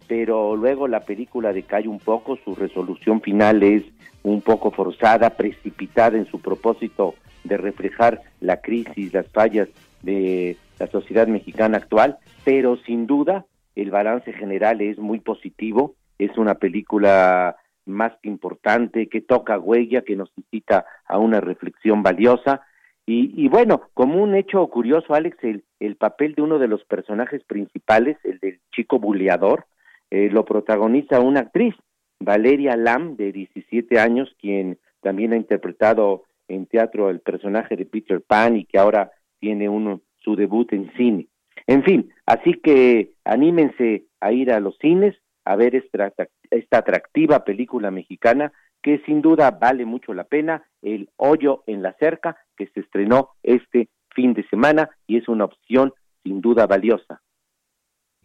pero luego la película decae un poco, su resolución final es un poco forzada, precipitada en su propósito de reflejar la crisis, las fallas de la sociedad mexicana actual, pero sin duda el balance general es muy positivo, es una película más que importante, que toca huella, que nos incita a una reflexión valiosa. Y, y bueno, como un hecho curioso, Alex, el, el, papel de uno de los personajes principales, el del chico buleador, eh, lo protagoniza una actriz, Valeria Lam, de 17 años, quien también ha interpretado en teatro el personaje de Peter Pan y que ahora tiene uno, su debut en cine. En fin, así que anímense a ir a los cines a ver esta, esta atractiva película mexicana que sin duda vale mucho la pena, El Hoyo en la Cerca, que se estrenó este fin de semana y es una opción sin duda valiosa.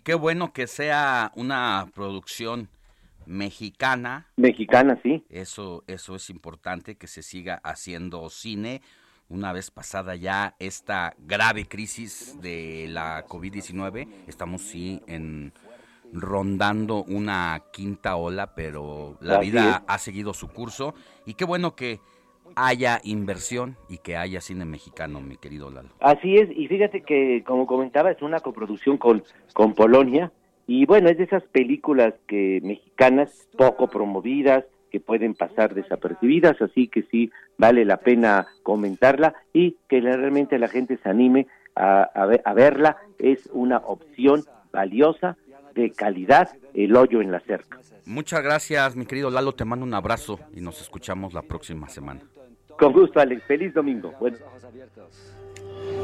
Qué bueno que sea una producción mexicana. Mexicana, sí. Eso, eso es importante, que se siga haciendo cine. Una vez pasada ya esta grave crisis de la COVID-19, estamos sí en rondando una quinta ola, pero la Así vida es. ha seguido su curso y qué bueno que haya inversión y que haya cine mexicano, mi querido Lalo. Así es, y fíjate que, como comentaba, es una coproducción con, con Polonia, y bueno, es de esas películas que mexicanas poco promovidas, que pueden pasar desapercibidas, así que sí vale la pena comentarla y que realmente la gente se anime a, a ver- a verla, es una opción valiosa, de calidad, el hoyo en la cerca. Muchas gracias, mi querido Lalo, te mando un abrazo y nos escuchamos la próxima semana. Con gusto, Alex, feliz domingo. Bueno.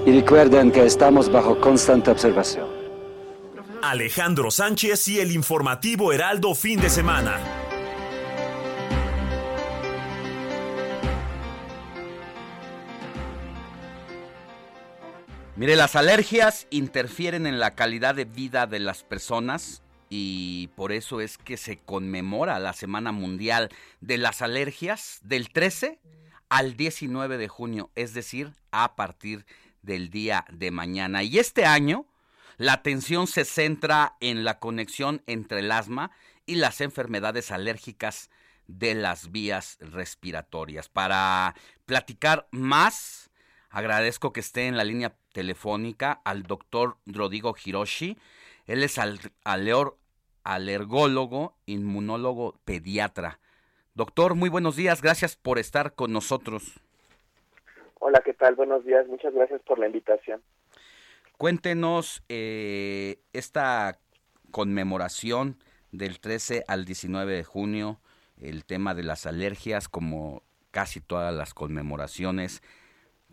Y recuerden que estamos bajo constante observación. Alejandro Sánchez y el informativo Heraldo fin de semana. Mire, las alergias interfieren en la calidad de vida de las personas y por eso es que se conmemora la Semana Mundial de las Alergias del 13 al 19 de junio, es decir, a partir del día de mañana. Y este año la atención se centra en la conexión entre el asma y las enfermedades alérgicas de las vías respiratorias. Para platicar más, agradezco que esté en la línea telefónica al doctor Rodrigo Hiroshi. Él es al- alergólogo, inmunólogo, pediatra. Doctor, muy buenos días. Gracias por estar con nosotros. Hola, ¿qué tal? Buenos días. Muchas gracias por la invitación. Cuéntenos eh, esta conmemoración del 13 al 19 de junio, el tema de las alergias, como casi todas las conmemoraciones.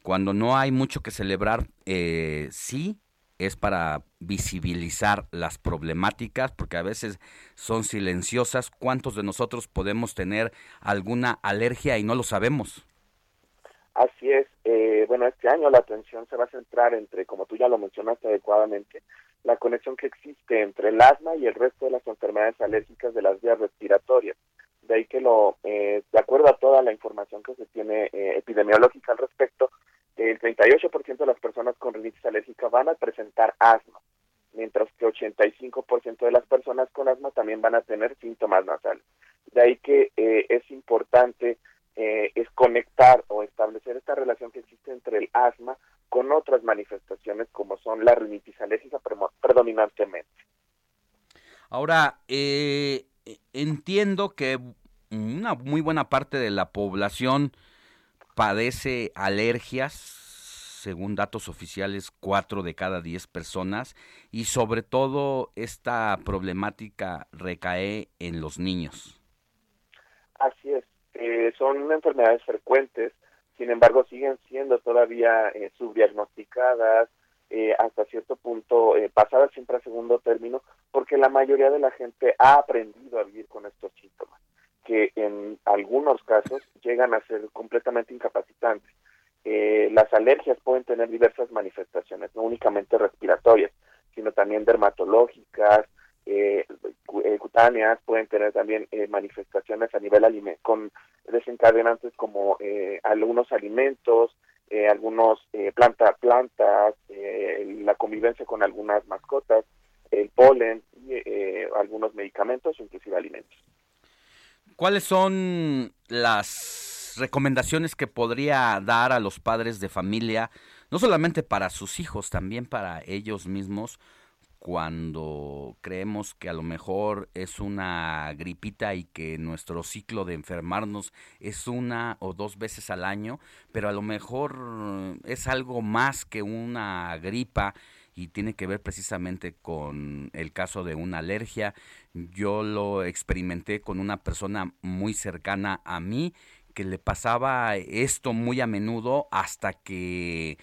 Cuando no hay mucho que celebrar, eh, sí es para visibilizar las problemáticas, porque a veces son silenciosas. ¿Cuántos de nosotros podemos tener alguna alergia y no lo sabemos? Así es. eh, bueno, este año la atención se va a centrar entre, como tú ya lo mencionaste adecuadamente, la conexión que existe entre el asma y el resto de las enfermedades alérgicas de las vías respiratorias. De ahí que lo, eh, de acuerdo a toda la información que se tiene eh, epidemiológica al respecto, el 38% de las personas con rinitis alérgica van a presentar asma, mientras que 85% de las personas con asma también van a tener síntomas nasales. De ahí que eh, es importante eh, es conectar o establecer esta relación que existe entre el asma con otras manifestaciones como son la rinitis alérgica predominantemente. Ahora, eh, entiendo que una muy buena parte de la población padece alergias, según datos oficiales, cuatro de cada diez personas, y sobre todo esta problemática recae en los niños. Así es, eh, son enfermedades frecuentes, sin embargo siguen siendo todavía eh, subdiagnosticadas, eh, hasta cierto punto eh, pasadas siempre a segundo término, porque la mayoría de la gente ha aprendido a vivir con estos síntomas. Que en algunos casos llegan a ser completamente incapacitantes. Eh, las alergias pueden tener diversas manifestaciones, no únicamente respiratorias, sino también dermatológicas, eh, eh, cutáneas, pueden tener también manifestaciones a nivel aliment con desencadenantes como algunos alimentos, algunos planta, plantas, la convivencia con algunas mascotas, el polen algunos medicamentos inclusive alimentos. ¿Cuáles son las recomendaciones que podría dar a los padres de familia, no solamente para sus hijos, también para ellos mismos, cuando creemos que a lo mejor es una gripita y que nuestro ciclo de enfermarnos es una o dos veces al año, pero a lo mejor es algo más que una gripa y tiene que ver precisamente con el caso de una alergia. Yo lo experimenté con una persona muy cercana a mí que le pasaba esto muy a menudo hasta que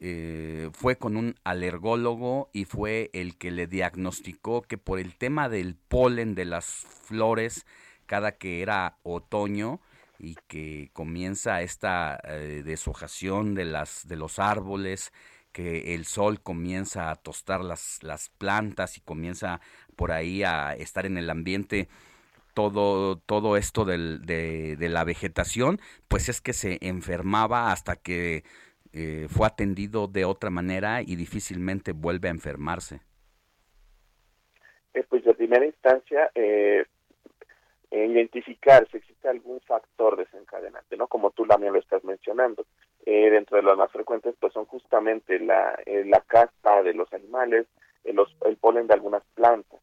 eh, fue con un alergólogo y fue el que le diagnosticó que por el tema del polen de las flores cada que era otoño y que comienza esta eh, deshojación de las de los árboles que el sol comienza a tostar las, las plantas y comienza por ahí a estar en el ambiente todo, todo esto del, de, de, la vegetación, pues es que se enfermaba hasta que eh, fue atendido de otra manera y difícilmente vuelve a enfermarse. Eh, pues de primera instancia, eh, identificar si existe algún factor desencadenante, ¿no? Como tú también lo estás mencionando. Eh, dentro de los más frecuentes, pues son justamente la, eh, la caspa de los animales, eh, los, el polen de algunas plantas.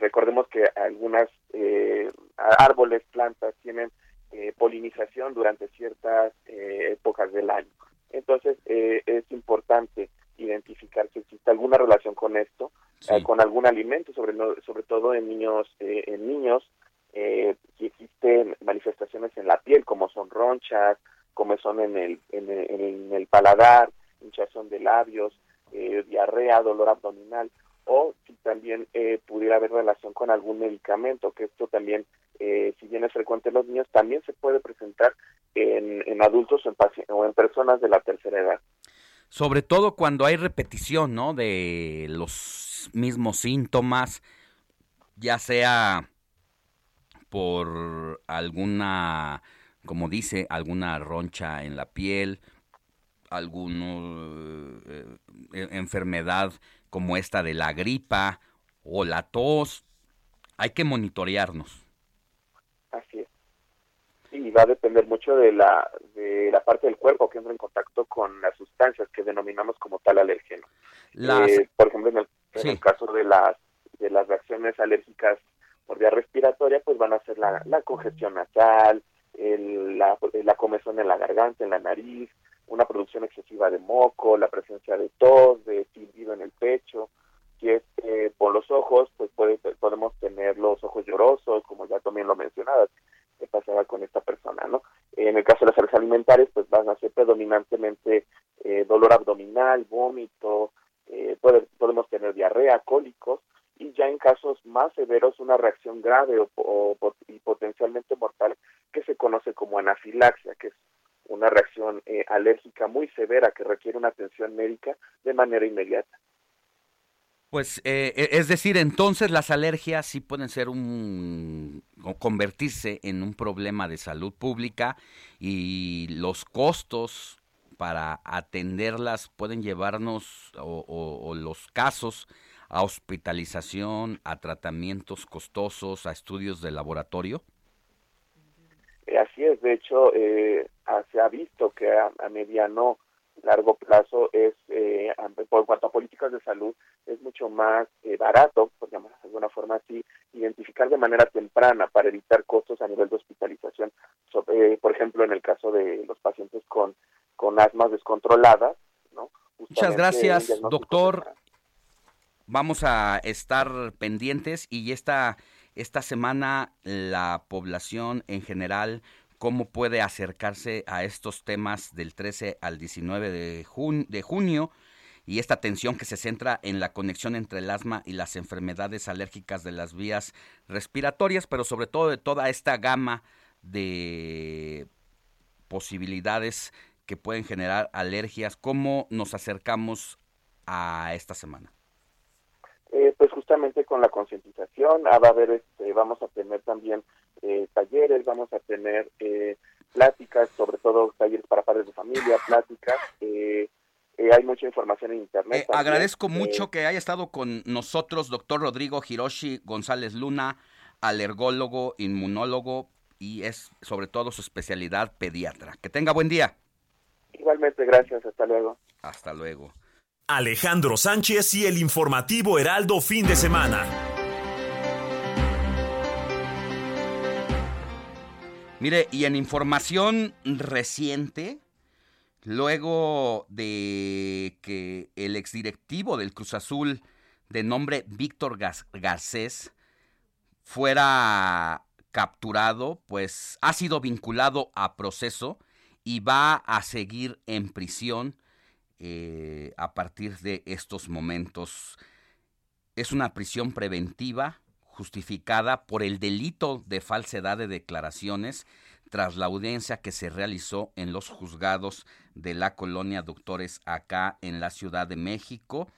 recordemos que algunas árboles, plantas tienen polinización durante ciertas épocas del año. Entonces, es importante identificar si existe alguna relación con esto, con algún alimento, sobre, sobre todo en niños, en niños eh, si existen manifestaciones en la piel, como son ronchas, como son en el, en el, paladar, hinchazón de labios, eh, diarrea, dolor abdominal, o si también eh, pudiera haber relación con algún medicamento, que esto también, eh, si bien es frecuente en los niños, también se puede presentar en, en adultos en, o en personas de la tercera edad. Sobre todo cuando hay repetición, ¿no? De los mismos síntomas, ya sea por alguna, como dice, alguna roncha en la piel, alguna eh, eh, enfermedad como esta de la gripa o la tos. Hay que monitorearnos. Así es. Y va a depender mucho de la, de la parte del cuerpo que entra en contacto con las sustancias que denominamos como tal alérgeno. Eh, por ejemplo, en el, en el caso de las, de las reacciones alérgicas por vía respiratoria, pues van a ser la, congestión nasal, la, la comezón en la garganta, en la nariz, una producción excesiva de moco, la presencia de tos, de silbido en el pecho. Si es eh, por los ojos, pues puede, podemos tener los ojos llorosos, como ya también lo mencionabas, que pasaba con esta persona, ¿no? En el caso de las alergias alimentarias, pues van a ser predominantemente eh, dolor abdominal, vómito, eh, podemos tener diarrea, cólicos, y ya en casos más severos una reacción grave o, y potencialmente mortal que se conoce como anafilaxia, que es una reacción eh, alérgica muy severa que requiere una atención médica de manera inmediata. Pues eh, e, es decir, entonces las alergias sí pueden ser un o convertirse en un problema de salud pública y los costos para atenderlas pueden llevarnos o los casos a hospitalización, a tratamientos costosos, a estudios de laboratorio? Eh, así es, de hecho, eh, se ha visto que a, mediano, largo plazo es, eh, por cuanto a políticas de salud, es mucho más barato, por llamarlo de alguna forma así, identificar de manera temprana para evitar costos a nivel de hospitalización. por ejemplo, en el caso de los pacientes con, con asmas descontroladas, ¿no? Muchas gracias, doctor. Vamos a estar pendientes y esta, esta semana la población en general, cómo puede acercarse a estos temas del 13 al 19 de, de junio y esta atención que se centra en la conexión entre el asma y las enfermedades alérgicas de las vías respiratorias, pero sobre todo de toda esta gama de posibilidades que pueden generar alergias. ¿Cómo nos acercamos a esta semana? Eh, pues justamente con la concientización, ah, va a haber, este, vamos a tener también eh, talleres, vamos a tener eh, pláticas, sobre todo talleres para padres de familia, pláticas. hay mucha información en internet. agradezco mucho que haya estado con nosotros, doctor Rodrigo Hiroshi González Luna, alergólogo, inmunólogo y es sobre todo su especialidad pediatra. Que tenga buen día. Igualmente, gracias. Hasta luego. Hasta luego. Alejandro Sánchez y el informativo Heraldo fin de semana. Mire, y en información reciente, luego de que el exdirectivo del Cruz Azul, de nombre Víctor Garcés, fuera capturado, pues ha sido vinculado a proceso y va a seguir en prisión eh, a partir de estos momentos. Es una prisión preventiva justificada por el delito de falsedad de declaraciones tras la audiencia que se realizó en los juzgados de la colonia Doctores acá en la Ciudad de México.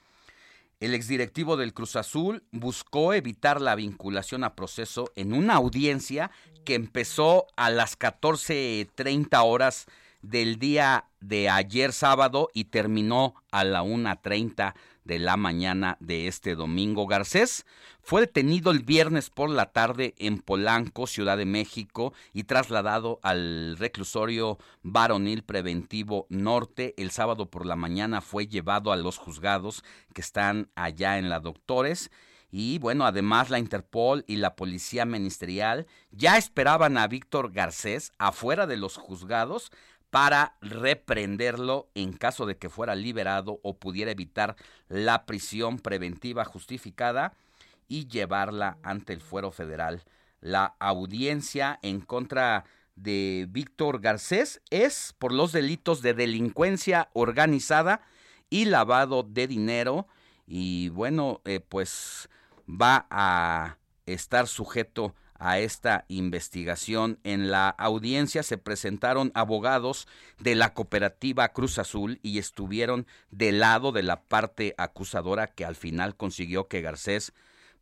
El exdirectivo del Cruz Azul buscó evitar la vinculación a proceso en una audiencia que empezó a las 14.30 horas del día de ayer sábado y terminó a la 1.30 de la mañana de este domingo. Garcés fue detenido el viernes por la tarde en Polanco, Ciudad de México, y trasladado al reclusorio varonil preventivo norte. El sábado por la mañana fue llevado a los juzgados que están allá en la Doctores. Y bueno, además la Interpol y la Policía Ministerial ya esperaban a Víctor Garcés afuera de los juzgados para reprenderlo en caso de que fuera liberado o pudiera evitar la prisión preventiva justificada y llevarla ante el fuero federal. La audiencia en contra de Víctor Garcés es por los delitos de delincuencia organizada y lavado de dinero y bueno, eh, pues va a estar sujeto a esta investigación. En la audiencia se presentaron abogados de la cooperativa Cruz Azul y estuvieron del lado de la parte acusadora que al final consiguió que Garcés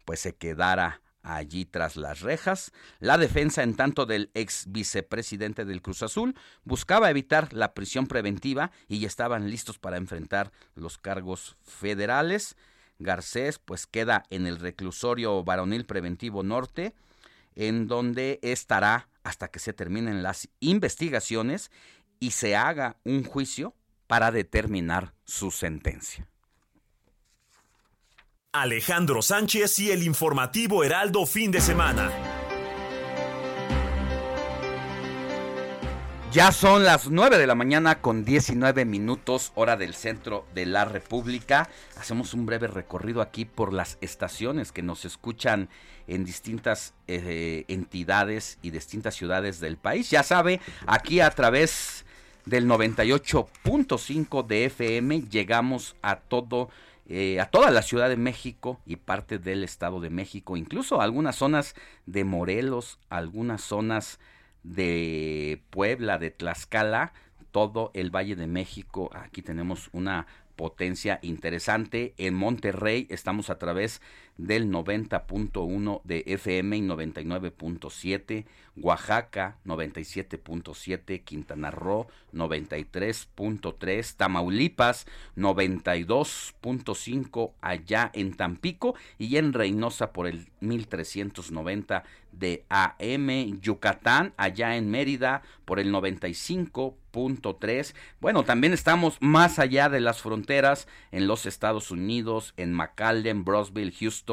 pues se quedara allí tras las rejas. La defensa, en tanto del ex vicepresidente del Cruz Azul, buscaba evitar la prisión preventiva y estaban listos para enfrentar los cargos federales. Garcés pues queda en el reclusorio varonil preventivo norte en donde estará hasta que se terminen las investigaciones y se haga un juicio para determinar su sentencia. Alejandro Sánchez y el informativo Heraldo fin de semana. Ya son las 9 de la mañana con 19 minutos hora del centro de la República. Hacemos un breve recorrido aquí por las estaciones que nos escuchan en distintas eh, entidades y distintas ciudades del país. Ya sabe, aquí a través del 98.5 de FM llegamos a todo eh, a toda la Ciudad de México y parte del Estado de México, incluso algunas zonas de Morelos, algunas zonas de Puebla, de Tlaxcala, todo el Valle de México. Aquí tenemos una potencia interesante. En Monterrey estamos a través del 90.1 de FM y 99.7, Oaxaca 97.7, Quintana Roo 93.3, Tamaulipas 92.5 allá en Tampico y en Reynosa por el 1390 de AM, Yucatán allá en Mérida por el 95.3. Bueno, también estamos más allá de las fronteras en los Estados Unidos, en McAllen, Brosville, Houston,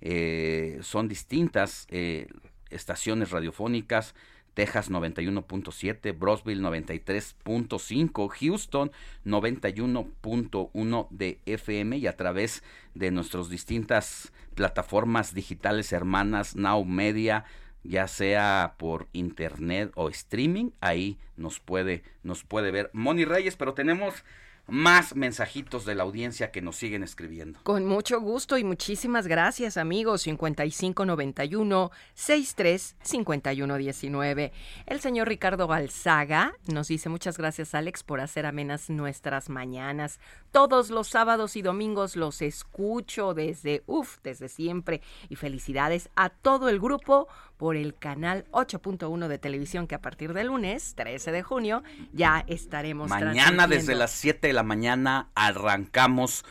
eh, son distintas eh, estaciones radiofónicas. Texas 91.7, Brosville 93.5, Houston 91.1 de FM y a través de nuestras distintas plataformas digitales hermanas Now Media, ya sea por internet o streaming, ahí nos puede nos puede ver Moni Reyes, pero tenemos más mensajitos de la audiencia que nos siguen escribiendo. Con mucho gusto y muchísimas gracias, amigos. 5591 63 5119. El señor Ricardo Balzaga nos dice muchas gracias, Alex, por hacer amenas nuestras mañanas. Todos los sábados y domingos los escucho desde, uff, desde siempre. Y felicidades a todo el grupo por el canal 8.1 de televisión que a partir del lunes 13 de junio ya estaremos Mañana desde las 7 de la mañana arrancamos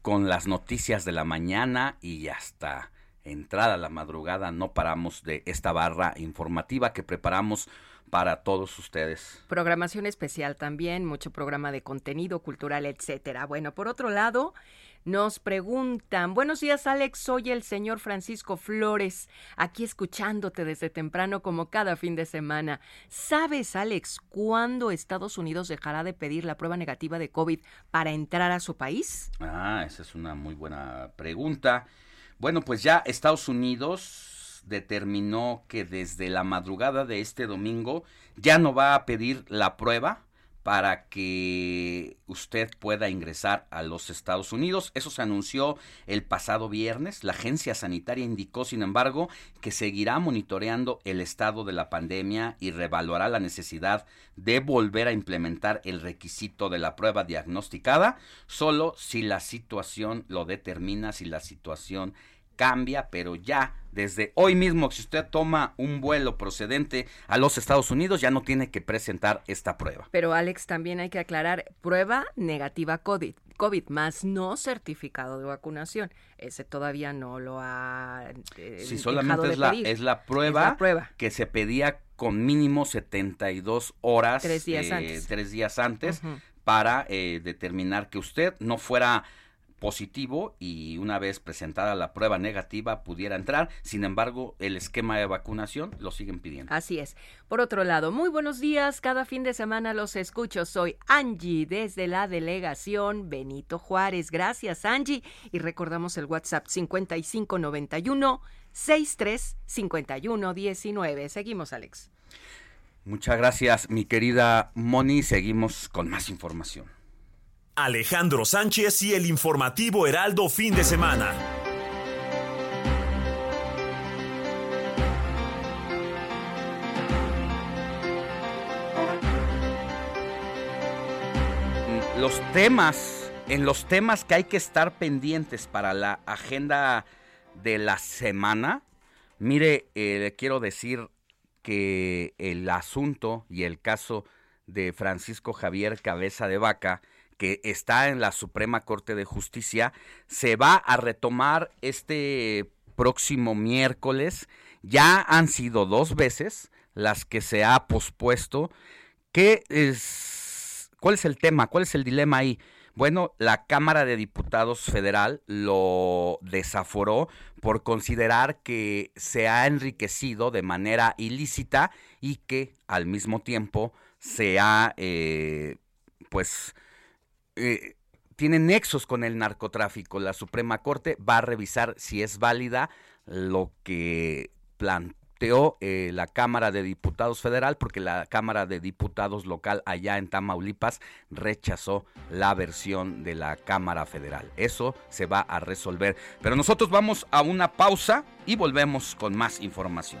con las noticias de la mañana y hasta entrada a la madrugada no paramos de esta barra informativa que preparamos para todos ustedes. Programación especial también, mucho programa de contenido cultural, etcétera. Bueno, por otro lado, nos preguntan, buenos días Alex, soy el señor Francisco Flores, aquí escuchándote desde temprano como cada fin de semana. ¿Sabes Alex cuándo Estados Unidos dejará de pedir la prueba negativa de COVID para entrar a su país? Ah, esa es una muy buena pregunta. Bueno, pues ya Estados Unidos determinó que desde la madrugada de este domingo ya no va a pedir la prueba para que usted pueda ingresar a los Estados Unidos. Eso se anunció el pasado viernes. La agencia sanitaria indicó, sin embargo, que seguirá monitoreando el estado de la pandemia y revaluará la necesidad de volver a implementar el requisito de la prueba diagnosticada, solo si la situación lo determina, si la situación cambia, pero ya desde hoy mismo, si usted toma un vuelo procedente a los Estados Unidos, ya no tiene que presentar esta prueba. Pero Alex, también hay que aclarar, prueba negativa COVID, COVID más no certificado de vacunación. Ese todavía no lo ha... Eh, sí, solamente es la, es la, prueba que se pedía con mínimo 72 horas. Tres días eh, antes. Tres días antes para eh, determinar que usted no fuera positivo y una vez presentada la prueba negativa pudiera entrar. Sin embargo, el esquema de vacunación lo siguen pidiendo. Así es. Por otro lado, muy buenos días. Cada fin de semana los escucho. Soy Angie desde la delegación Benito Juárez. Gracias, Angie. Y recordamos el WhatsApp 5591 635119. Seguimos, Alex. Muchas gracias, mi querida Moni. Seguimos con más información. Alejandro Sánchez y el informativo Heraldo fin de semana. Los temas, en los temas que hay que estar pendientes para la agenda de la semana, mire, eh, le quiero decir que el asunto y el caso de Francisco Javier Cabeza de Vaca, que está en la Suprema Corte de Justicia, se va a retomar este próximo miércoles. Ya han sido dos veces las que se ha pospuesto. ¿Qué es, ¿Cuál es el tema? ¿Cuál es el dilema ahí? Bueno, la Cámara de Diputados Federal lo desaforó por considerar que se ha enriquecido de manera ilícita y que al mismo tiempo se ha, eh, pues, eh, tiene nexos con el narcotráfico. La Suprema Corte va a revisar si es válida lo que planteó eh, la Cámara de Diputados Federal, porque la Cámara de Diputados local allá en Tamaulipas rechazó la versión de la Cámara Federal. Eso se va a resolver. Pero nosotros vamos a una pausa y volvemos con más información.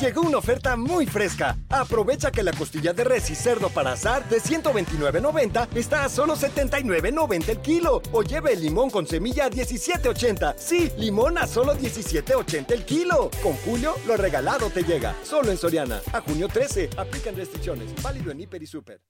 Llegó una oferta muy fresca. Aprovecha que la costilla de res y cerdo para azar de 129.90 está a solo 79.90 el kilo. O lleve el limón con semilla a 17.80. Sí, limón a solo 17.80 el kilo. Con Julio, lo regalado te llega. Solo en Soriana. A junio 13. Aplican restricciones. Válido en Hiper y Super.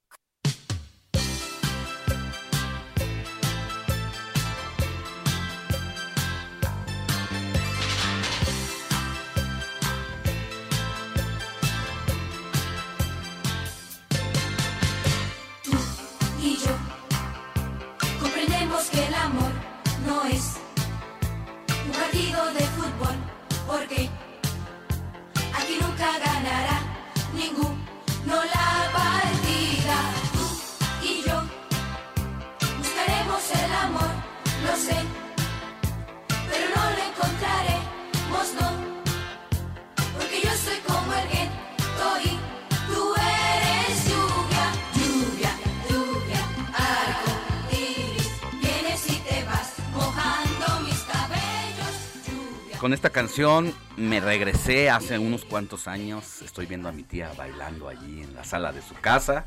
Con esta canción me regresé hace unos cuantos años. Estoy viendo a mi tía bailando allí en la sala de su casa.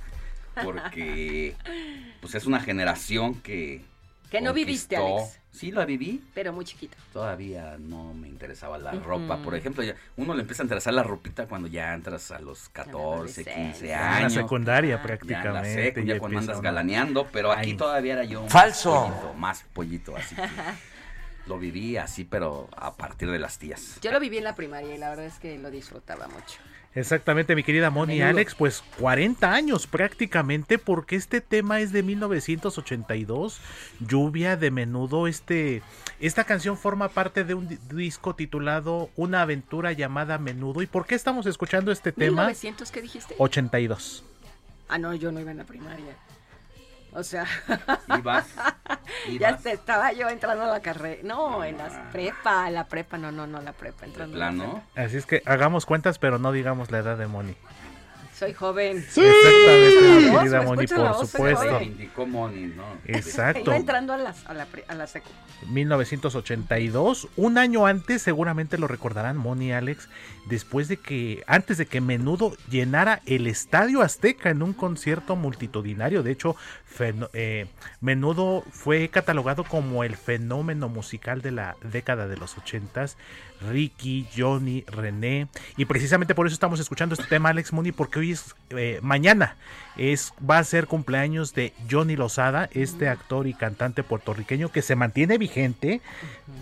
Porque pues es una generación que... Que no viviste, Alex. Sí, la viví. Pero muy chiquito. Todavía no me interesaba la ropa. Por ejemplo, ya- uno le empieza a interesar la ropita cuando ya entras a los 14, 15 Ya en la años. secundaria, Ya en la prácticamente, secu, ya cuando andas galaneando. Pero aquí Ay. todavía era yo un ¡Falso! pollito, más pollito, así que lo viví así, pero a partir de las tías. Yo lo viví en la primaria y la verdad es que lo disfrutaba mucho. Exactamente, mi querida Moni. Alex, pues 40 años prácticamente, porque este tema es de 1982, Lluvia de Menudo. Este, esta canción forma parte de un di- disco titulado Una aventura llamada Menudo. ¿Y por qué estamos escuchando este tema? 1900, ¿qué dijiste? 82. Ah, no, yo no iba en la primaria. O sea, Ibas, ya te- estaba yo entrando a la carrera. No, en la prepa, la prepa, no, no, no, la prepa, entrando. la plano? prepa. Así es que hagamos cuentas, pero no digamos la edad de Moni. Soy joven. Exactamente, mi La querida ¿me Moni, la por voz? Supuesto. Indicó Moni, ¿no? Exacto. Iba entrando a, las, a la, a la secu. 1982, un año antes, seguramente lo recordarán Moni y Alex, después de que, antes de que Menudo llenara el Estadio Azteca en un concierto multitudinario, de hecho, eh, Menudo fue catalogado como el fenómeno musical de la década de los 80s, Ricky, Johnny, René, y precisamente por eso estamos escuchando este tema, Alex Moni, porque hoy es, eh, mañana, es, va a ser cumpleaños de Johnny Lozada, este actor y cantante puertorriqueño que se mantiene vigente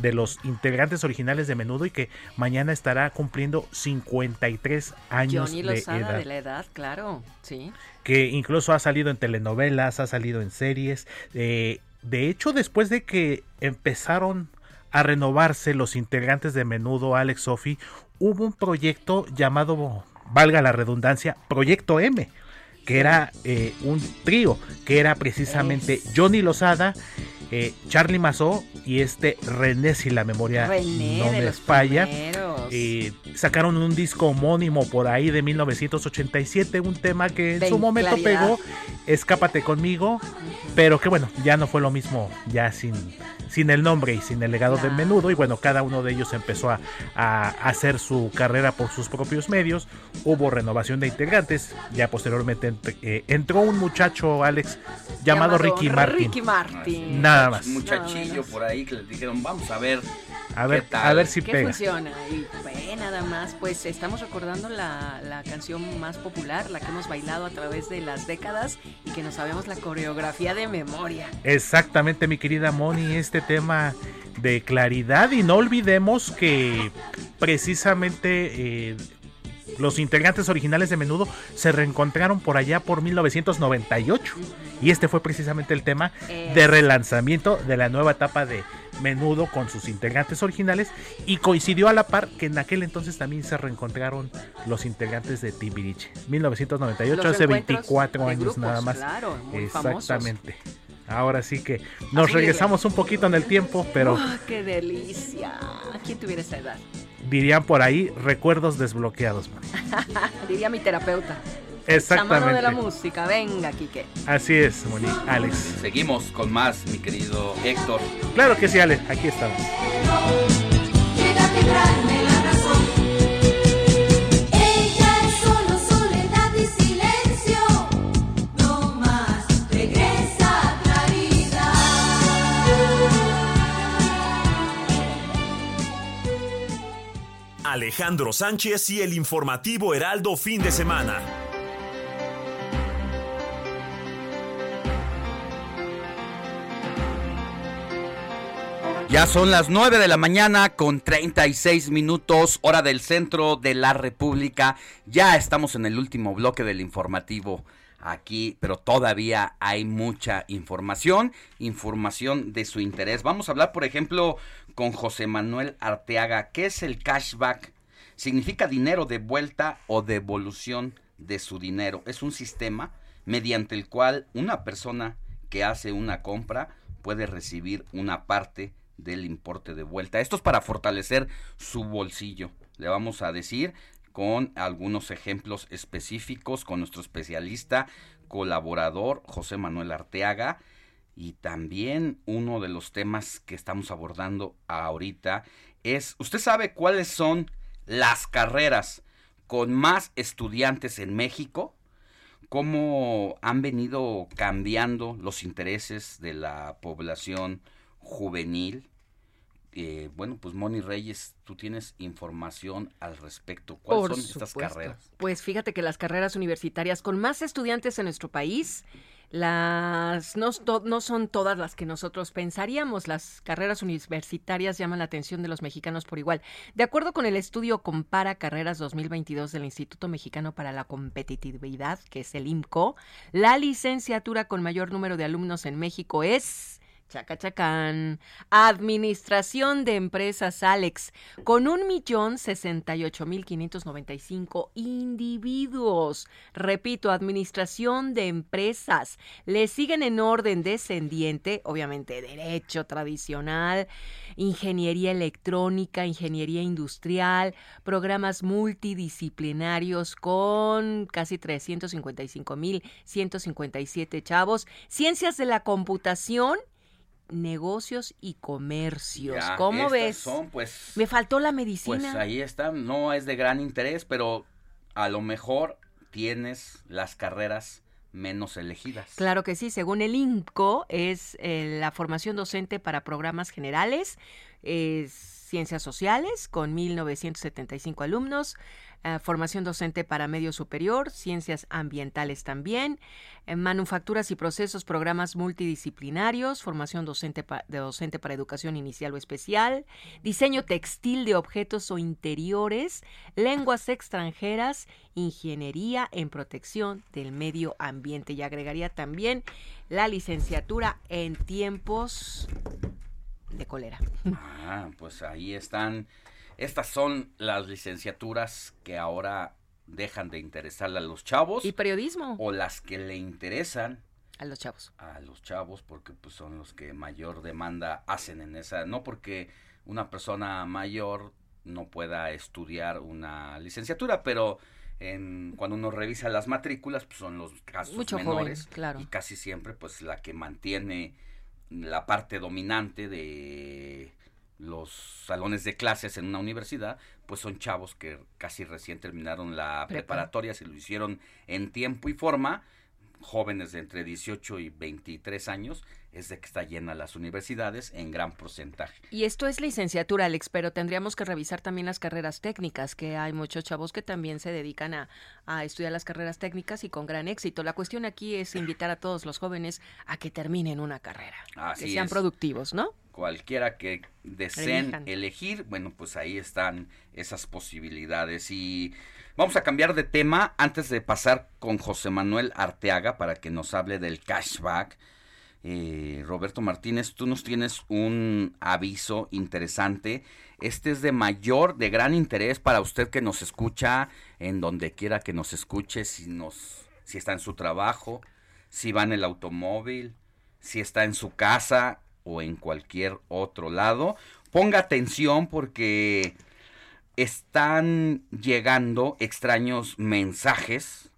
de los integrantes originales de Menudo y que mañana estará cumpliendo 53 años Johnny de Lozada edad de la edad, claro, sí. que incluso ha salido en telenovelas, ha salido en series. eh, de hecho, después de que empezaron a renovarse los integrantes de Menudo, Alex Sofi, hubo un proyecto llamado, valga la redundancia, Proyecto M, que era eh, un trío, que era precisamente Johnny Lozada, eh, Charlie Mazó y este René, si la memoria René no me falla. Eh, sacaron un disco homónimo por ahí de 1987, un tema que en De su momento claridad. pegó, Escápate conmigo, pero que bueno, ya no fue lo mismo ya sin, sin el nombre y sin el legado de menudo y bueno, cada uno de ellos empezó a, a hacer su carrera por sus propios medios, hubo renovación de integrantes, ya posteriormente ent- eh, entró un muchacho, Alex, llamado, Ricky Martin. Ricky Martin. Nada más. Un muchachillo por ahí que les dijeron, vamos a ver. A ver, a ver si ¿Qué pega. funciona? Y fue nada más, pues estamos recordando la, la canción más popular, la que hemos bailado a través de las décadas y que nos sabemos la coreografía de memoria. Exactamente, mi querida Moni, este tema de claridad y no olvidemos que precisamente eh, los integrantes originales de Menudo se reencontraron por allá por 1998 y este fue precisamente el tema de relanzamiento de la nueva etapa de Menudo con sus integrantes originales y coincidió a la par que en aquel entonces también se reencontraron los integrantes de Timbiriche 1998 Los hace reencuentros 24 de años grupos, nada más claro, muy famosos. exactamente ahora sí que nos Así regresamos un poquito en el tiempo pero ¡Ah, ¡Qué delicia! ¿Quién tuviera esa edad? dirían por ahí recuerdos desbloqueados. Diría mi terapeuta. Exactamente. Chamano de la música, venga, Quique. Así es, Moni, Alex. Seguimos con más, mi querido Héctor. Claro que sí, Alex, aquí estamos. Alejandro Sánchez y el informativo Heraldo fin de semana. Ya son las 9 de la mañana con 36 minutos, hora del centro de la República. Ya estamos en el último bloque del informativo aquí, pero todavía hay mucha información, información de su interés. Vamos a hablar, por ejemplo, con José Manuel Arteaga. ¿Qué es el cashback? Significa dinero de vuelta o devolución de su dinero. Es un sistema mediante el cual una persona que hace una compra puede recibir una parte del importe de vuelta. Esto es para fortalecer su bolsillo. Le vamos a decir con algunos ejemplos específicos con nuestro especialista, colaborador José Manuel Arteaga. Y también uno de los temas que estamos abordando ahorita es, ¿usted sabe cuáles son las carreras con más estudiantes en México? ¿Cómo han venido cambiando los intereses de la población juvenil? Eh, bueno, pues Moni Reyes, tú tienes información al respecto. ¿Cuáles Por son estas carreras? Pues fíjate que las carreras universitarias con más estudiantes en nuestro país, las no, no son todas las que nosotros pensaríamos. Las carreras universitarias llaman la atención de los mexicanos por igual. De acuerdo con el estudio Compara Carreras 2022 del Instituto Mexicano para la Competitividad, que es el IMCO, la licenciatura con mayor número de alumnos en México es Chacachacán. Administración de empresas, Alex, con un millón sesenta y ocho mil quinientos noventa y cinco individuos. Repito, administración de empresas. Le siguen en orden descendiente, obviamente, derecho tradicional, ingeniería electrónica, ingeniería industrial, programas multidisciplinarios con casi 355 mil 157 chavos, ciencias de la computación negocios y comercios. Ya, ¿Cómo ves? son, pues, Me faltó la Pues medicina. ahí está, no es de gran interés, pero a lo mejor tienes las carreras menos elegidas. Claro que sí, según el INCO es eh, la formación docente para programas generales, es ciencias sociales con 1975 alumnos, eh, formación docente para medio superior, ciencias ambientales también, eh, manufacturas y procesos, programas multidisciplinarios, formación docente, de docente para educación inicial o especial, diseño textil de objetos o interiores, lenguas extranjeras, ingeniería en protección del medio ambiente. Y agregaría también la licenciatura en tiempos de cólera. Ah, pues ahí están. Estas son las licenciaturas que ahora dejan de interesarle a los chavos. Y periodismo. O las que le interesan a los chavos. A los chavos, porque pues son los que mayor demanda hacen en esa. No porque una persona mayor no pueda estudiar una licenciatura, pero en, cuando uno revisa las matrículas, pues son los casos Mucho joven, menores. claro. Y casi siempre, pues la que mantiene la parte dominante de los salones de clases en una universidad, pues son chavos que casi recién terminaron la Prepa. preparatoria, se lo hicieron en tiempo y forma, jóvenes de entre 18 y 23 años, es de que está llena las universidades en gran porcentaje. Y esto es licenciatura, Alex, pero tendríamos que revisar también las carreras técnicas, que hay muchos chavos que también se dedican a, a estudiar las carreras técnicas y con gran éxito. La cuestión aquí es invitar a todos los jóvenes a que terminen una carrera, Así que sean es. productivos, ¿no? cualquiera que deseen Elijan. elegir, bueno, pues ahí están esas posibilidades. Y vamos a cambiar de tema antes de pasar con José Manuel Arteaga para que nos hable del cashback. Eh, Roberto Martínez, tú nos tienes un aviso interesante. Este es de mayor, de gran interés para usted que nos escucha en donde quiera que nos escuche, si nos, si está en su trabajo, si va en el automóvil, si está en su casa o en cualquier otro lado. Ponga atención porque están llegando extraños mensajes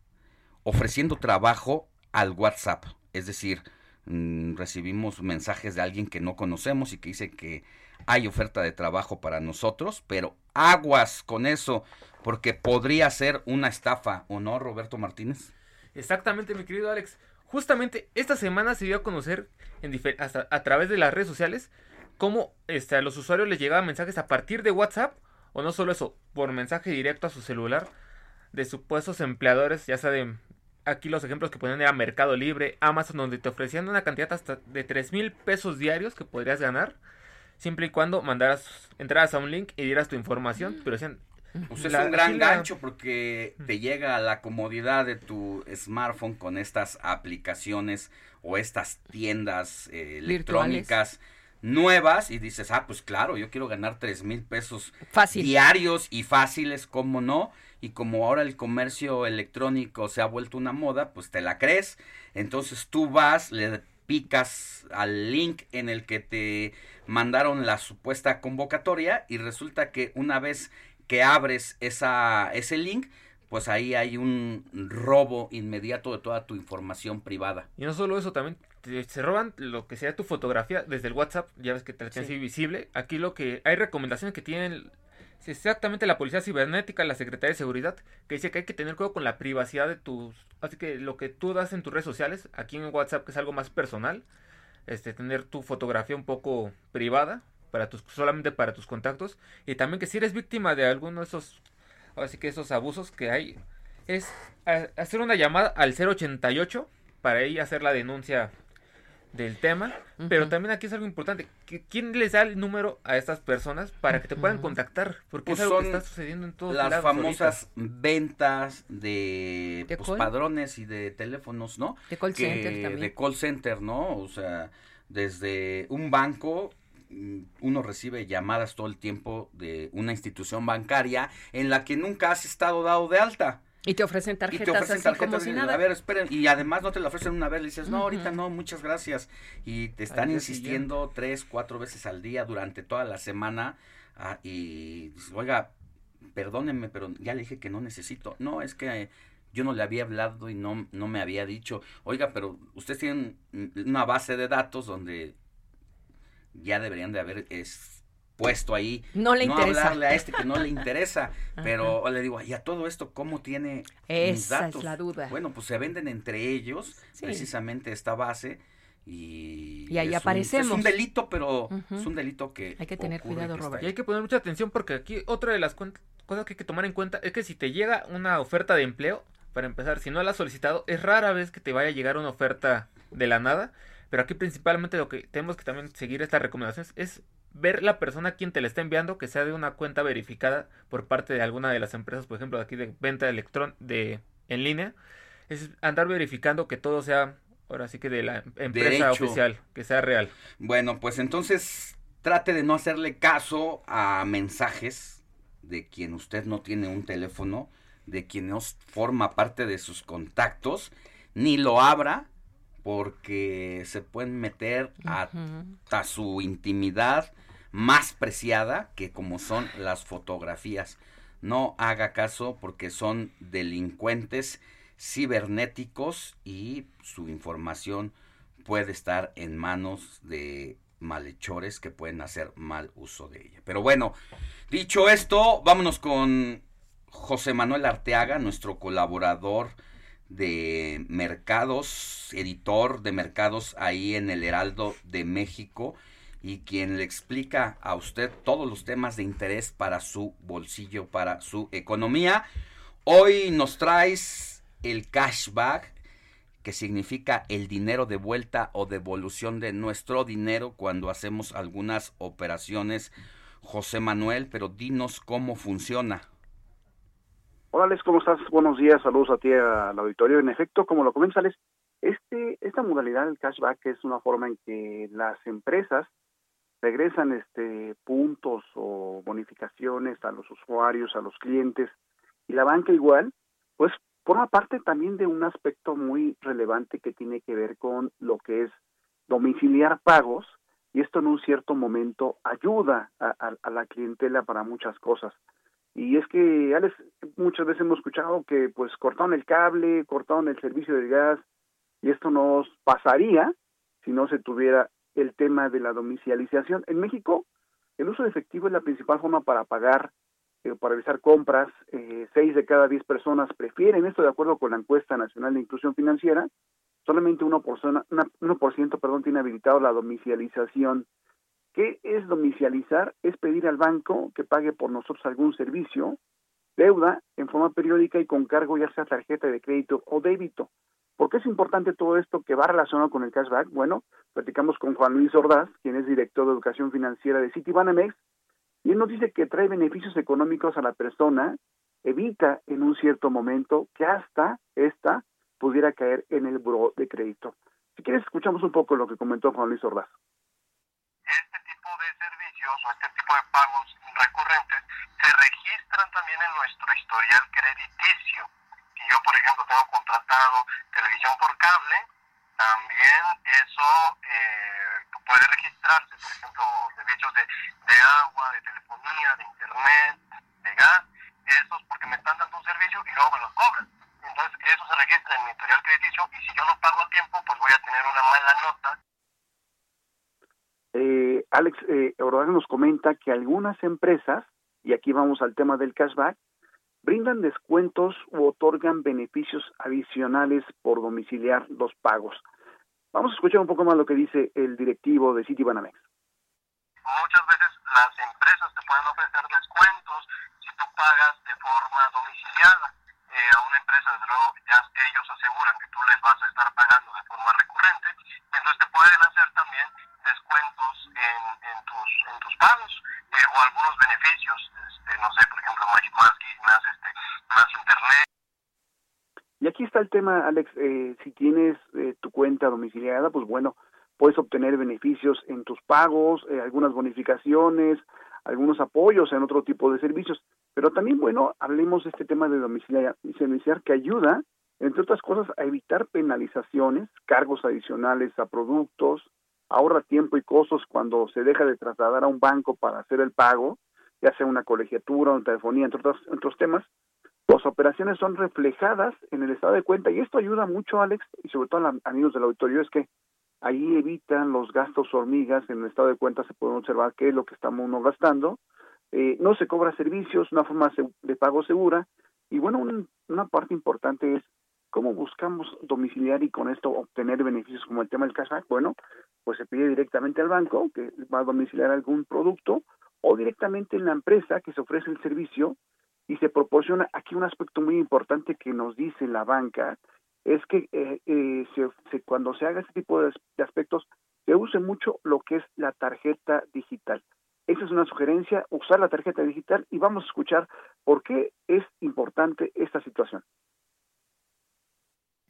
ofreciendo trabajo al WhatsApp. Es decir, mm, recibimos mensajes de alguien que no conocemos y que dice que hay oferta de trabajo para nosotros, pero aguas con eso, porque podría ser una estafa, ¿o no, Roberto Martínez? Exactamente, mi querido Alex. Justamente esta semana se dio a conocer en hasta a través de las redes sociales cómo este, a los usuarios les llegaban mensajes a partir de WhatsApp o no solo eso, por mensaje directo a su celular de supuestos empleadores, ya sea de aquí los ejemplos que ponen era Mercado Libre, Amazon, donde te ofrecían una cantidad hasta de 3 mil pesos diarios que podrías ganar, siempre y cuando mandaras, entraras a un link y dieras tu información, pero decían... Pues es la- un gran la- gancho porque te llega a la comodidad de tu smartphone con estas aplicaciones o estas tiendas eh, electrónicas nuevas y dices, ah, pues claro, yo quiero ganar tres mil pesos Fácil. diarios y fáciles, ¿cómo no? Y como ahora el comercio electrónico se ha vuelto una moda, pues te la crees. Entonces tú vas, le picas al link en el que te mandaron la supuesta convocatoria y resulta que una vez que abres esa, ese link, pues ahí hay un robo inmediato de toda tu información privada. Y no solo eso, también te- se roban lo que sea tu fotografía desde el WhatsApp, ya ves que te la tienen Sí. así visible. Aquí lo que hay recomendaciones que tienen exactamente la Policía Cibernética, la Secretaría de Seguridad, que dice que hay que tener cuidado con la privacidad de tus... Así que lo que tú das en tus redes sociales, aquí en WhatsApp, que es algo más personal, este, tener tu fotografía un poco privada, para tus, solamente para tus contactos, y también que si eres víctima de alguno de esos, así que esos abusos que hay, es hacer una llamada al 088 para ahí hacer la denuncia del tema, pero también aquí es algo importante, que ¿quién les da el número a estas personas para que te puedan contactar? Porque Pues es algo que son está sucediendo en todos las lados famosas ventas de, ¿De pues, call? padrones y de teléfonos, ¿no? De call Que- center también. De call center, ¿no? O sea, desde un banco mm, uno recibe llamadas todo el tiempo de una institución bancaria en la que nunca has estado dado de alta. Y te ofrecen Y tarjetas te ofrecen así tarjetas como y si nada. A ver, esperen. Y además no te la ofrecen una vez. Le dices, no, ahorita no, muchas gracias. Y te están insistiendo tres, cuatro veces al día durante toda la semana. ah, y dices, oiga, perdónenme, pero ya le dije que no necesito. No, es que eh, yo no le había hablado y no, no me había dicho. Oiga, pero ustedes tienen una base de datos donde ya deberían de haber es, puesto ahí. No le interesa. hablarle a este que no le interesa. pero le digo, y a todo esto, ¿cómo tiene mis Esa es datos? la duda. Bueno, pues se venden entre ellos Sí. precisamente esta base y... Y ahí es un- aparecemos. es un delito, pero es un delito que... Hay que tener cuidado, Robert. Y hay que poner mucha atención porque aquí otra de las cosas que hay que tomar en cuenta es que si te llega una oferta de empleo, para empezar, si no la has solicitado, es rara vez que te vaya a llegar una oferta de la nada, pero aquí principalmente lo que tenemos que también seguir estas recomendaciones es ver la persona a quien te la está enviando, que sea de una cuenta verificada por parte de alguna de las empresas, por ejemplo, de aquí de venta electrón de en línea, es andar verificando que todo sea ahora sí que de la empresa Derecho. oficial, que sea real. Bueno, pues entonces trate de no hacerle caso a mensajes de quien usted no tiene un teléfono, de quien no forma parte de sus contactos, ni lo abra porque se pueden meter hasta su intimidad más preciada que como son las fotografías. No haga caso porque son delincuentes cibernéticos y su información puede estar en manos de malhechores que pueden hacer mal uso de ella. Pero bueno, dicho esto, vámonos con José Manuel Arteaga, nuestro colaborador de mercados, editor de mercados ahí en el Heraldo de México y quien le explica a usted todos los temas de interés para su bolsillo, para su economía. Hoy nos traes el cashback, que significa el dinero de vuelta o devolución de nuestro dinero cuando hacemos algunas operaciones. José Manuel, pero dinos cómo funciona. Hola Alex, ¿cómo estás? Buenos días, saludos a ti al auditorio. En efecto, como lo comentas Alex, este, esta modalidad del cashback es una forma en que las empresas regresan este puntos o bonificaciones a los usuarios, a los clientes y la banca igual, pues forma parte también de un aspecto muy relevante que tiene que ver con lo que es domiciliar pagos y esto en un cierto momento ayuda a la clientela para muchas cosas. Y es que, Alex, muchas veces hemos escuchado que pues cortaron el cable, cortaron el servicio de gas y esto nos pasaría si no se tuviera el tema de la domiciliación. En México, el uso de efectivo es la principal forma para pagar, eh, para realizar compras. Eh, seis de cada diez personas prefieren esto de acuerdo con la encuesta nacional de inclusión financiera. Solamente 1%, una, 1% perdón, tiene habilitado la domiciliación ¿Qué es domiciliar? Es pedir al banco que pague por nosotros algún servicio, deuda en forma periódica y con cargo ya sea tarjeta de crédito o débito. ¿Por qué es importante todo esto que va relacionado con el cashback? Bueno, platicamos con Juan Luis Ordaz, quien es director de educación financiera de Citibanamex, y él nos dice que trae beneficios económicos a la persona, evita en un cierto momento que hasta esta pudiera caer en el buro de crédito. Si quieres, escuchamos un poco lo que comentó Juan Luis Ordaz. Este tipo de servicios o este tipo de pagos recurrentes se registran también en nuestro historial crediticio. Si yo, por ejemplo, tengo contratado televisión por cable, también eso eh, puede registrarse, por ejemplo, servicios de, de agua, de telefonía, de internet, de gas, esos porque me están dando un servicio y luego me los cobran. Entonces, eso se registra en mi historial crediticio y si yo no pago a tiempo, pues voy a tener una mala nota. Alex eh, Ordaz nos comenta que algunas empresas, y aquí vamos al tema del cashback, brindan descuentos u otorgan beneficios adicionales por domiciliar los pagos. Vamos a escuchar un poco más lo que dice el directivo de Citibanamex. Muchas veces las empresas te pueden ofrecer descuentos si tú pagas de forma domiciliada. Eh, a una empresa, desde luego, ya ellos aseguran que tú les vas a estar pagando de forma recurrente, entonces te pueden hacer también descuentos en, tus, pagos eh, o algunos beneficios, este, no sé, por ejemplo, más, más, más, este, más internet. Y aquí está el tema, Alex, eh, si tienes eh, tu cuenta domiciliada, pues bueno, puedes obtener beneficios en tus pagos, eh, algunas bonificaciones, algunos apoyos en otro tipo de servicios. Pero también, bueno, hablemos de este tema de domiciliar, domiciliar que ayuda, entre otras cosas, a evitar penalizaciones, cargos adicionales a productos, ahorra tiempo y costos cuando se deja de trasladar a un banco para hacer el pago, ya sea una colegiatura, una telefonía, entre otros, otros temas. Las operaciones son reflejadas en el estado de cuenta y esto ayuda mucho, Alex, y sobre todo a amigos del auditorio, es que ahí evitan los gastos hormigas, en el estado de cuenta se puede observar qué es lo que estamos uno gastando, eh, no se cobra servicios, una forma de pago segura, y bueno, un, una parte importante es cómo buscamos domiciliar y con esto obtener beneficios como el tema del cashback. Bueno, pues se pide directamente al banco que va a domiciliar algún producto o directamente en la empresa que se ofrece el servicio y se proporciona aquí un aspecto muy importante que nos dice la banca es que eh, eh, se, cuando se haga este tipo de, de aspectos se use mucho lo que es la tarjeta digital. Esa es una sugerencia, usar la tarjeta digital y vamos a escuchar por qué es importante esta situación.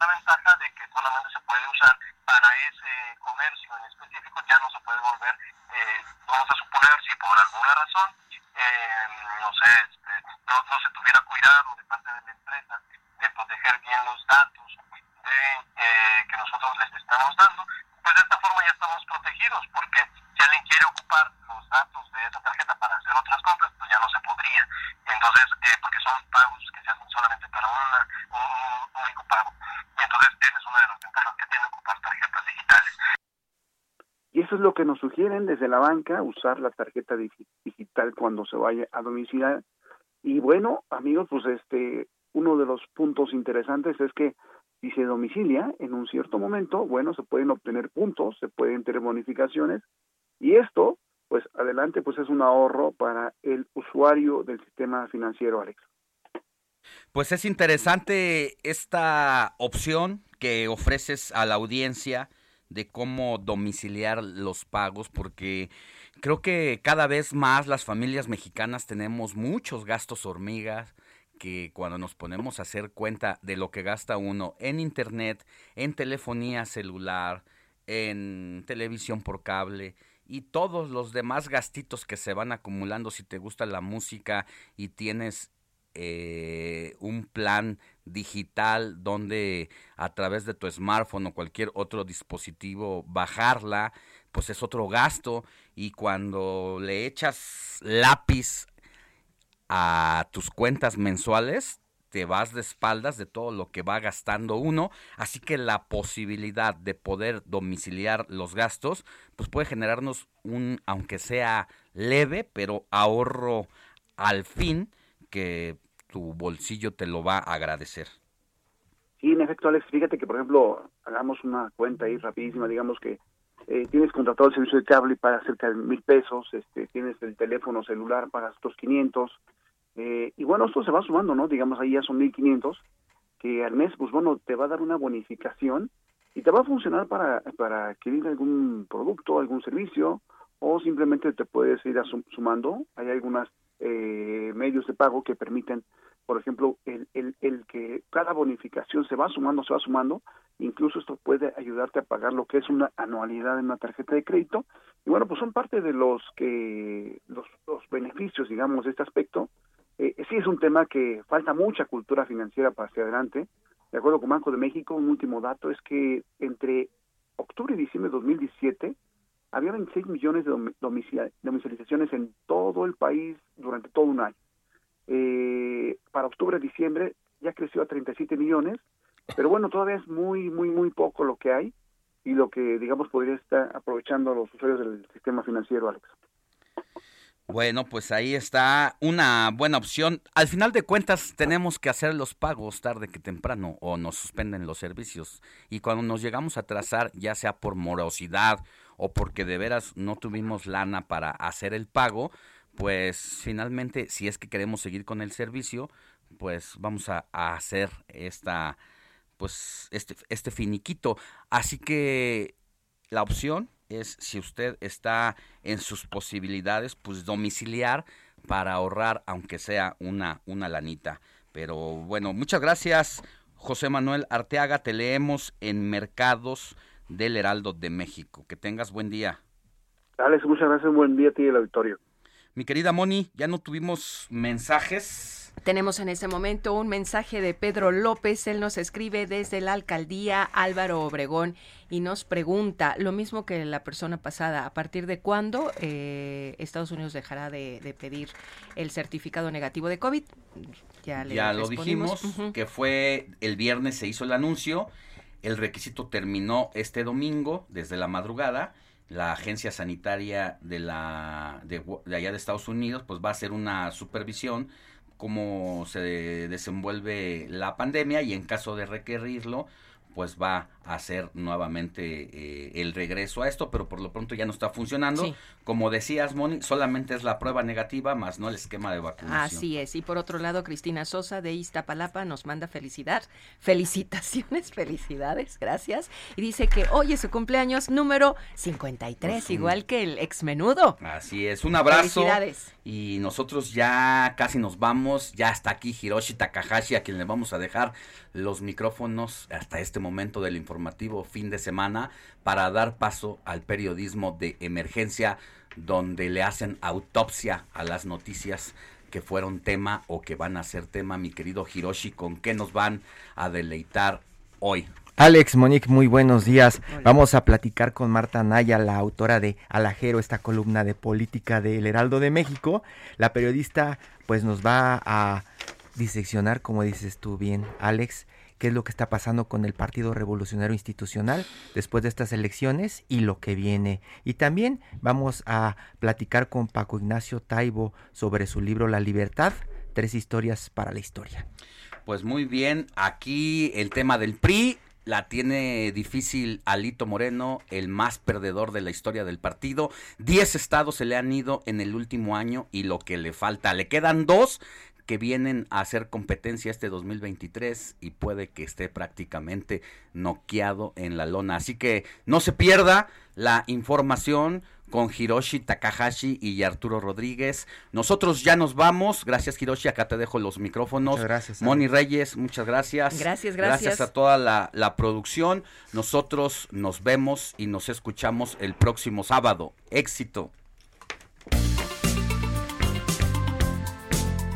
La ventaja de que solamente se puede usar para ese comercio en específico, ya no se puede volver, eh, vamos a suponer si por alguna razón, eh, no sé, este, no, no se tuviera cuidado de parte de la empresa de proteger bien los datos de, eh, que nosotros les estamos dando, pues de esta forma ya estamos protegidos, porque si alguien quiere ocupar los datos de esa tarjeta para hacer otras compras, pues ya no se podría. Entonces, eh, porque son pagos que se hacen solamente para una, un, único pago. Entonces, esa es una de las ventajas que tiene ocupar tarjetas digitales. Y eso es lo que nos sugieren desde la banca, usar la tarjeta digital cuando se vaya a domiciliar. Y bueno, amigos, pues este, uno de los puntos interesantes es que si se domicilia en un cierto momento, bueno, se pueden obtener puntos, se pueden tener bonificaciones y esto, pues adelante, pues es un ahorro para el usuario del sistema financiero, Alex. Pues es interesante esta opción que ofreces a la audiencia de cómo domiciliar los pagos porque creo que cada vez más las familias mexicanas tenemos muchos gastos hormigas, que cuando nos ponemos a hacer cuenta de lo que gasta uno en internet, en telefonía celular, en televisión por cable y todos los demás gastitos que se van acumulando si te gusta la música y tienes eh, un plan digital donde a través de tu smartphone o cualquier otro dispositivo bajarla, pues es otro gasto. Y cuando le echas lápiz a tus cuentas mensuales, te vas de espaldas de todo lo que va gastando uno, así que la posibilidad de poder domiciliar los gastos, pues puede generarnos un, aunque sea leve, pero ahorro al fin que tu bolsillo te lo va a agradecer. Sí, en efecto, Alex, fíjate que, por ejemplo, hagamos una cuenta ahí rapidísima, digamos que eh, tienes contratado el servicio de cable y pagas cerca de mil pesos, este, tienes el teléfono celular, pagas otros 500, eh, y bueno, esto se va sumando, ¿no? Digamos, ahí ya son 1500, que al mes, pues bueno, te va a dar una bonificación y te va a funcionar para, para adquirir algún producto, algún servicio, o simplemente te puedes ir sumando. Hay algunos medios de pago que permiten, por ejemplo, el, el, el que cada bonificación se va sumando, se va sumando, incluso esto puede ayudarte a pagar lo que es una anualidad en una tarjeta de crédito. Y bueno, pues son parte de los que los, los beneficios, digamos, de este aspecto. Eh, sí es un tema que falta mucha cultura financiera para hacia adelante. De acuerdo con Banco de México, un último dato es que entre octubre y diciembre de 2017 había 26 millones de domicilizaciones en todo el país durante todo un año. Eh, para octubre-diciembre ya creció a 37 millones, pero bueno, todavía es muy, muy, muy poco lo que hay y lo que, digamos, podría estar aprovechando los usuarios del sistema financiero, Alex. Bueno, pues ahí está una buena opción. Al final de cuentas tenemos que hacer los pagos tarde que temprano o nos suspenden los servicios. Y cuando nos llegamos a atrasar, ya sea por morosidad o porque de veras no tuvimos lana para hacer el pago, pues finalmente si es que queremos seguir con el servicio, pues vamos a, a hacer esta pues este este finiquito. Así que la opción es si usted está en sus posibilidades, pues domiciliar para ahorrar, aunque sea una, una lanita. Pero bueno, muchas gracias, José Manuel Arteaga. Te leemos en Mercados del Heraldo de México. Que tengas buen día. Alex, muchas gracias, buen día a ti y el auditorio. Mi querida Moni, ya no tuvimos mensajes. Tenemos en este momento un mensaje de Pedro López. Él nos escribe desde la alcaldía Álvaro Obregón y nos pregunta lo mismo que la persona pasada. ¿A partir de cuándo eh, Estados Unidos dejará de, de pedir el certificado negativo de COVID? Ya, le Ya lo dijimos, que fue el viernes se hizo el anuncio, el requisito terminó este domingo desde la madrugada, la agencia sanitaria de la de allá de Estados Unidos pues va a hacer una supervisión cómo se desenvuelve la pandemia y en caso de requerirlo pues va hacer nuevamente eh, el regreso a esto, pero por lo pronto ya no está funcionando. Sí. Como decías, Moni, solamente es la prueba negativa, más no el esquema de vacunación. Así es. Y por otro lado, Cristina Sosa de Iztapalapa nos manda felicidad. Felicitaciones, felicidades, gracias. Y dice que hoy es su cumpleaños número 53, Pues un- igual que el ex menudo. Así es, un abrazo. Felicidades. Y nosotros ya casi nos vamos, ya está aquí Hiroshi Takahashi, a quien le vamos a dejar los micrófonos hasta este momento del informativo fin de semana para dar paso al periodismo de emergencia donde le hacen autopsia a las noticias que fueron tema o que van a ser tema, mi querido Hiroshi, ¿con qué nos van a deleitar hoy? Alex, Monique, muy buenos días. Vamos a platicar con Marta Naya, la autora de Alajero, esta columna de política del Heraldo de México. La periodista pues nos va a diseccionar, como dices tú bien, Alex, qué es lo que está pasando con el Partido Revolucionario Institucional después de estas elecciones y lo que viene. Y también vamos a platicar con Paco Ignacio Taibo sobre su libro La Libertad, tres historias para la historia. Pues muy bien, aquí el tema del PRI la tiene difícil Alito Moreno, el más perdedor de la historia del partido. Diez estados se le han ido en el último año y lo que le falta, le quedan dos que vienen a hacer competencia este 2023 y puede que esté prácticamente noqueado en la lona. Así que no se pierda la información con Hiroshi Takahashi y Arturo Rodríguez. Nosotros ya nos vamos. Gracias Hiroshi, acá te dejo los micrófonos. Muchas gracias, Moni Reyes, muchas gracias. Gracias, gracias. Gracias a toda la, la producción. Nosotros nos vemos y nos escuchamos el próximo sábado. Éxito.